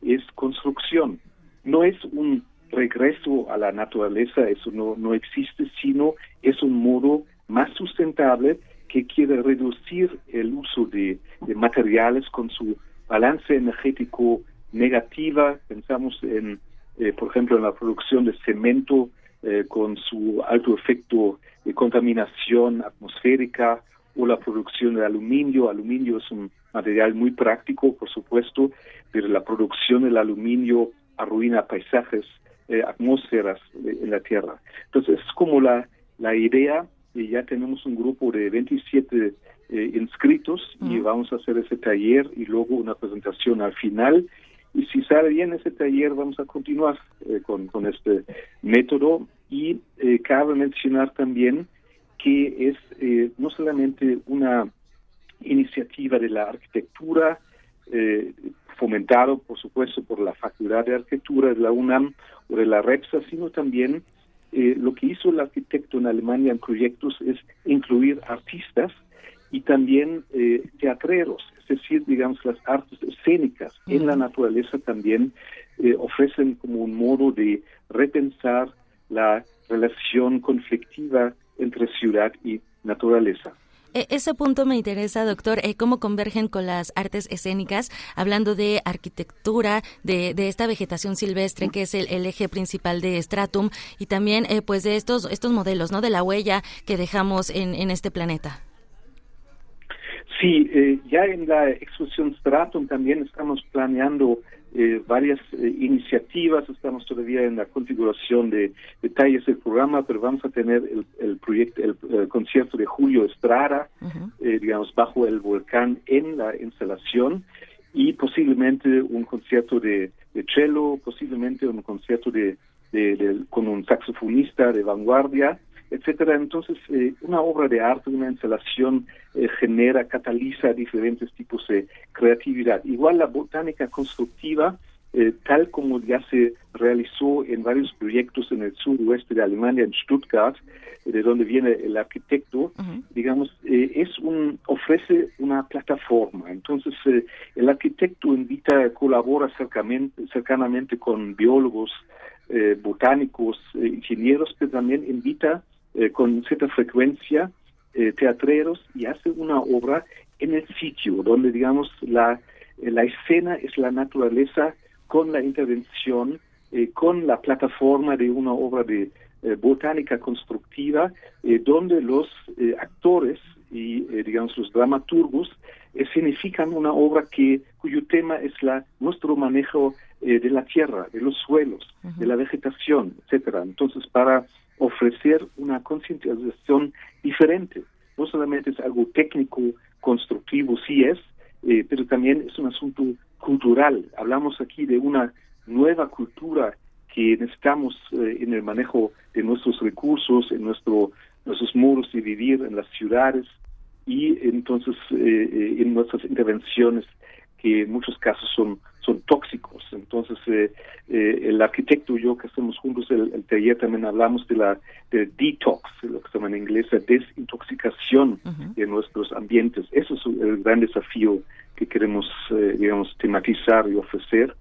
es construcción. No es un regreso a la naturaleza, eso no, no existe, sino es un modo más sustentable que quiere reducir el uso de, materiales con su balance energético negativa. Pensamos en, eh, por ejemplo, en la producción de cemento eh, con su alto efecto de contaminación atmosférica o la producción de aluminio. Aluminio es un material muy práctico, por supuesto, pero la producción del aluminio arruina paisajes eh, atmósferas en la Tierra. Entonces es como la, la idea, y ya tenemos un grupo de 27 eh, inscritos y vamos a hacer ese taller y luego una presentación al final. Y si sale bien ese taller, vamos a continuar eh, con, con este método. Y cabe mencionar también que es no solamente una iniciativa de la arquitectura, eh, fomentado, por supuesto, por la Facultad de Arquitectura de la UNAM o de la REPSA, sino también eh, lo que hizo el arquitecto en Alemania en proyectos es incluir artistas y también eh, teatreros, es decir, digamos, las artes escénicas en la naturaleza también eh, ofrecen como un modo de repensar la relación conflictiva entre ciudad y naturaleza. E, ese punto me interesa, doctor, eh, cómo convergen con las artes escénicas, hablando de arquitectura, de, esta vegetación silvestre que es el, eje principal de Stratum y también eh, pues de estos, estos modelos, ¿no? De la huella que dejamos en, en este planeta. Sí, eh, ya en la exposición Stratum también estamos planeando eh, varias eh, iniciativas, estamos todavía en la configuración de detalles del programa, pero vamos a tener el, proyecto, el, concierto de Julio Estrada, eh, digamos, bajo el volcán en la instalación y posiblemente un concierto de, cello, posiblemente un concierto de, con un saxofonista de vanguardia, etcétera. Entonces, una obra de arte, una instalación genera, cataliza diferentes tipos de creatividad. Igual la botánica constructiva eh, tal como ya se realizó en varios proyectos en el suroeste de Alemania, en Stuttgart, de donde viene el arquitecto, digamos, eh, es un ofrece una plataforma. Entonces, eh, el arquitecto invita, colabora cercamente, cercanamente con biólogos, eh, botánicos, ingenieros, pero también invita con cierta frecuencia teatreros y hace una obra en el sitio, donde, digamos, la, la escena es la naturaleza con la intervención, con la plataforma de una obra de eh, botánica constructiva, eh, donde los eh, actores y, digamos, los dramaturgos significan una obra que cuyo tema es la nuestro manejo de la tierra, de los suelos, de la vegetación, etcétera. Entonces, para ofrecer una concientización diferente, no solamente es algo técnico, constructivo, sí es, pero también es un asunto cultural. Hablamos aquí de una nueva cultura que necesitamos eh, en el manejo de nuestros recursos, en nuestro, nuestros muros de vivir en las ciudades y entonces eh, eh, en nuestras intervenciones que en muchos casos son son tóxicos. Entonces, el arquitecto y yo que estamos juntos, el, el taller también hablamos de la de detox, lo que se llama en inglés la desintoxicación de nuestros ambientes. Eso es el gran desafío que queremos, digamos, tematizar y ofrecer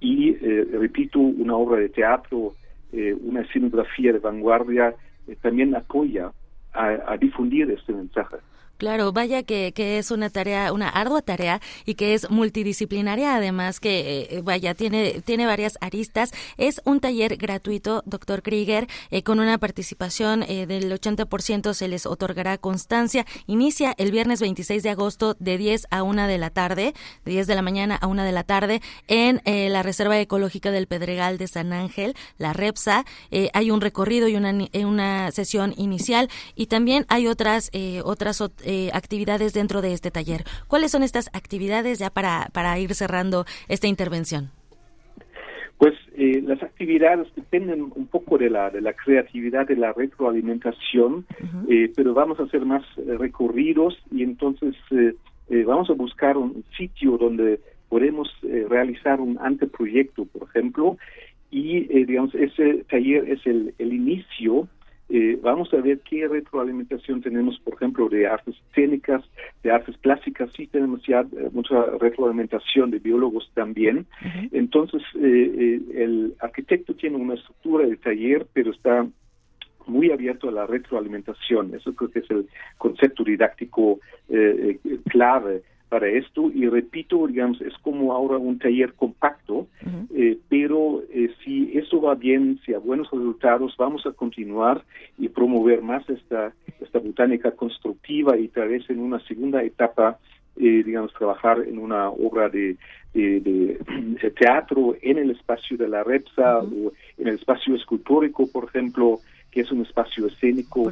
y, eh, repito, una obra de teatro, eh, una escenografía de vanguardia, eh, también apoya a difundir este mensaje. Claro, vaya que, que, es una tarea, una ardua tarea y que es multidisciplinaria, además que, eh, vaya, tiene, tiene varias aristas. Es un taller gratuito, doctor Krieger, eh, con una participación eh, del 80% se les otorgará constancia. Inicia el viernes 26 de agosto de 10 a 1 de la tarde, de 10 de la mañana a 1 de la tarde, en la Reserva Ecológica del Pedregal de San Ángel, la REPSA. hay un recorrido y una, una sesión inicial y también hay otras, otras eh, actividades dentro de este taller. ¿Cuáles son estas actividades ya para, para ir cerrando esta intervención? Pues eh, las actividades dependen un poco de la, de la creatividad, de la retroalimentación, eh, pero vamos a hacer más recorridos y entonces vamos a buscar un sitio donde podemos realizar un anteproyecto, por ejemplo, y digamos ese taller es el, el inicio eh, vamos a ver qué retroalimentación tenemos, por ejemplo, de artes escénicas, de artes plásticas, sí tenemos ya eh, mucha retroalimentación de biólogos también. Entonces, eh, el arquitecto tiene una estructura de taller, pero está muy abierto a la retroalimentación. Eso creo que es el concepto didáctico clave para esto. Y repito, digamos, es como ahora un taller compacto, eh, pero eh, si eso va bien, si a buenos resultados, vamos a continuar y promover más esta, esta botánica constructiva y tal vez en una segunda etapa, eh, digamos, trabajar en una obra de, de, (clears throat) teatro en el espacio de la Repsa o en el espacio escultórico, por ejemplo, que es un espacio escénico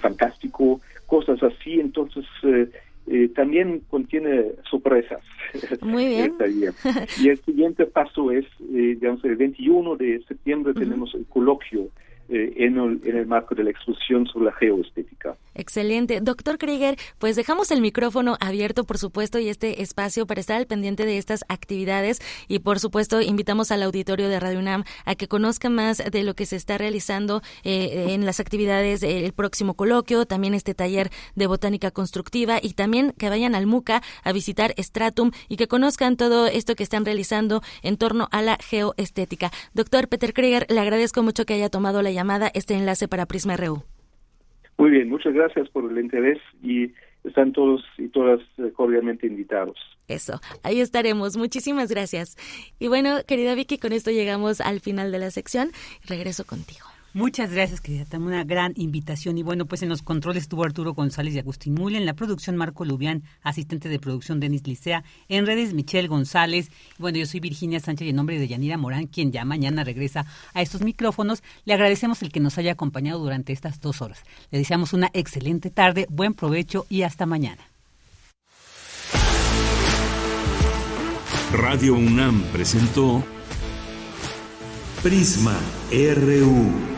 fantástico, cosas así. Entonces, eh, también contiene sorpresas. Muy (laughs) bien. (laughs) y el siguiente paso es, eh, digamos, el 21 de septiembre tenemos el coloquio eh, en, el, marco de la exposición sobre la geoestética. Excelente. Doctor Krieger, pues dejamos el micrófono abierto, por supuesto, y este espacio para estar al pendiente de estas actividades. Y, por supuesto, invitamos al auditorio de Radio UNAM a que conozca más de lo que se está realizando eh, en las actividades del próximo coloquio, también este taller de botánica constructiva y también que vayan al MUCA a visitar Stratum y que conozcan todo esto que están realizando en torno a la geoestética. Doctor Peter Krieger, le agradezco mucho que haya tomado la llamada este enlace para Prisma RU. Muy bien, muchas gracias por el interés y están todos y todas cordialmente invitados. Eso, ahí estaremos. Muchísimas gracias. Y bueno, querida Vicky, con esto llegamos al final de la sección. Regreso contigo. Muchas gracias, querida. Una gran invitación. Y bueno, pues en los controles estuvo Arturo González y Agustín Mule. En la producción, Marco Lubián, asistente de producción, Denis Licea. En redes, Michelle González. bueno, yo soy Virginia Sánchez y en nombre de Yanira Morán, quien ya mañana regresa a estos micrófonos, le agradecemos el que nos haya acompañado durante estas dos horas. Le deseamos una excelente tarde, buen provecho y hasta mañana. Radio UNAM presentó Prisma RU.